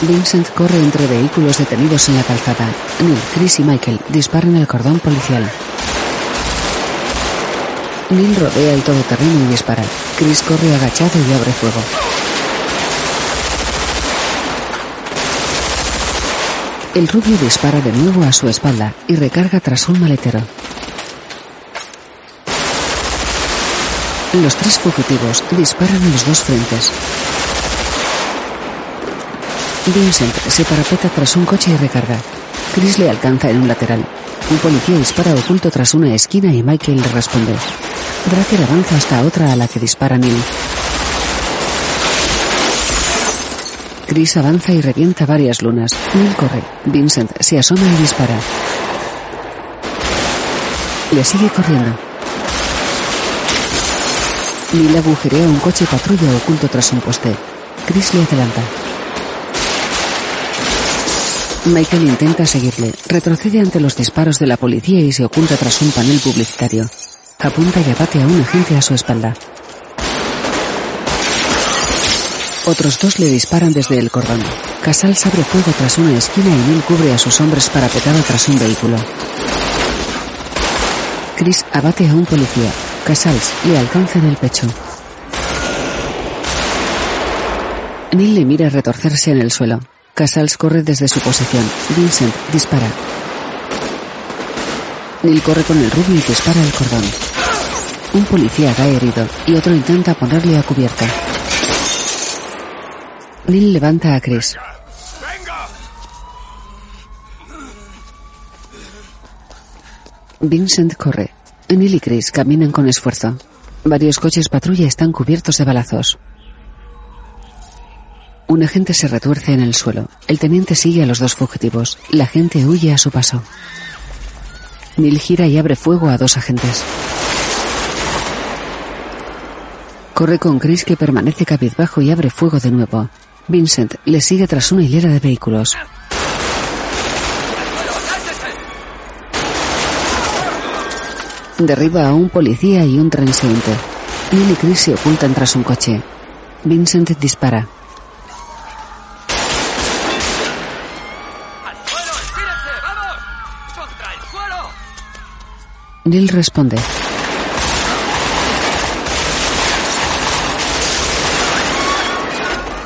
Vincent corre entre vehículos detenidos en la calzada. Neil, Chris y Michael disparan el cordón policial. Neil rodea el todoterreno y dispara. Chris corre agachado y abre fuego. El rubio dispara de nuevo a su espalda y recarga tras un maletero. Los tres fugitivos disparan en los dos frentes. Vincent se parapeta tras un coche y recarga. Chris le alcanza en un lateral. Un policía dispara oculto tras una esquina y Michael le responde. Draker avanza hasta otra a la que dispara Neil. Chris avanza y revienta varias lunas. Neil corre. Vincent se asoma y dispara. Le sigue corriendo. Neil agujerea un coche patrulla oculto tras un poste. Chris le adelanta. Michael intenta seguirle. Retrocede ante los disparos de la policía y se oculta tras un panel publicitario. Apunta y abate a un agente a su espalda. Otros dos le disparan desde el cordón. Casals abre fuego tras una esquina y Neil cubre a sus hombres parapetado tras un vehículo. Chris abate a un policía. Casals le alcanza en el pecho. Neil le mira retorcerse en el suelo. Casals corre desde su posición. Vincent dispara. Neil corre con el rubio y dispara el cordón. Un policía cae herido y otro intenta ponerle a cubierta. Neil levanta a Chris. Vincent corre. Neil y Chris caminan con esfuerzo. Varios coches patrulla están cubiertos de balazos. Un agente se retuerce en el suelo. El teniente sigue a los dos fugitivos. La gente huye a su paso. Neil gira y abre fuego a dos agentes. Corre con Chris que permanece cabizbajo y abre fuego de nuevo. Vincent le sigue tras una hilera de vehículos. Derriba a un policía y un transeúnte. Neil y Chris se ocultan tras un coche. Vincent dispara. Neil responde.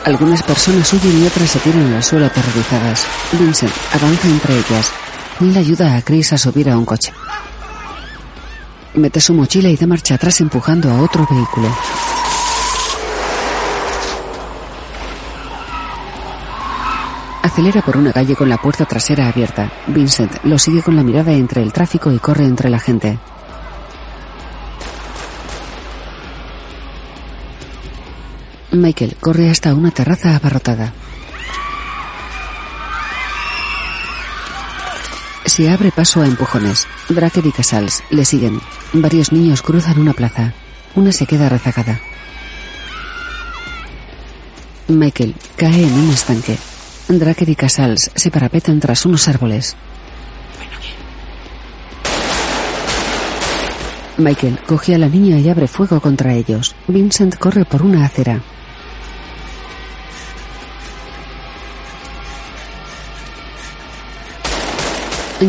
Algunas personas huyen y otras se tiran al suelo aterrorizadas. Vincent avanza entre ellas. Neil ayuda a Chris a subir a un coche. Mete su mochila y da marcha atrás empujando a otro vehículo. Acelera por una calle con la puerta trasera abierta. Vincent lo sigue con la mirada entre el tráfico y corre entre la gente. Michael corre hasta una terraza abarrotada. Se abre paso a empujones. Draker y Casals le siguen. Varios niños cruzan una plaza. Una se queda rezagada. Michael cae en un estanque. Draker y Casals se parapetan tras unos árboles. Michael coge a la niña y abre fuego contra ellos. Vincent corre por una acera.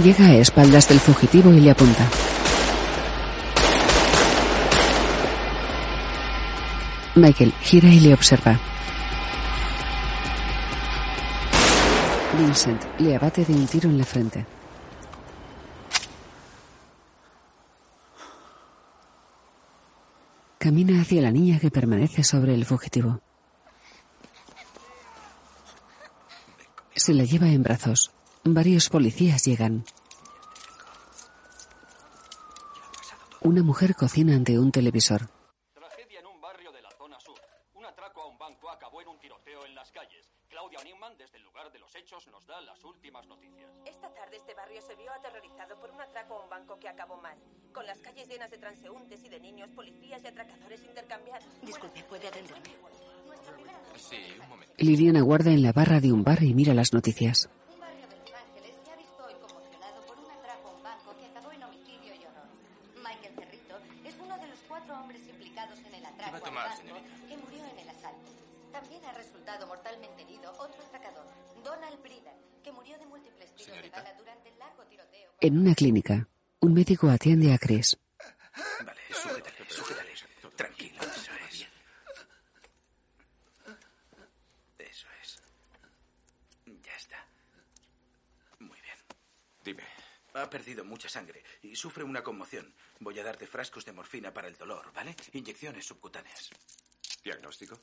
Llega a espaldas del fugitivo y le apunta. Michael gira y le observa. Vincent le abate de un tiro en la frente. Camina hacia la niña que permanece sobre el fugitivo. Se la lleva en brazos. Varios policías llegan. Una mujer cocina ante un televisor. Tragedia en un barrio de la zona sur. Un atraco a un banco acabó en un tiroteo en las calles. Claudia Newman, desde el lugar de los hechos, nos da las últimas noticias. Esta tarde este barrio se vio aterrorizado por un atraco a un banco que acabó mal. Con las calles llenas de transeúntes y de niños, policías y atracadores intercambiaron. Disculpe, ¿puede atenderme? Sí, un momento. Liliana guarda en la barra de un bar y mira las noticias. Implicados en el atraco al banco que murió en el asalto. También ha resultado mortalmente herido otro atracador, Donald Bridan, que murió de múltiples tiros Señorita. de bala durante el largo tiroteo. En una clínica, un médico atiende a Chris. Vale, sujétale, sujétale. Tranquilo, eso es. Eso es. Ya está. Muy bien. Dime. Ha perdido mucha sangre y sufre una conmoción. Voy a darte frascos de morfina para el dolor, ¿vale? Inyecciones subcutáneas. ¿Diagnóstico?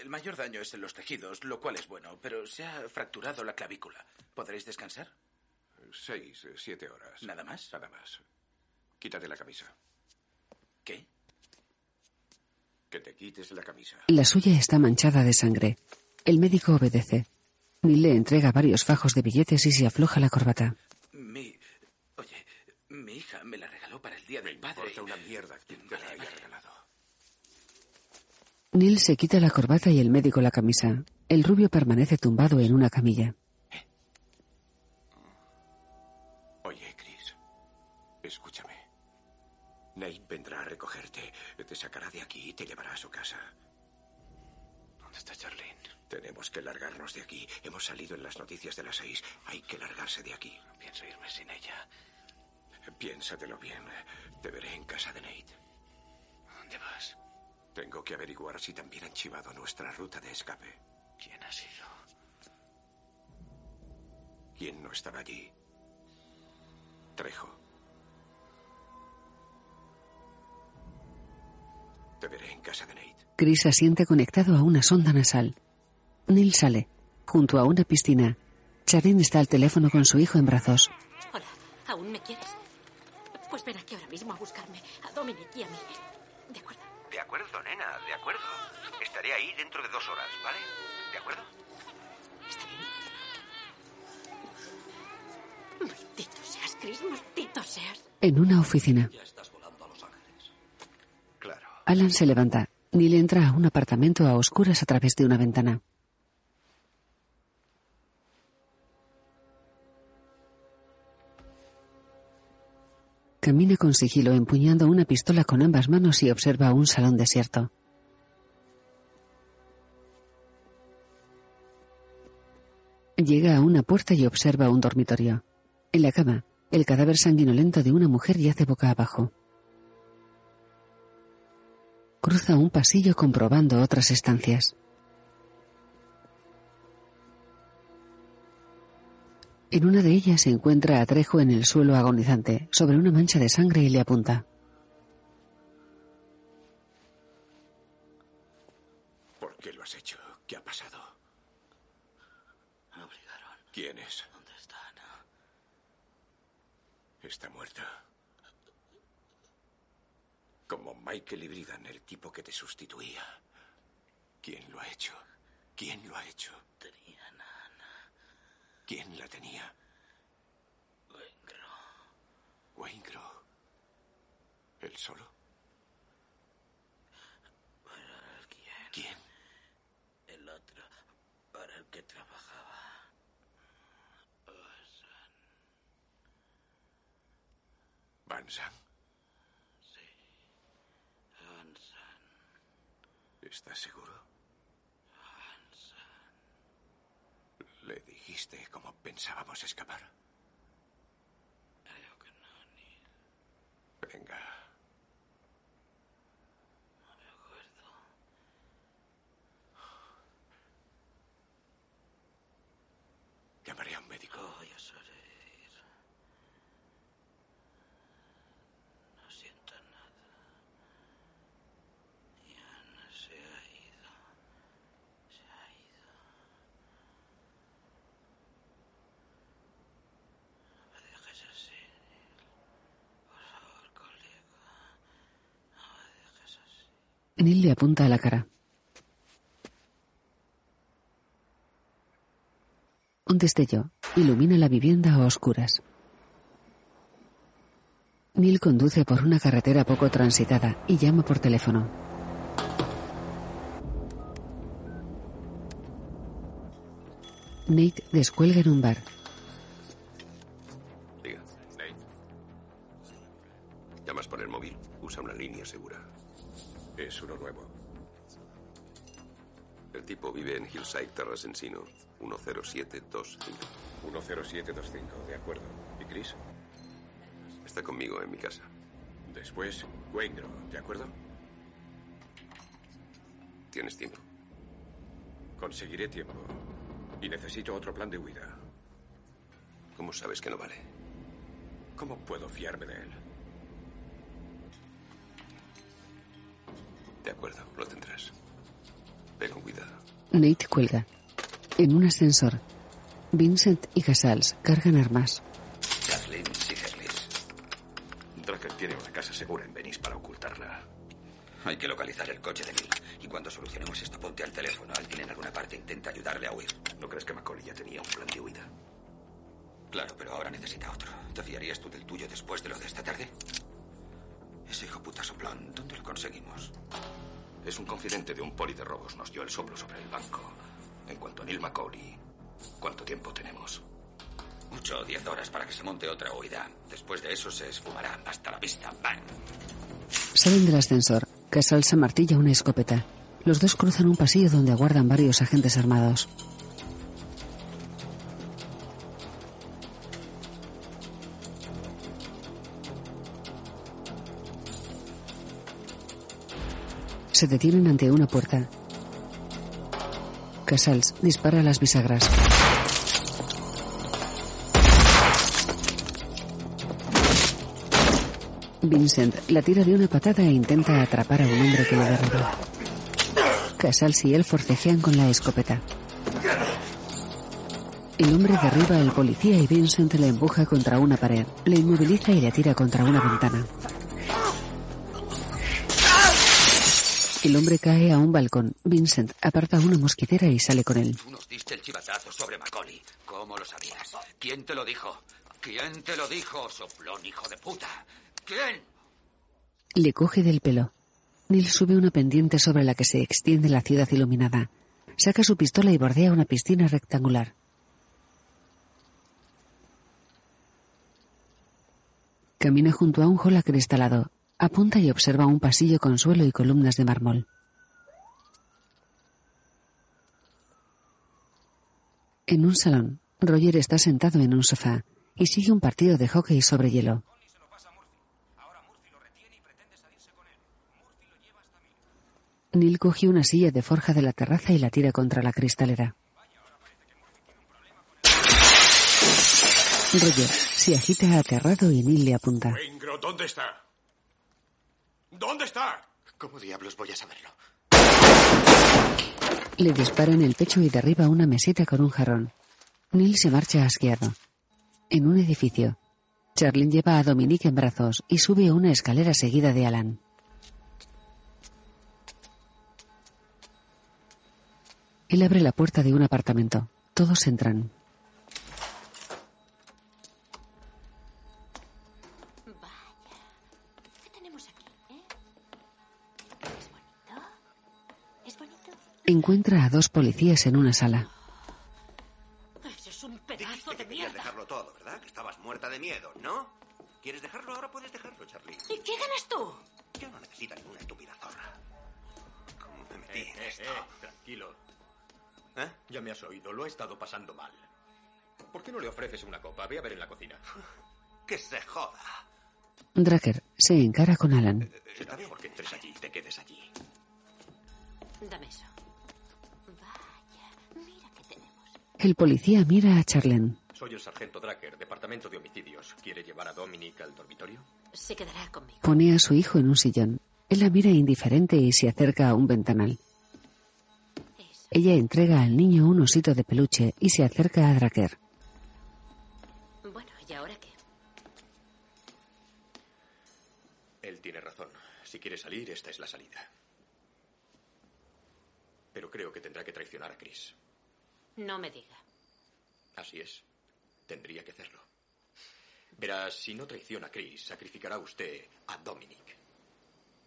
El mayor daño es en los tejidos, lo cual es bueno, pero se ha fracturado la clavícula. ¿Podréis descansar? Seis, eh, siete horas. ¿Nada más? Nada más. Quítate la camisa. ¿Qué? Que te quites la camisa. La suya está manchada de sangre. El médico obedece. Neil le entrega varios fajos de billetes y se afloja la corbata. Mi... Oye, mi hija me la para el Día del Padre. Importa una mierda quien te la haya regalado. Neil se quita la corbata y el médico la camisa. El rubio permanece tumbado en una camilla. Oye, Chris. Escúchame. Nate vendrá a recogerte. Te sacará de aquí y te llevará a su casa. ¿Dónde está Charlene? Tenemos que largarnos de aquí. Hemos salido en las noticias de las seis. Hay que largarse de aquí. No pienso irme sin ella. Piénsatelo bien. Te veré en casa de Nate. ¿A dónde vas? Tengo que averiguar si también han chivado nuestra ruta de escape. ¿Quién ha sido? ¿Quién no estaba allí? Trejo. Te veré en casa de Nate. Chris asiente conectado a una sonda nasal. Neil sale. Junto a una piscina, Charin está al teléfono con su hijo en brazos. Hola, ¿aún me quieres? Pues ven aquí ahora mismo a buscarme, a Dominic y a mí. ¿De acuerdo? De acuerdo, nena, de acuerdo. Estaré ahí dentro de dos horas, ¿vale? ¿De acuerdo? Está bien. Maldito seas, Chris, maldito seas. En una oficina, Ya estás volando a Los Ángeles. Claro. Alan se levanta. Neil entra a un apartamento a oscuras a través de una ventana. Camina con sigilo empuñando una pistola con ambas manos y observa un salón desierto. Llega a una puerta y observa un dormitorio. En la cama, el cadáver sanguinolento de una mujer yace boca abajo. Cruza un pasillo comprobando otras estancias. En una de ellas se encuentra a Trejo en el suelo agonizante, sobre una mancha de sangre y le apunta. ¿Por qué lo has hecho? ¿Qué ha pasado? Me obligaron. ¿Quién es? ¿Dónde está Ana? Está muerta. Como Michael y el tipo que te sustituía. ¿Quién lo ha hecho? ¿Quién lo ha hecho? ¿Quién la tenía? Waingro. Waingro. ¿Él solo? ¿Para quién? ¿Quién? El otro. Para el que trabajaba. ¿Van Sang? Hansan. ¿Estás seguro? ¿Le dijiste cómo pensábamos escapar? Creo que no, Venga. no me acuerdo. Neil le apunta a la cara. Un destello ilumina la vivienda a oscuras. Neil conduce por una carretera poco transitada y llama por teléfono. Nate descuelga en un bar. Diga. Llamas por el móvil. Usa una línea segura. Es uno nuevo. El tipo vive en Hillside Terrace Encino, 10725. 10725, de acuerdo. ¿Y Chris? Está conmigo en mi casa. Después, Waingro, ¿de acuerdo? ¿Tienes tiempo? Conseguiré tiempo. Y necesito otro plan de huida. ¿Cómo sabes que no vale? ¿Cómo puedo fiarme de él? De acuerdo, lo tendrás. Ve con cuidado. Nate cuelga. En un ascensor, Vincent y Casals cargan armas. Kathleen. Drucker tiene una casa segura en Venice para ocultarla. Hay que localizar el coche de Neil. Y cuando solucionemos esto, ponte al teléfono. Alguien en alguna parte intenta ayudarle a huir. ¿No crees que Macaulay ya tenía un plan de huida? Claro, pero ahora necesita otro. ¿Te fiarías tú del tuyo después de lo de esta tarde? Ese hijo puta soplón, ¿dónde lo conseguimos? Es un confidente de un poli de robos. Nos dio el soplo sobre el banco. En cuanto a Neil Macaulay, ¿cuánto tiempo tenemos? Ocho o diez horas para que se monte otra huida. Después de eso se esfumará. Hasta la vista. ¡Bang! Salen del ascensor. Casals amartilla una escopeta. Los dos cruzan un pasillo donde aguardan varios agentes armados. Se detienen ante una puerta. Casals dispara las bisagras. Vincent la tira de una patada e intenta atrapar a un hombre que le derriba. Casals y él forcejean con la escopeta. El hombre derriba al policía y Vincent le empuja contra una pared, le inmoviliza y le tira contra una ventana. El hombre cae a un balcón. Vincent aparta una mosquitera y sale con él. Tú nos diste el chivatazo sobre Macaulay. ¿Cómo lo sabías? ¿Quién te lo dijo? ¿Quién te lo dijo, soplón hijo de puta? ¿Quién? Le coge del pelo. Neil sube una pendiente sobre la que se extiende la ciudad iluminada. Saca su pistola y bordea una piscina rectangular. Camina junto a un hall acristalado. Apunta y observa un pasillo con suelo y columnas de mármol. En un salón, Roger está sentado en un sofá y sigue un partido de hockey sobre hielo. Neil coge una silla de forja de la terraza y la tira contra la cristalera. Roger se agita aterrado y Neil le apunta. ¿dónde está? ¿Dónde está? ¿Cómo diablos voy a saberlo? Le dispara en el pecho y derriba una mesita con un jarrón. Neil se marcha asqueado. En un edificio, Charlene lleva a Dominique en brazos y sube una escalera seguida de Alan. Él abre la puerta de un apartamento. Todos entran. Encuentra a dos policías en una sala. Un pedazo de Querías mierda. dejarlo todo, ¿verdad? Que estabas muerta de miedo, ¿no? ¿Quieres dejarlo? Ahora puedes dejarlo, Charlie. ¿Y qué ganas tú? Ya no necesita ninguna estúpida zorra. ¿Cómo me metí en esto? tranquilo. ¿Eh? Ya me has oído, lo he estado pasando mal. ¿Por qué no le ofreces una copa? Ve a ver en la cocina. Que se joda. Dracker se encara con Alan. Será mejor que entres allí y te quedes allí. Dame eso. El policía mira a Charlene. Soy el sargento Dracker, departamento de homicidios. ¿Quiere llevar a Dominic al dormitorio? Se quedará conmigo. Pone a su hijo en un sillón. Él la mira indiferente y se acerca a un ventanal. Ella entrega al niño un osito de peluche y se acerca a Dracker. Bueno, ¿y ahora qué? Él tiene razón. Si quiere salir, esta es la salida. creo que tendrá que traicionar a Chris. No me diga. Así es. Tendría que hacerlo. Verás, si no traiciona a Chris, sacrificará usted a Dominic.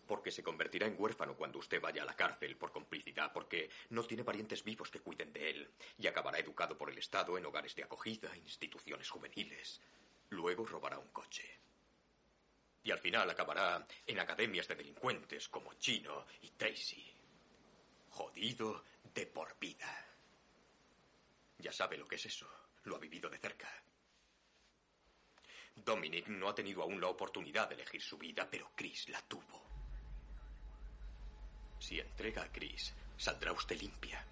Porque se convertirá en huérfano cuando usted vaya a la cárcel por complicidad, porque no tiene parientes vivos que cuiden de él, y acabará educado por el Estado en hogares de acogida, instituciones juveniles. Luego robará un coche. Y al final acabará en academias de delincuentes como Chino y Tracy. Jodido de por vida. Ya sabe lo que es eso. Lo ha vivido de cerca. Dominic no ha tenido aún la oportunidad de elegir su vida, pero Chris la tuvo. Si entrega a Chris, saldrá usted limpia.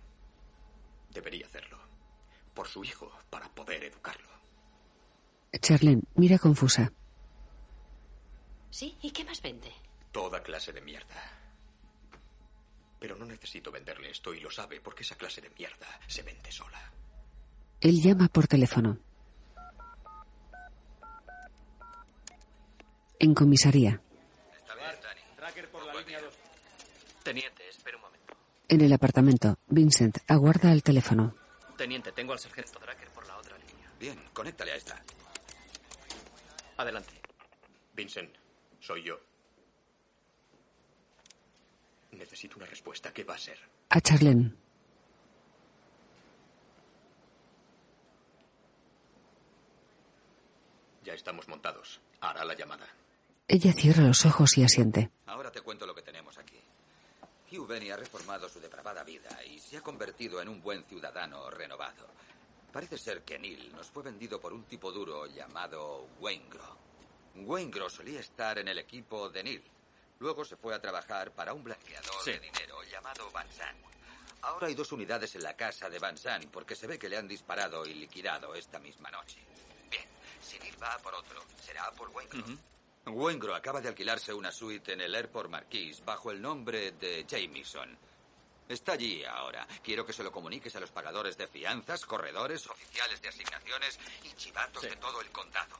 Debería hacerlo. Por su hijo, para poder educarlo. Charlene mira confusa. ¿Sí? ¿Y qué más vende? Toda clase de mierda. Pero no necesito venderle esto y lo sabe porque esa clase de mierda se vende sola. Él llama por teléfono. En comisaría. Tracker por la línea 2. Teniente, espera un momento. En el apartamento, Vincent aguarda al teléfono. Teniente, tengo al sargento Dracker por la otra línea. Bien, conéctale a esta. Adelante. Vincent, soy yo. Necesito una respuesta. ¿Qué va a ser? A Charlene. Ya estamos montados. Hará la llamada. Ella cierra los ojos y asiente. Ahora te cuento lo que tenemos aquí. Hugh Benny ha reformado su depravada vida y se ha convertido en un buen ciudadano renovado. Parece ser que Neil nos fue vendido por un tipo duro llamado Waingro. Waingro solía estar en el equipo de Neil. Luego se fue a trabajar para un blanqueador Sí. de dinero llamado Van Zandt. Ahora hay dos unidades en la casa de Van Zandt porque se ve que le han disparado y liquidado esta misma noche. Va a por otro, será por Waingro. Wengro acaba de alquilarse una suite en el Airport Marquis bajo el nombre de Jameson. Está allí ahora. Quiero que se lo comuniques a los pagadores de fianzas, corredores, oficiales de asignaciones y chivatos de todo el condado.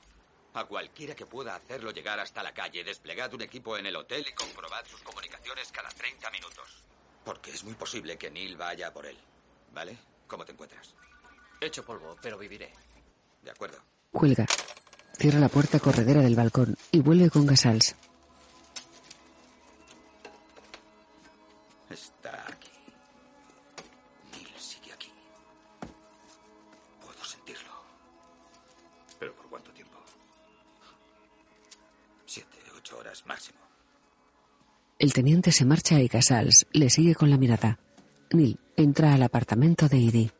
A cualquiera que pueda hacerlo llegar hasta la calle, desplegad un equipo en el hotel y comprobad sus comunicaciones cada 30 minutos. Porque es muy posible que Neil vaya por él. ¿Vale? ¿Cómo te encuentras? Hecho polvo, pero viviré. De acuerdo. Cuelga. Cierra la puerta corredera del balcón y vuelve con Gasals. Está aquí. Neil sigue aquí. Puedo sentirlo. ¿Pero por cuánto tiempo? Siete, ocho horas máximo. El teniente se marcha y Casals le sigue con la mirada. Neil entra al apartamento de Edie.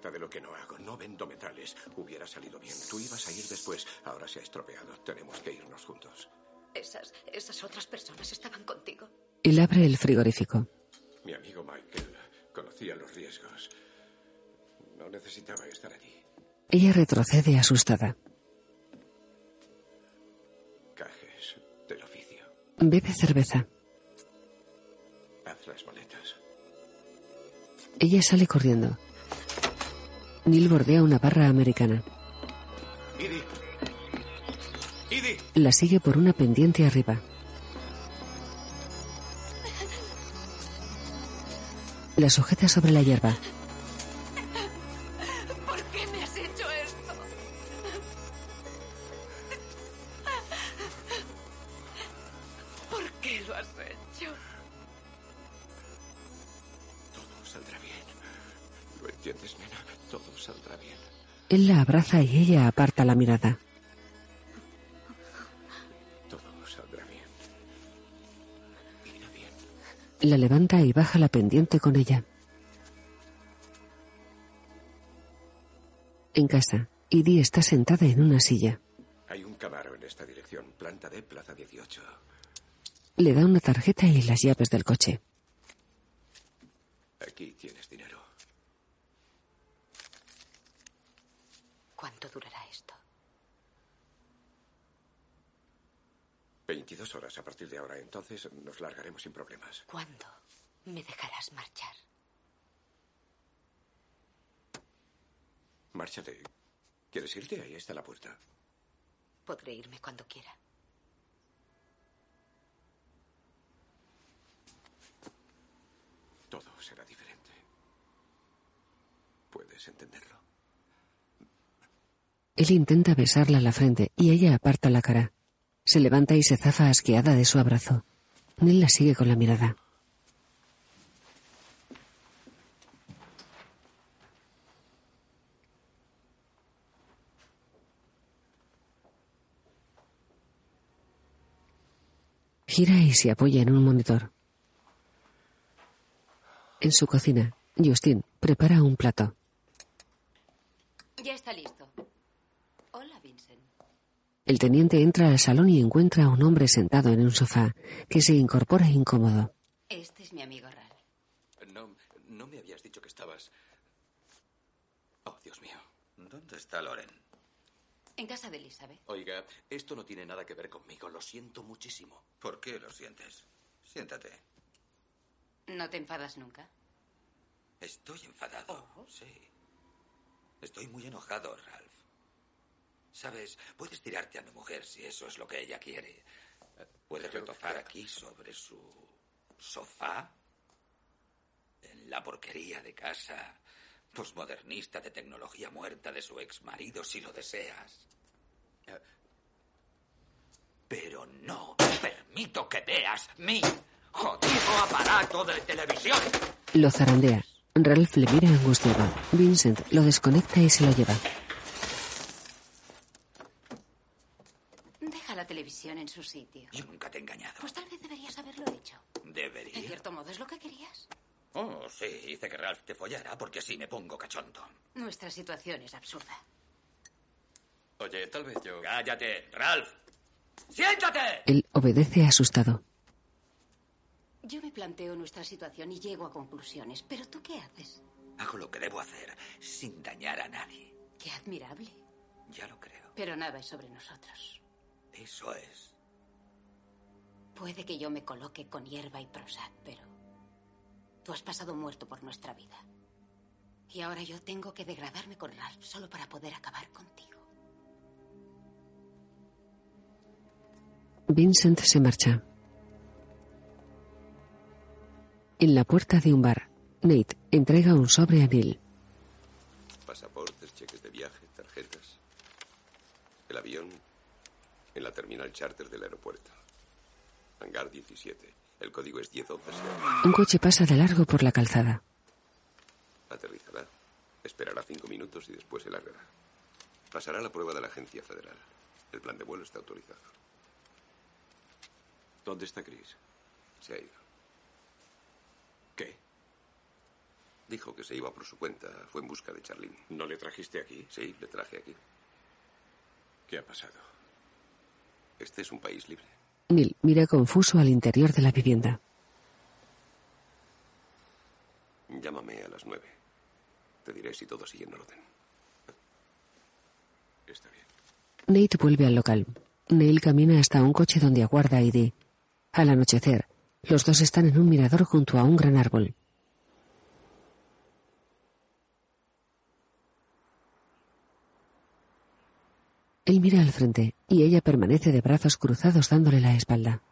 Trata de lo que no hago. No vendo metales. Hubiera salido bien. Tú ibas a ir después. Ahora se ha estropeado. Tenemos que irnos juntos. Esas, esas otras personas estaban contigo. Él abre el frigorífico. Mi amigo Michael conocía los riesgos. No necesitaba estar allí. Ella retrocede asustada. Cajes del oficio. Bebe cerveza. Haz las maletas. Ella sale corriendo. Neil bordea una barra americana. La sigue por una pendiente arriba. La sujeta sobre la hierba. Abraza y ella aparta la mirada. Todo saldrá bien. Irá bien. La levanta y baja la pendiente con ella. En casa, Edie está sentada en una silla. Hay un Camaro en esta dirección. Planta de Plaza 18. Le da una tarjeta y las llaves del coche. Aquí tienes dinero. ¿Cuánto durará esto? 22 horas a partir de ahora. Entonces nos largaremos sin problemas. ¿Cuándo me dejarás marchar? Márchate. ¿Quieres irte? Ahí está la puerta. Podré irme cuando quiera. Todo será diferente. Puedes entenderlo. Él intenta besarla en la frente y ella aparta la cara. Se levanta y se zafa asqueada de su abrazo. Neil la sigue con la mirada. Gira y se apoya en un monitor. En su cocina, Justin prepara un plato. Ya está listo. El teniente entra al salón y encuentra a un hombre sentado en un sofá, que se incorpora incómodo. Este es mi amigo Ralph. No, no me habías dicho que estabas... Oh, Dios mío. ¿Dónde está Loren? En casa de Elizabeth. Oiga, esto no tiene nada que ver conmigo. Lo siento muchísimo. ¿Por qué lo sientes? Siéntate. ¿No te enfadas nunca? Estoy enfadado. Sí. Estoy muy enojado, Ralph. Sabes, puedes tirarte a mi mujer si eso es lo que ella quiere. Puedes retozar aquí sobre su sofá. En la porquería de casa posmodernista de tecnología muerta de su ex marido si lo deseas. Pero no permito que veas mi jodido aparato de televisión. Lo zarandea. Ralph le mira angustiado. Vincent lo desconecta y se lo lleva. Deja la televisión en su sitio. Yo nunca te he engañado. Pues tal vez deberías haberlo hecho. Debería. En cierto modo, es lo que querías. Oh, sí, hice que Ralph te follara porque así me pongo cachondo. Nuestra situación es absurda. Oye, tal vez yo... Cállate, Ralph. ¡Siéntate! Él obedece asustado. Yo me planteo nuestra situación y llego a conclusiones. ¿Pero tú qué haces? Hago lo que debo hacer sin dañar a nadie. Qué admirable. Ya lo creo. Pero nada es sobre nosotros. Eso es. Puede que yo me coloque con hierba y Prozac, pero tú has pasado muerto por nuestra vida. Y ahora yo tengo que degradarme con Ralph solo para poder acabar contigo. Vincent se marcha. En la puerta de un bar, Nate entrega un sobre a Neil. Pasaportes, cheques de viaje, tarjetas. El avión en la terminal charter del aeropuerto. Hangar 17. El código es 1011. Un coche pasa de largo por la calzada. Aterrizará. Esperará cinco minutos y después se largará. Pasará la prueba de la agencia federal. El plan de vuelo está autorizado. ¿Dónde está Chris? Se ha ido. ¿Qué? Dijo que se iba por su cuenta. Fue en busca de Charlene. ¿No le trajiste aquí? Sí, le traje aquí. ¿Qué ha pasado? Este es un país libre. Neil mira confuso al interior de la vivienda. Llámame a las nueve. Te diré si todo sigue en orden. Está bien. Nate vuelve al local. Neil camina hasta un coche donde aguarda a Edie. Al anochecer, los dos están en un mirador junto a un gran árbol. Él mira al frente y ella permanece de brazos cruzados dándole la espalda.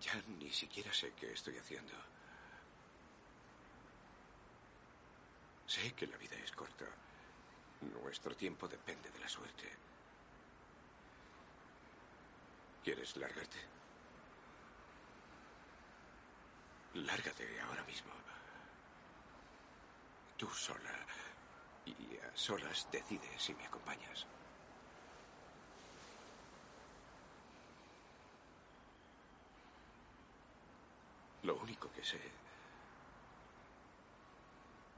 Ya ni siquiera sé qué estoy haciendo. Sé que la vida es corta. Nuestro tiempo depende de la suerte. ¿Quieres largarte? Lárgate ahora mismo. Tú sola. Y a solas decides si me acompañas. Lo único que sé.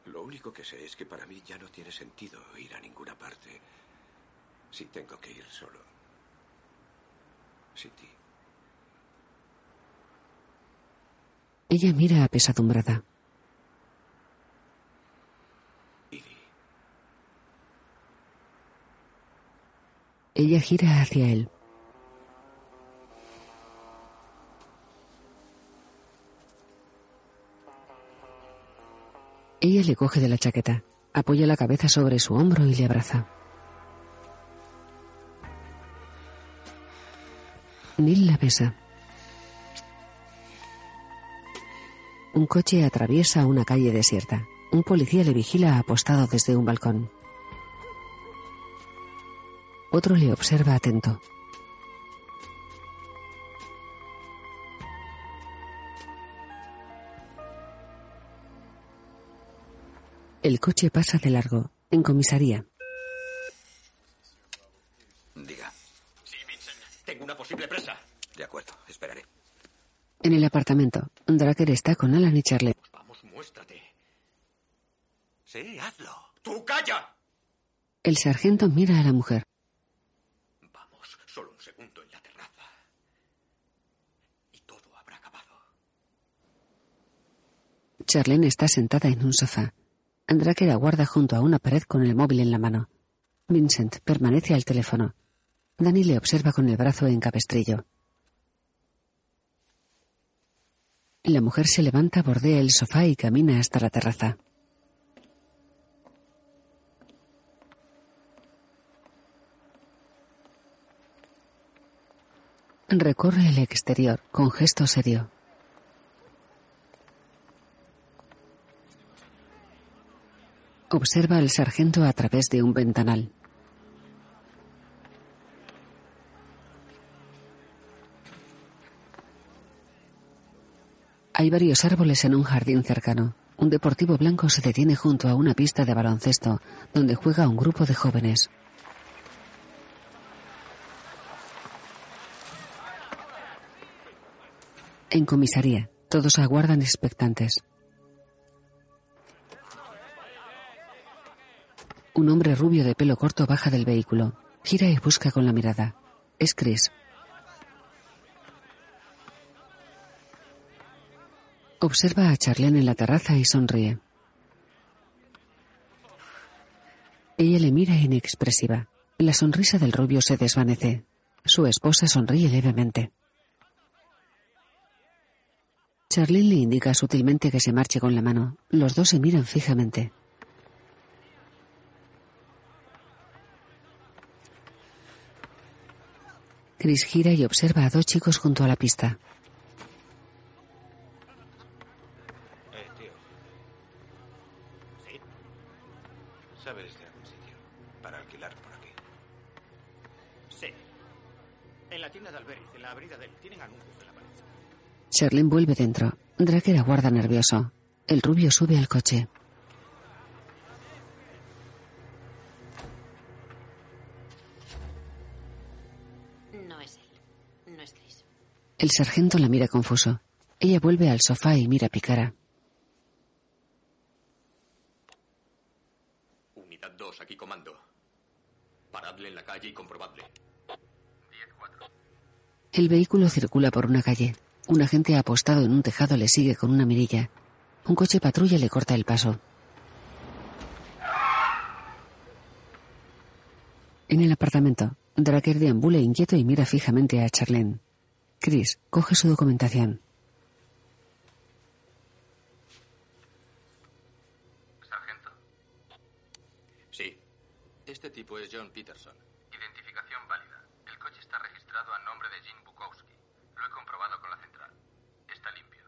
Lo único que sé es que para mí ya no tiene sentido ir a ninguna parte si tengo que ir solo. Sin ti. Ella mira apesadumbrada. Ella gira hacia él. Ella le coge de la chaqueta, apoya la cabeza sobre su hombro y le abraza. Neil la besa. Un coche atraviesa una calle desierta. Un policía le vigila apostado desde un balcón. Otro le observa atento. El coche pasa de largo. En comisaría. Diga. Sí, Vincent. Tengo una posible presa. De acuerdo, esperaré. En el apartamento, Draker está con Alan y Charlie. Vamos, muéstrate. Sí, hazlo. ¡Tú calla! El sargento mira a la mujer. Vamos, solo un segundo en la terraza. Y todo habrá acabado. Charlene está sentada en un sofá. Draker aguarda junto a una pared con el móvil en la mano. Vincent permanece al teléfono. Danny le observa con el brazo en cabestrillo. La mujer se levanta, bordea el sofá y camina hasta la terraza. Recorre el exterior con gesto serio. Observa al sargento a través de un ventanal. Hay varios árboles en un jardín cercano. Un deportivo blanco se detiene junto a una pista de baloncesto, donde juega un grupo de jóvenes. En comisaría, todos aguardan expectantes. Un hombre rubio de pelo corto baja del vehículo. Gira y busca con la mirada. Es Chris. Observa a Charlene en la terraza y sonríe. Ella le mira inexpresiva. La sonrisa del rubio se desvanece. Su esposa sonríe levemente. Charlene le indica sutilmente que se marche con la mano. Los dos se miran fijamente. Chris gira y observa a dos chicos junto a la pista. Eh, tío. ¿Sí? ¿Sabes de algún sitio para alquilar por aquí? Sí. En la tienda de Alberiz, en la avenida del... Tienen anuncios en la pared. Charlene vuelve dentro. Draker aguarda nervioso. El rubio sube al coche. El sargento la mira confuso. Ella vuelve al sofá y mira a Picara. Unidad 2, aquí comando. Paradle en la calle y comprobadle. 10-4. El vehículo circula por una calle. Un agente apostado en un tejado le sigue con una mirilla. Un coche patrulla le corta el paso. En el apartamento, Draker deambula inquieto y mira fijamente a Charlene. Chris coge su documentación. Sargento. Sí. Este tipo es John Peterson. Identificación válida. El coche está registrado a nombre de Jim Bukowski. Lo he comprobado con la central. Está limpio.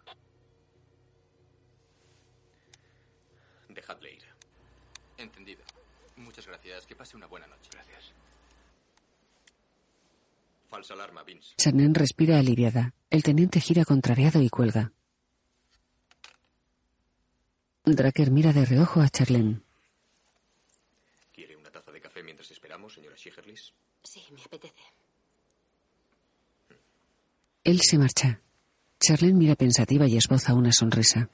Dejadle ir. Entendido. Muchas gracias. Que pase una buena noche. Gracias. Falsa alarma, Vince. Charlene respira aliviada. El teniente gira contrariado y cuelga. Draker mira de reojo a Charlene. ¿Quiere una taza de café mientras esperamos, señora Shigerlis? Sí, me apetece. Él se marcha. Charlene mira pensativa y esboza una sonrisa.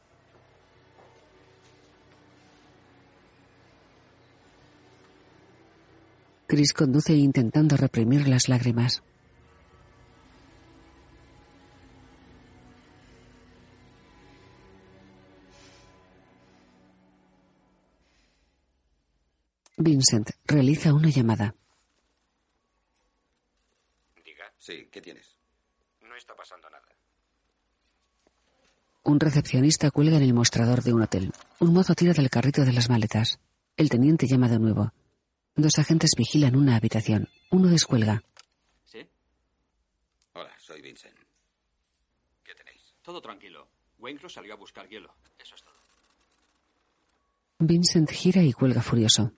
Chris conduce intentando reprimir las lágrimas. Vincent realiza una llamada. Diga. Sí, ¿qué tienes? No está pasando nada. Un recepcionista cuelga en el mostrador de un hotel. Un mozo tira del carrito de las maletas. El teniente llama de nuevo. Dos agentes vigilan una habitación. Uno descuelga. ¿Sí? Hola, soy Vincent. ¿Qué tenéis? Todo tranquilo. Salió a buscar hielo. Eso es todo. Vincent gira y cuelga furioso.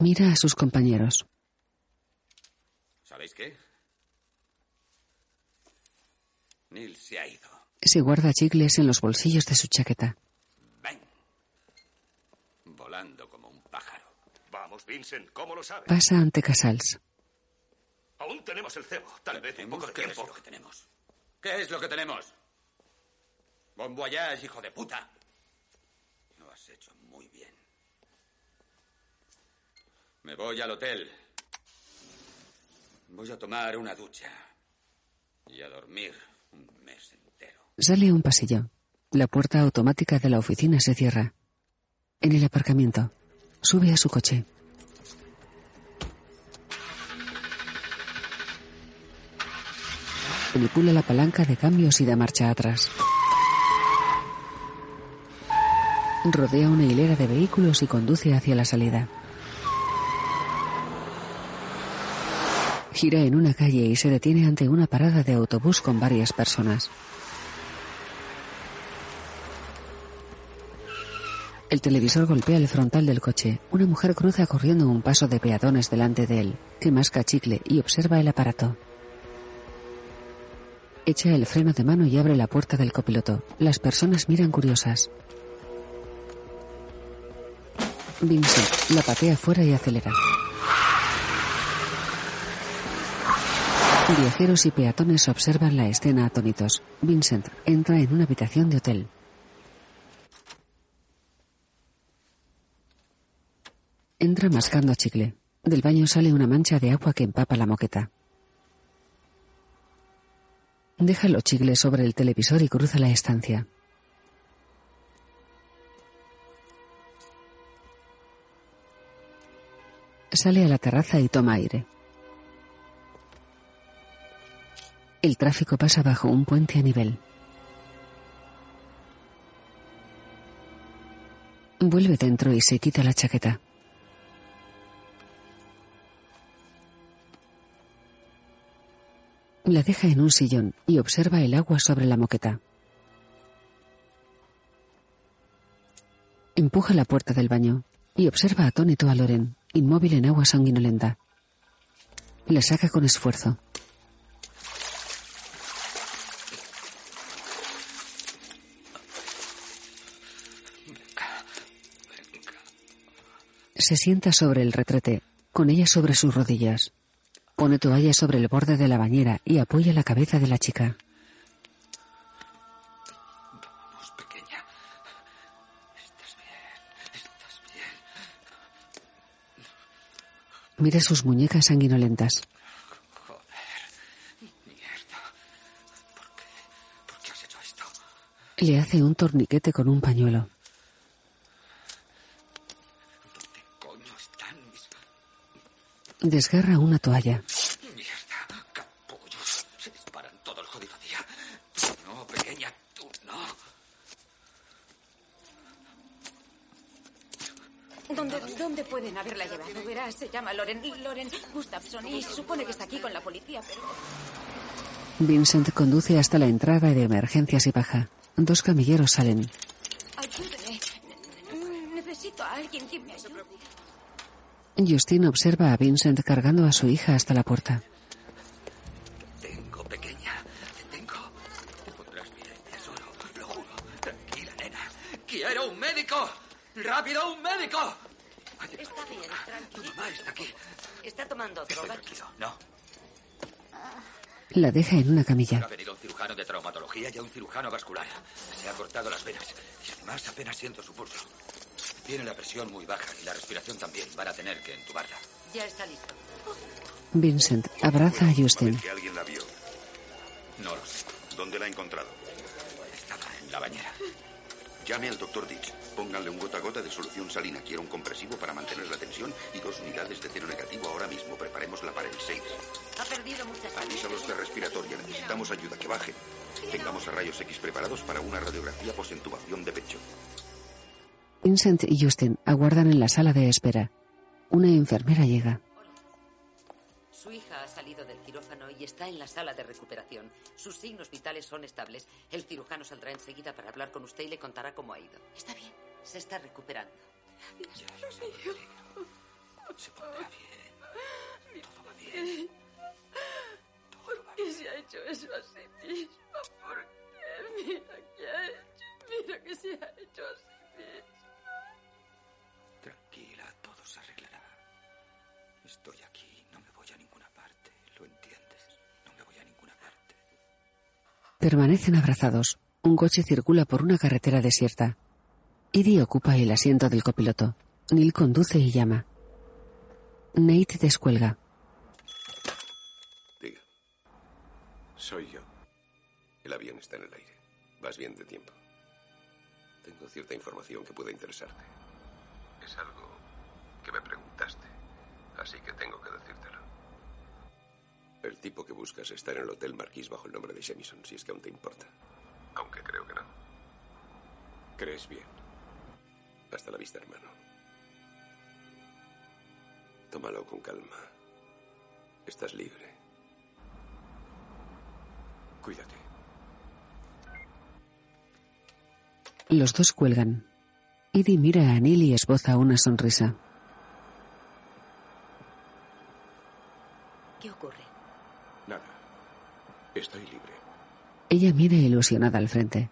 Mira a sus compañeros. ¿Sabéis qué? Neil se ha ido. Se guarda chicles en los bolsillos de su chaqueta. Volando como un pájaro. Vamos, Vincent, ¿cómo lo sabes? Pasa ante Casals. Aún tenemos el cebo. Tal vez un poco de ¿Qué tiempo. es lo que tenemos? ¿Qué es lo que tenemos? Bon voyage, hijo de puta. Lo has hecho muy bien. Me voy al hotel. Voy a tomar una ducha. Y a dormir un mes entero. Sale a un pasillo. La puerta automática de la oficina se cierra. En el aparcamiento. Sube a su coche. Manipula la palanca de cambios y da marcha atrás. Rodea una hilera de vehículos y conduce hacia la salida. Gira en una calle y se detiene ante una parada de autobús con varias personas. El televisor golpea el frontal del coche. Una mujer cruza corriendo un paso de peatones delante de él, que masca chicle y observa el aparato. Echa el freno de mano y abre la puerta del copiloto. Las personas miran curiosas. Vincent la patea fuera y acelera. Viajeros y peatones observan la escena atónitos. Vincent entra en una habitación de hotel. Entra mascando chicle. Del baño sale una mancha de agua que empapa la moqueta. Deja los chicles sobre el televisor y cruza la estancia. Sale a la terraza y toma aire. El tráfico pasa bajo un puente a nivel. Vuelve dentro y se quita la chaqueta. La deja en un sillón y observa el agua sobre la moqueta. Empuja la puerta del baño y observa atónito a Loren, inmóvil en agua sanguinolenta. La saca con esfuerzo. Se sienta sobre el retrete, con ella sobre sus rodillas. Pone toalla sobre el borde de la bañera y apoya la cabeza de la chica. Vamos, pequeña. Estás bien. Estás bien. Mira sus muñecas sanguinolentas. Mierda. ¿Por qué? ¿Por qué has hecho esto? Le hace un torniquete con un pañuelo. Desgarra una toalla. Mierda. Capullos. Se disparan todo el jodido día. No, pequeña, tú no. ¿Dónde, ¿Dónde pueden haberla llevado? Verás, se llama Loren, Loren Gustafsson y supone que está aquí con la policía, pero... Vincent conduce hasta la entrada de emergencias y baja. Dos camilleros salen. Ayúdeme. Necesito a alguien que me ayude. Justin observa a Vincent cargando a su hija hasta la puerta. Tengo, pequeña. Te tengo. Te pondrás bien, tesoro. Lo juro. Tranquila, nena. ¡Quiero un médico! ¡Rápido, un médico! Está bien, Tu tranquilo. mamá está aquí. ¿Está tomando droga? No. La deja en una Ha camilla. venido un cirujano de traumatología y un cirujano vascular. Se ha cortado las venas y además apenas siento su pulso. Tiene la presión muy baja y la respiración también. Van a tener que entubarla. Ya está listo. Vincent abraza a Justin. Que alguien la vio. No lo sé. ¿Dónde la ha encontrado? Estaba en la bañera. Llame al doctor Dix. Pónganle un gota a gota de solución salina. Quiero un compresivo para mantener la tensión y dos unidades de cero negativo ahora mismo. Preparémosla para el 6. Ha perdido mucha sangre. Avísalos de respiratoria. Necesitamos ayuda. Que baje. Tengamos a rayos X preparados para una radiografía posintubación de pecho. Vincent y Justin aguardan en la sala de espera. Una enfermera llega. Su hija ha salido del quirófano y está en la sala de recuperación. Sus signos vitales son estables. El cirujano saldrá enseguida para hablar con usted y le contará cómo ha ido. Está bien. Se está recuperando. Se pondrá bien. Todo va bien. ¿Por qué se ha hecho eso a sí mismo? ¿Por qué? Mira qué ha hecho. Mira que se ha hecho a sí mismo. Estoy aquí, no me voy a ninguna parte. ¿Lo entiendes? No me voy a ninguna parte. Permanecen abrazados. Un coche circula por una carretera desierta. Edie ocupa el asiento del copiloto. Neil conduce y llama. Nate descuelga. Diga. Soy yo. El avión está en el aire. Vas bien de tiempo. Tengo cierta información que puede interesarte. Es algo que me preguntaste, así que tengo que decírtelo. El tipo que buscas está en el Hotel Marquis bajo el nombre de Jamison, si es que aún te importa. Aunque creo que no. ¿Crees bien? Hasta la vista, hermano. Tómalo con calma. Estás libre. Cuídate. Los dos cuelgan. Edie mira a Neil y esboza una sonrisa. ¿Qué ocurre? Nada. Estoy libre. Ella mira ilusionada al frente.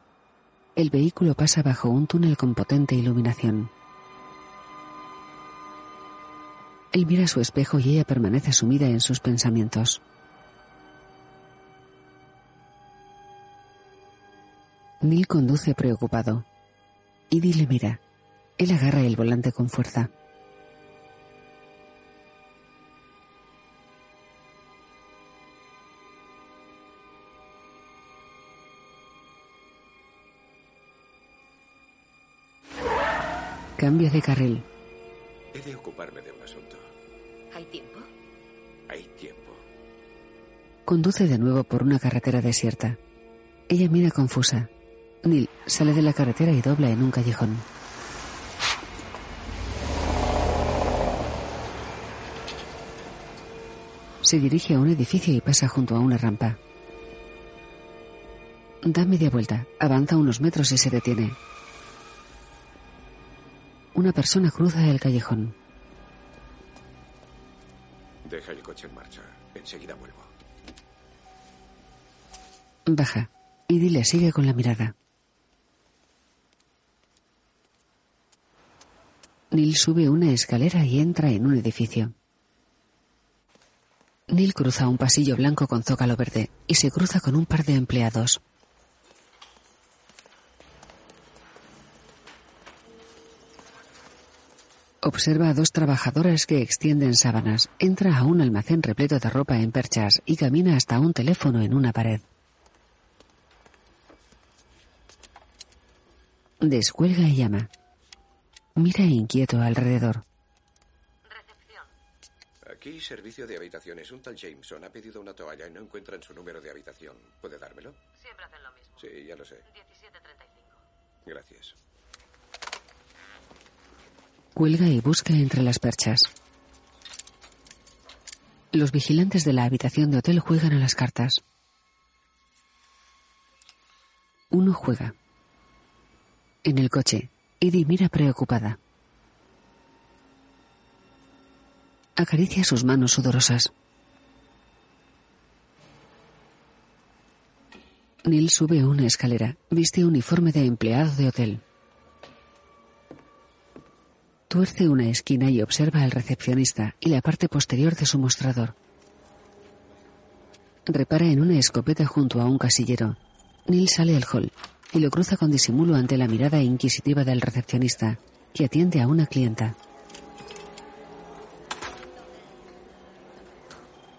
El vehículo pasa bajo un túnel con potente iluminación. Él mira su espejo y ella permanece sumida en sus pensamientos. Neil conduce preocupado. Edie le mira. Él agarra el volante con fuerza. Cambia de carril. He de ocuparme de un asunto. ¿Hay tiempo? Hay tiempo. Conduce de nuevo por una carretera desierta. Ella mira confusa. Neil sale de la carretera y dobla en un callejón. Se dirige a un edificio y pasa junto a una rampa. Da media vuelta, avanza unos metros y se detiene. Una persona cruza el callejón. Deja el coche en marcha. Enseguida vuelvo. Baja. Edie le sigue con la mirada. Neil sube una escalera y entra en un edificio. Neil cruza un pasillo blanco con zócalo verde y se cruza con un par de empleados. Observa a dos trabajadoras que extienden sábanas, entra a un almacén repleto de ropa en perchas y camina hasta un teléfono en una pared. Descuelga y llama. Mira inquieto alrededor. Aquí, servicio de habitaciones. Un tal Jameson ha pedido una toalla y no encuentran su número de habitación. ¿Puede dármelo? Siempre hacen lo mismo. Sí, ya lo sé. 1735. Gracias. Cuelga y busca entre las perchas. Los vigilantes de la habitación de hotel juegan a las cartas. Uno juega. En el coche, Edie mira preocupada. Acaricia sus manos sudorosas. Neil sube una escalera. Viste uniforme de empleado de hotel. Tuerce una esquina y observa al recepcionista y la parte posterior de su mostrador. Repara en una escopeta junto a un casillero. Neil sale al hall y lo cruza con disimulo ante la mirada inquisitiva del recepcionista, que atiende a una clienta.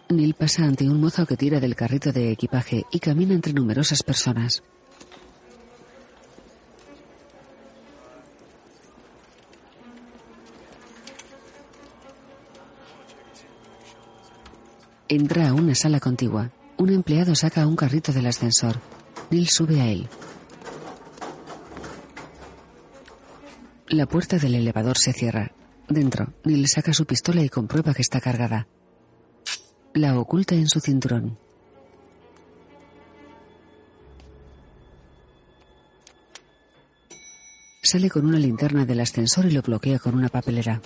Neil pasa ante un mozo que tira del carrito de equipaje y camina entre numerosas personas. Entra a una sala contigua. Un empleado saca un carrito del ascensor. Neil sube a él. La puerta del elevador se cierra. Dentro, Neil saca su pistola y comprueba que está cargada. La oculta en su cinturón. Sale con una linterna del ascensor y lo bloquea con una papelera.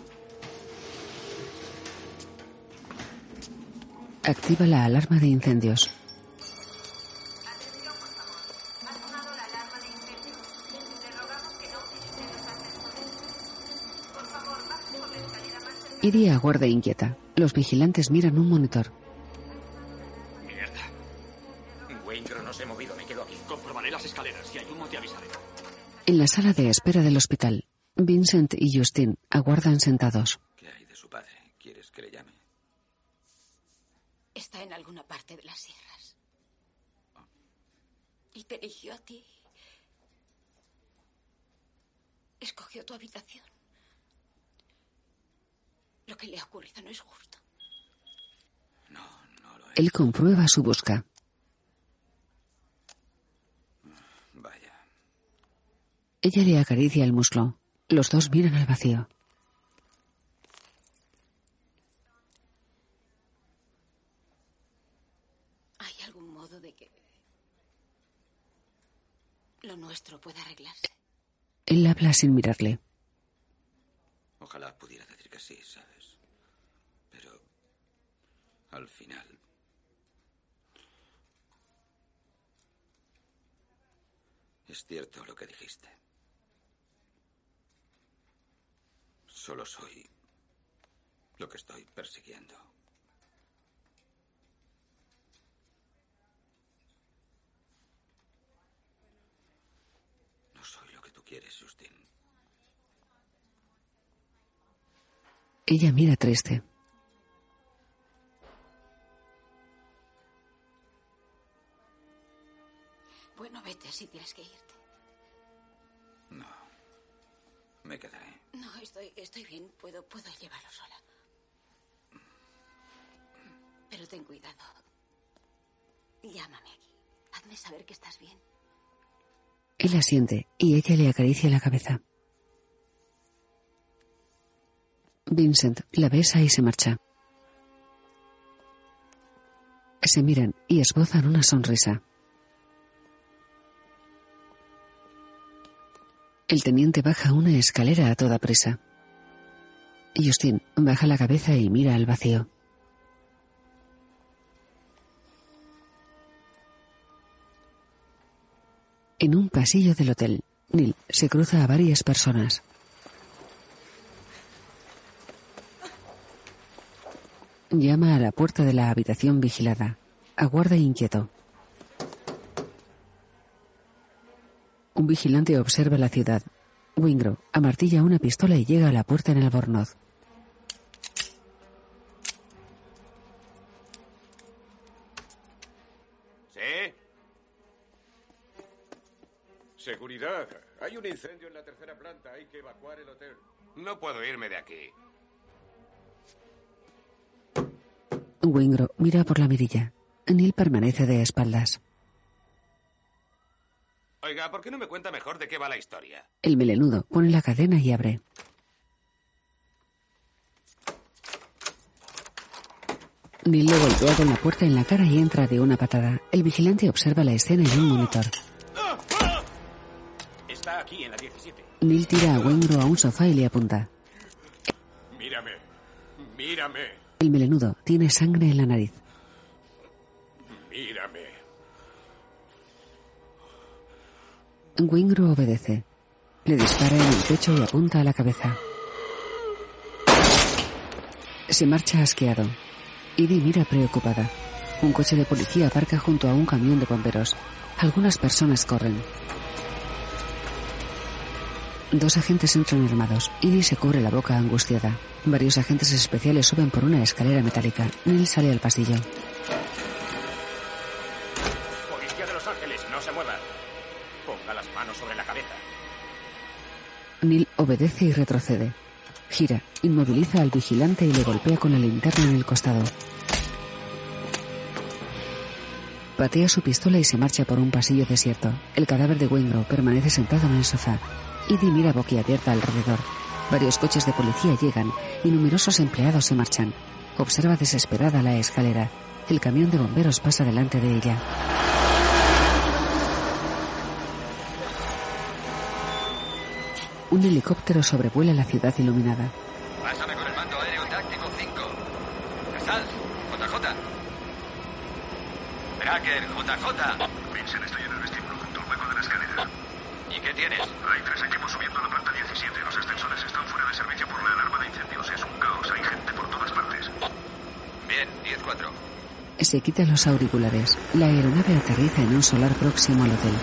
Activa la alarma de incendios. Idi aguarda inquieta. Los vigilantes miran un monitor. Mierda. Waingro no se ha movido, me quedo aquí. Comprobaré las escaleras. Si hay humo, te avisaré. En la sala de espera del hospital, Vincent y Justin aguardan sentados. ¿Qué hay de su padre? ¿Quieres que le llame? Está en alguna parte de las sierras. Y te eligió a ti. Escogió tu habitación. Lo que le ha ocurrido no es justo. Él comprueba su busca. Vaya. Ella le acaricia el muslo. Los dos miran al vacío. ¿Hay algún modo de que lo nuestro pueda arreglarse? Él habla sin mirarle. Ojalá pudiera decir que sí, ¿sabes? Pero al final... Es cierto lo que dijiste. Solo soy lo que estoy persiguiendo. Quieres, Justin. Ella mira triste. Bueno, vete si tienes que irte. No. Me quedaré. No, estoy, estoy bien. Puedo, puedo llevarlo sola. Pero ten cuidado. Llámame aquí. Hazme saber que estás bien. Él asiente y ella le acaricia la cabeza. Vincent la besa y se marcha. Se miran y esbozan una sonrisa. El teniente baja una escalera a toda prisa. Justin baja la cabeza y mira al vacío. En un pasillo del hotel, Neil se cruza a varias personas. Llama a la puerta de la habitación vigilada. Aguarda inquieto. Un vigilante observa la ciudad. Wingro amartilla una pistola y llega a la puerta en albornoz. ¿Sí? Seguridad. Hay un incendio en la tercera planta. Hay que evacuar el hotel. No puedo irme de aquí. Wingro mira por la mirilla. Neil permanece de espaldas. Oiga, ¿por qué no me cuenta mejor de qué va la historia? El melenudo pone la cadena y abre. Neil le golpea con la puerta en la cara y entra de una patada. El vigilante observa la escena en un monitor. Está aquí, en la 17. Neil tira a Wingro a un sofá y le apunta. Mírame. Mírame. El melenudo tiene sangre en la nariz. Mírame. Wingro obedece. Le dispara en el pecho y apunta a la cabeza. Se marcha asqueado. Edie mira preocupada. Un coche de policía aparca junto a un camión de bomberos. Algunas personas corren. Dos agentes entran armados. Edie se cubre la boca angustiada. Varios agentes especiales suben por una escalera metálica. Neil sale al pasillo. Policía de Los Ángeles, no se mueva. Ponga las manos sobre la cabeza. Neil obedece y retrocede. Gira, inmoviliza al vigilante y le golpea con la linterna en el costado. Patea su pistola y se marcha por un pasillo desierto. El cadáver de Wingro permanece sentado en el sofá. Edie mira boquiabierta alrededor. Varios coches de policía llegan y numerosos empleados se marchan. Observa desesperada la escalera. El camión de bomberos pasa delante de ella. Un helicóptero sobrevuela la ciudad iluminada. Pásame con el mando aéreo táctico 5. Casal, JJ. Tracker, JJ. Vincent, estoy en el vestíbulo junto al hueco de la escalera. ¿Y qué tienes? Hay tres equipos subiendo a la planta 17. Los ascensores están fuera de servicio por la alarma de incendios. Es un caos. Hay gente por todas partes. Bien, 10-4. Se quita los auriculares. La aeronave aterriza en un solar próximo al hotel.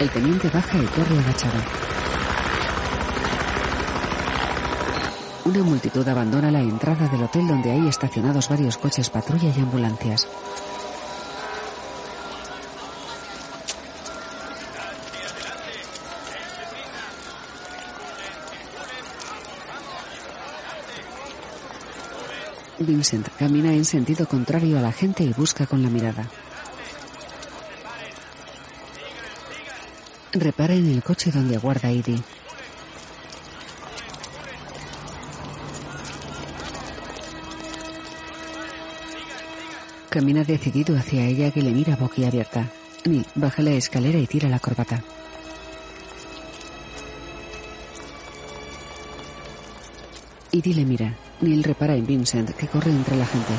El teniente baja y corre agachado. Una multitud abandona la entrada del hotel donde hay estacionados varios coches patrulla y ambulancias. Vincent camina en sentido contrario a la gente y busca con la mirada. Repara en el coche donde aguarda Edie. Camina decidido hacia ella que le mira boquiabierta. Neil baja la escalera y tira la corbata. Edie le mira. Neil repara en Vincent, que corre entre la gente.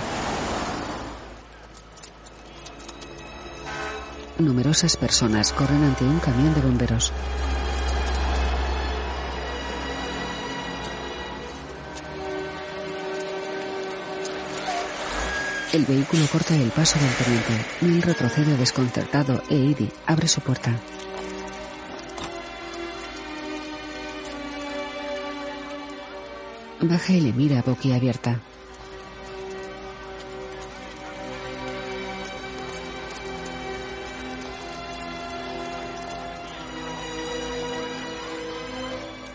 Numerosas personas corren ante un camión de bomberos. El vehículo corta el paso del teniente. Neil retrocede desconcertado e Edie abre su puerta. Baja y le mira boquiabierta.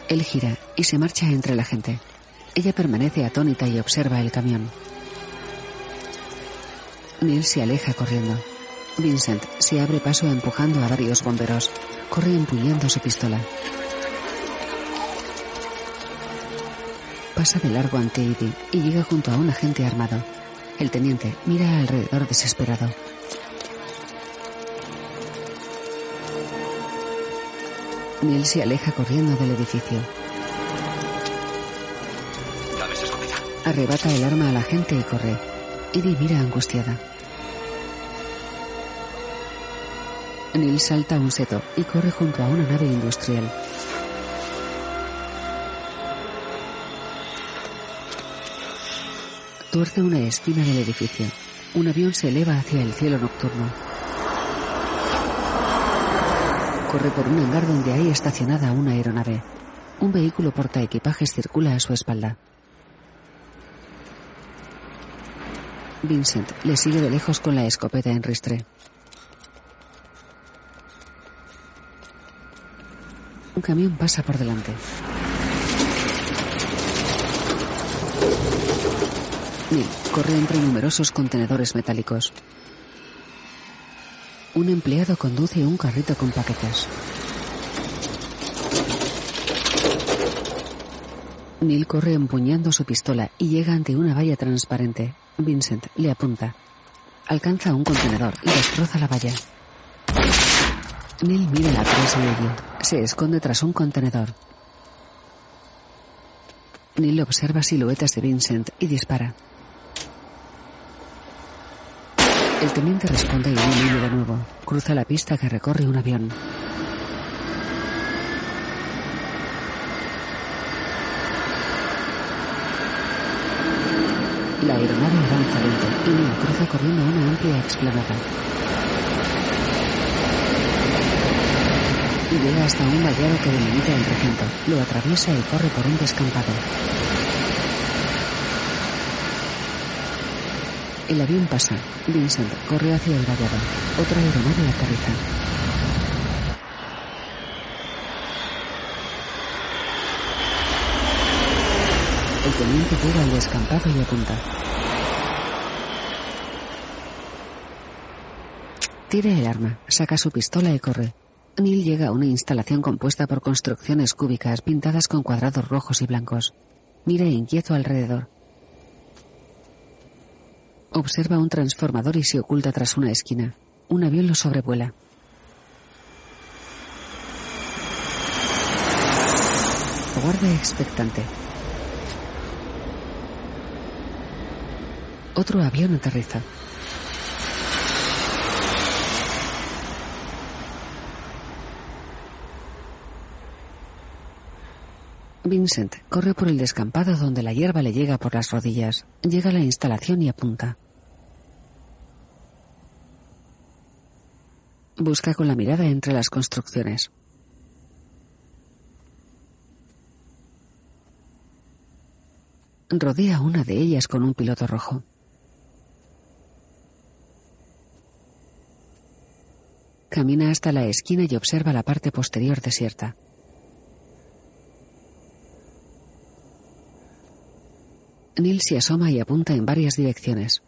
Él gira y se marcha entre la gente. Ella permanece atónita y observa el camión. Neil se aleja corriendo. Vincent se abre paso empujando a varios bomberos. Corre empuñando su pistola. Pasa de largo ante Edie y llega junto a un agente armado. El teniente mira alrededor desesperado. Neil se aleja corriendo del edificio. Arrebata el arma a la gente y corre. Edie mira angustiada. Neil salta a un seto y corre junto a una nave industrial. Tuerce una esquina del edificio. Un avión se eleva hacia el cielo nocturno. Corre por un hangar donde hay estacionada una aeronave. Un vehículo porta equipajes circula a su espalda. Vincent le sigue de lejos con la escopeta en ristre. Un camión pasa por delante. Neil corre entre numerosos contenedores metálicos. Un empleado conduce un carrito con paquetes. Neil corre empuñando su pistola y llega ante una valla transparente. Vincent le apunta. Alcanza un contenedor y destroza la valla. Neil mira atrás ello. Se esconde tras un contenedor. Neil observa siluetas de Vincent y dispara. El teniente responde y huye de nuevo. Cruza la pista que recorre un avión. La aeronave avanza lento y Neil cruza corriendo una amplia explanada. Y llega hasta un vallado que delimita el recinto. Lo atraviesa y corre por un descampado. El avión pasa. Vincent corre hacia el vallado. Otra aeronave aterriza. El teniente llega al descampado y apunta. Tira el arma, saca su pistola y corre. Neil llega a una instalación compuesta por construcciones cúbicas pintadas con cuadrados rojos y blancos. Mira inquieto alrededor. Observa un transformador y se oculta tras una esquina. Un avión lo sobrevuela. Guarda expectante. Otro avión aterriza. Vincent corre por el descampado donde la hierba le llega por las rodillas. Llega a la instalación y apunta. Busca con la mirada entre las construcciones. Rodea una de ellas con un piloto rojo. Camina hasta la esquina y observa la parte posterior desierta. Neil se asoma y apunta en varias direcciones.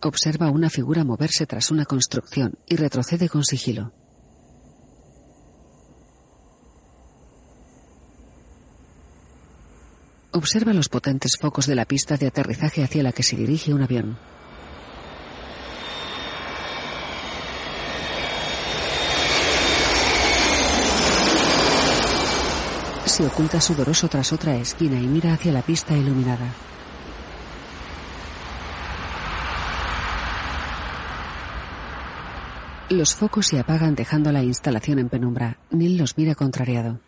Observa una figura moverse tras una construcción y retrocede con sigilo. Observa los potentes focos de la pista de aterrizaje hacia la que se dirige un avión. Se oculta sudoroso tras otra esquina y mira hacia la pista iluminada. Los focos se apagan dejando la instalación en penumbra. Neil los mira contrariado.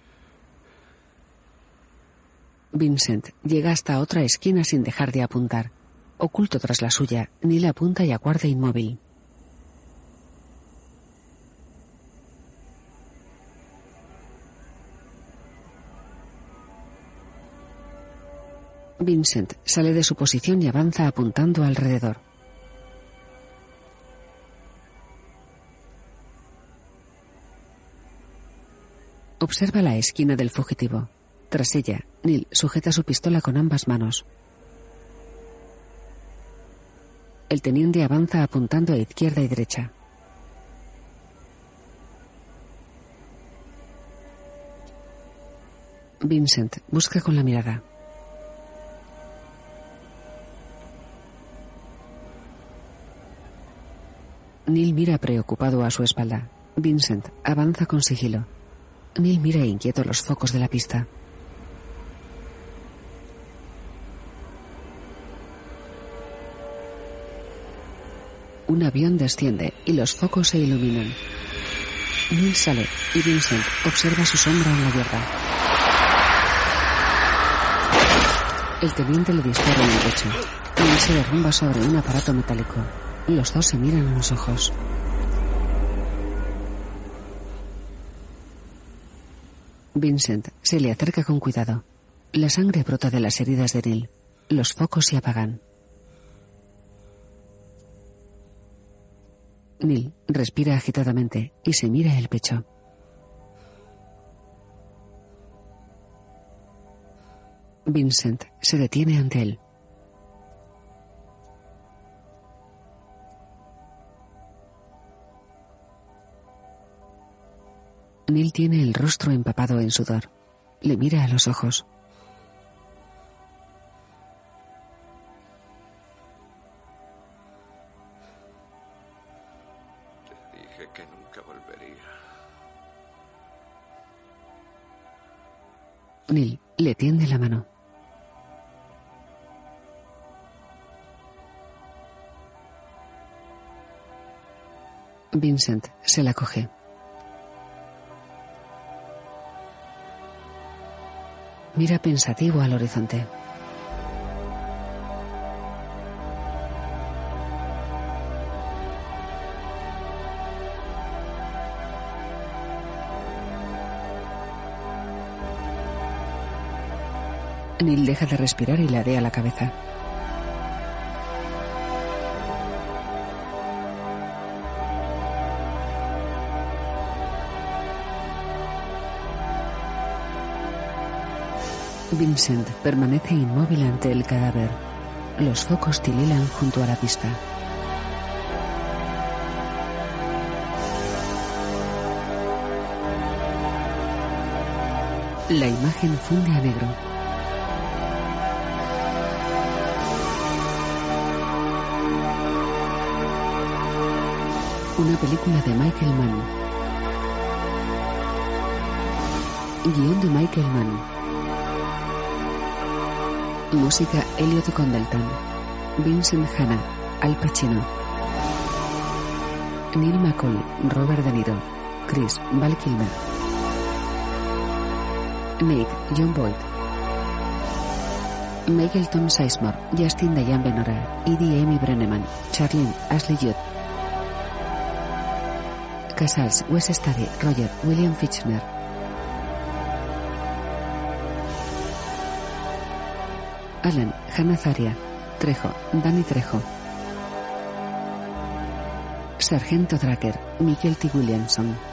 Vincent llega hasta otra esquina sin dejar de apuntar. Oculto tras la suya, Neil apunta y aguarda inmóvil. Vincent sale de su posición y avanza apuntando alrededor. Observa la esquina del fugitivo. Tras ella, Neil sujeta su pistola con ambas manos. El teniente avanza apuntando a izquierda y derecha. Vincent busca con la mirada. Neil mira preocupado a su espalda. Vincent avanza con sigilo. Neil mira inquieto los focos de la pista. Un avión desciende y los focos se iluminan. Neil sale y Vincent observa su sombra en la hierba. El teniente le dispara en el pecho. Neil se derrumba sobre un aparato metálico. Los dos se miran a los ojos. Vincent se le acerca con cuidado. La sangre brota de las heridas de Neil. Los focos se apagan. Neil respira agitadamente y se mira el pecho. Vincent se detiene ante él. Neil tiene el rostro empapado en sudor. Le mira a los ojos. Te dije que nunca volvería. Neil le tiende la mano. Vincent se la coge. Mira pensativo al horizonte. Neil deja de respirar y ladea la cabeza. Vincent permanece inmóvil ante el cadáver. Los focos tililan junto a la pista. La imagen funde a negro. Una película de Michael Mann. Guión de Michael Mann. Música Elliot Condleton. Vincent Hanna. Al Pacino. Neil Macaulay. Robert De Niro. Chris. Val Kilmer. Nate. John Boyd. Michael Tom Sizemore. Justin Diane Benora. Edie Amy Brenneman. Charlene. Ashley Judd. Casals. Wes Stady. Roger. William Fichtner. Alan, Hannah Zaria, Trejo, Danny Trejo. Sargento Tracker, Michael T. Williamson.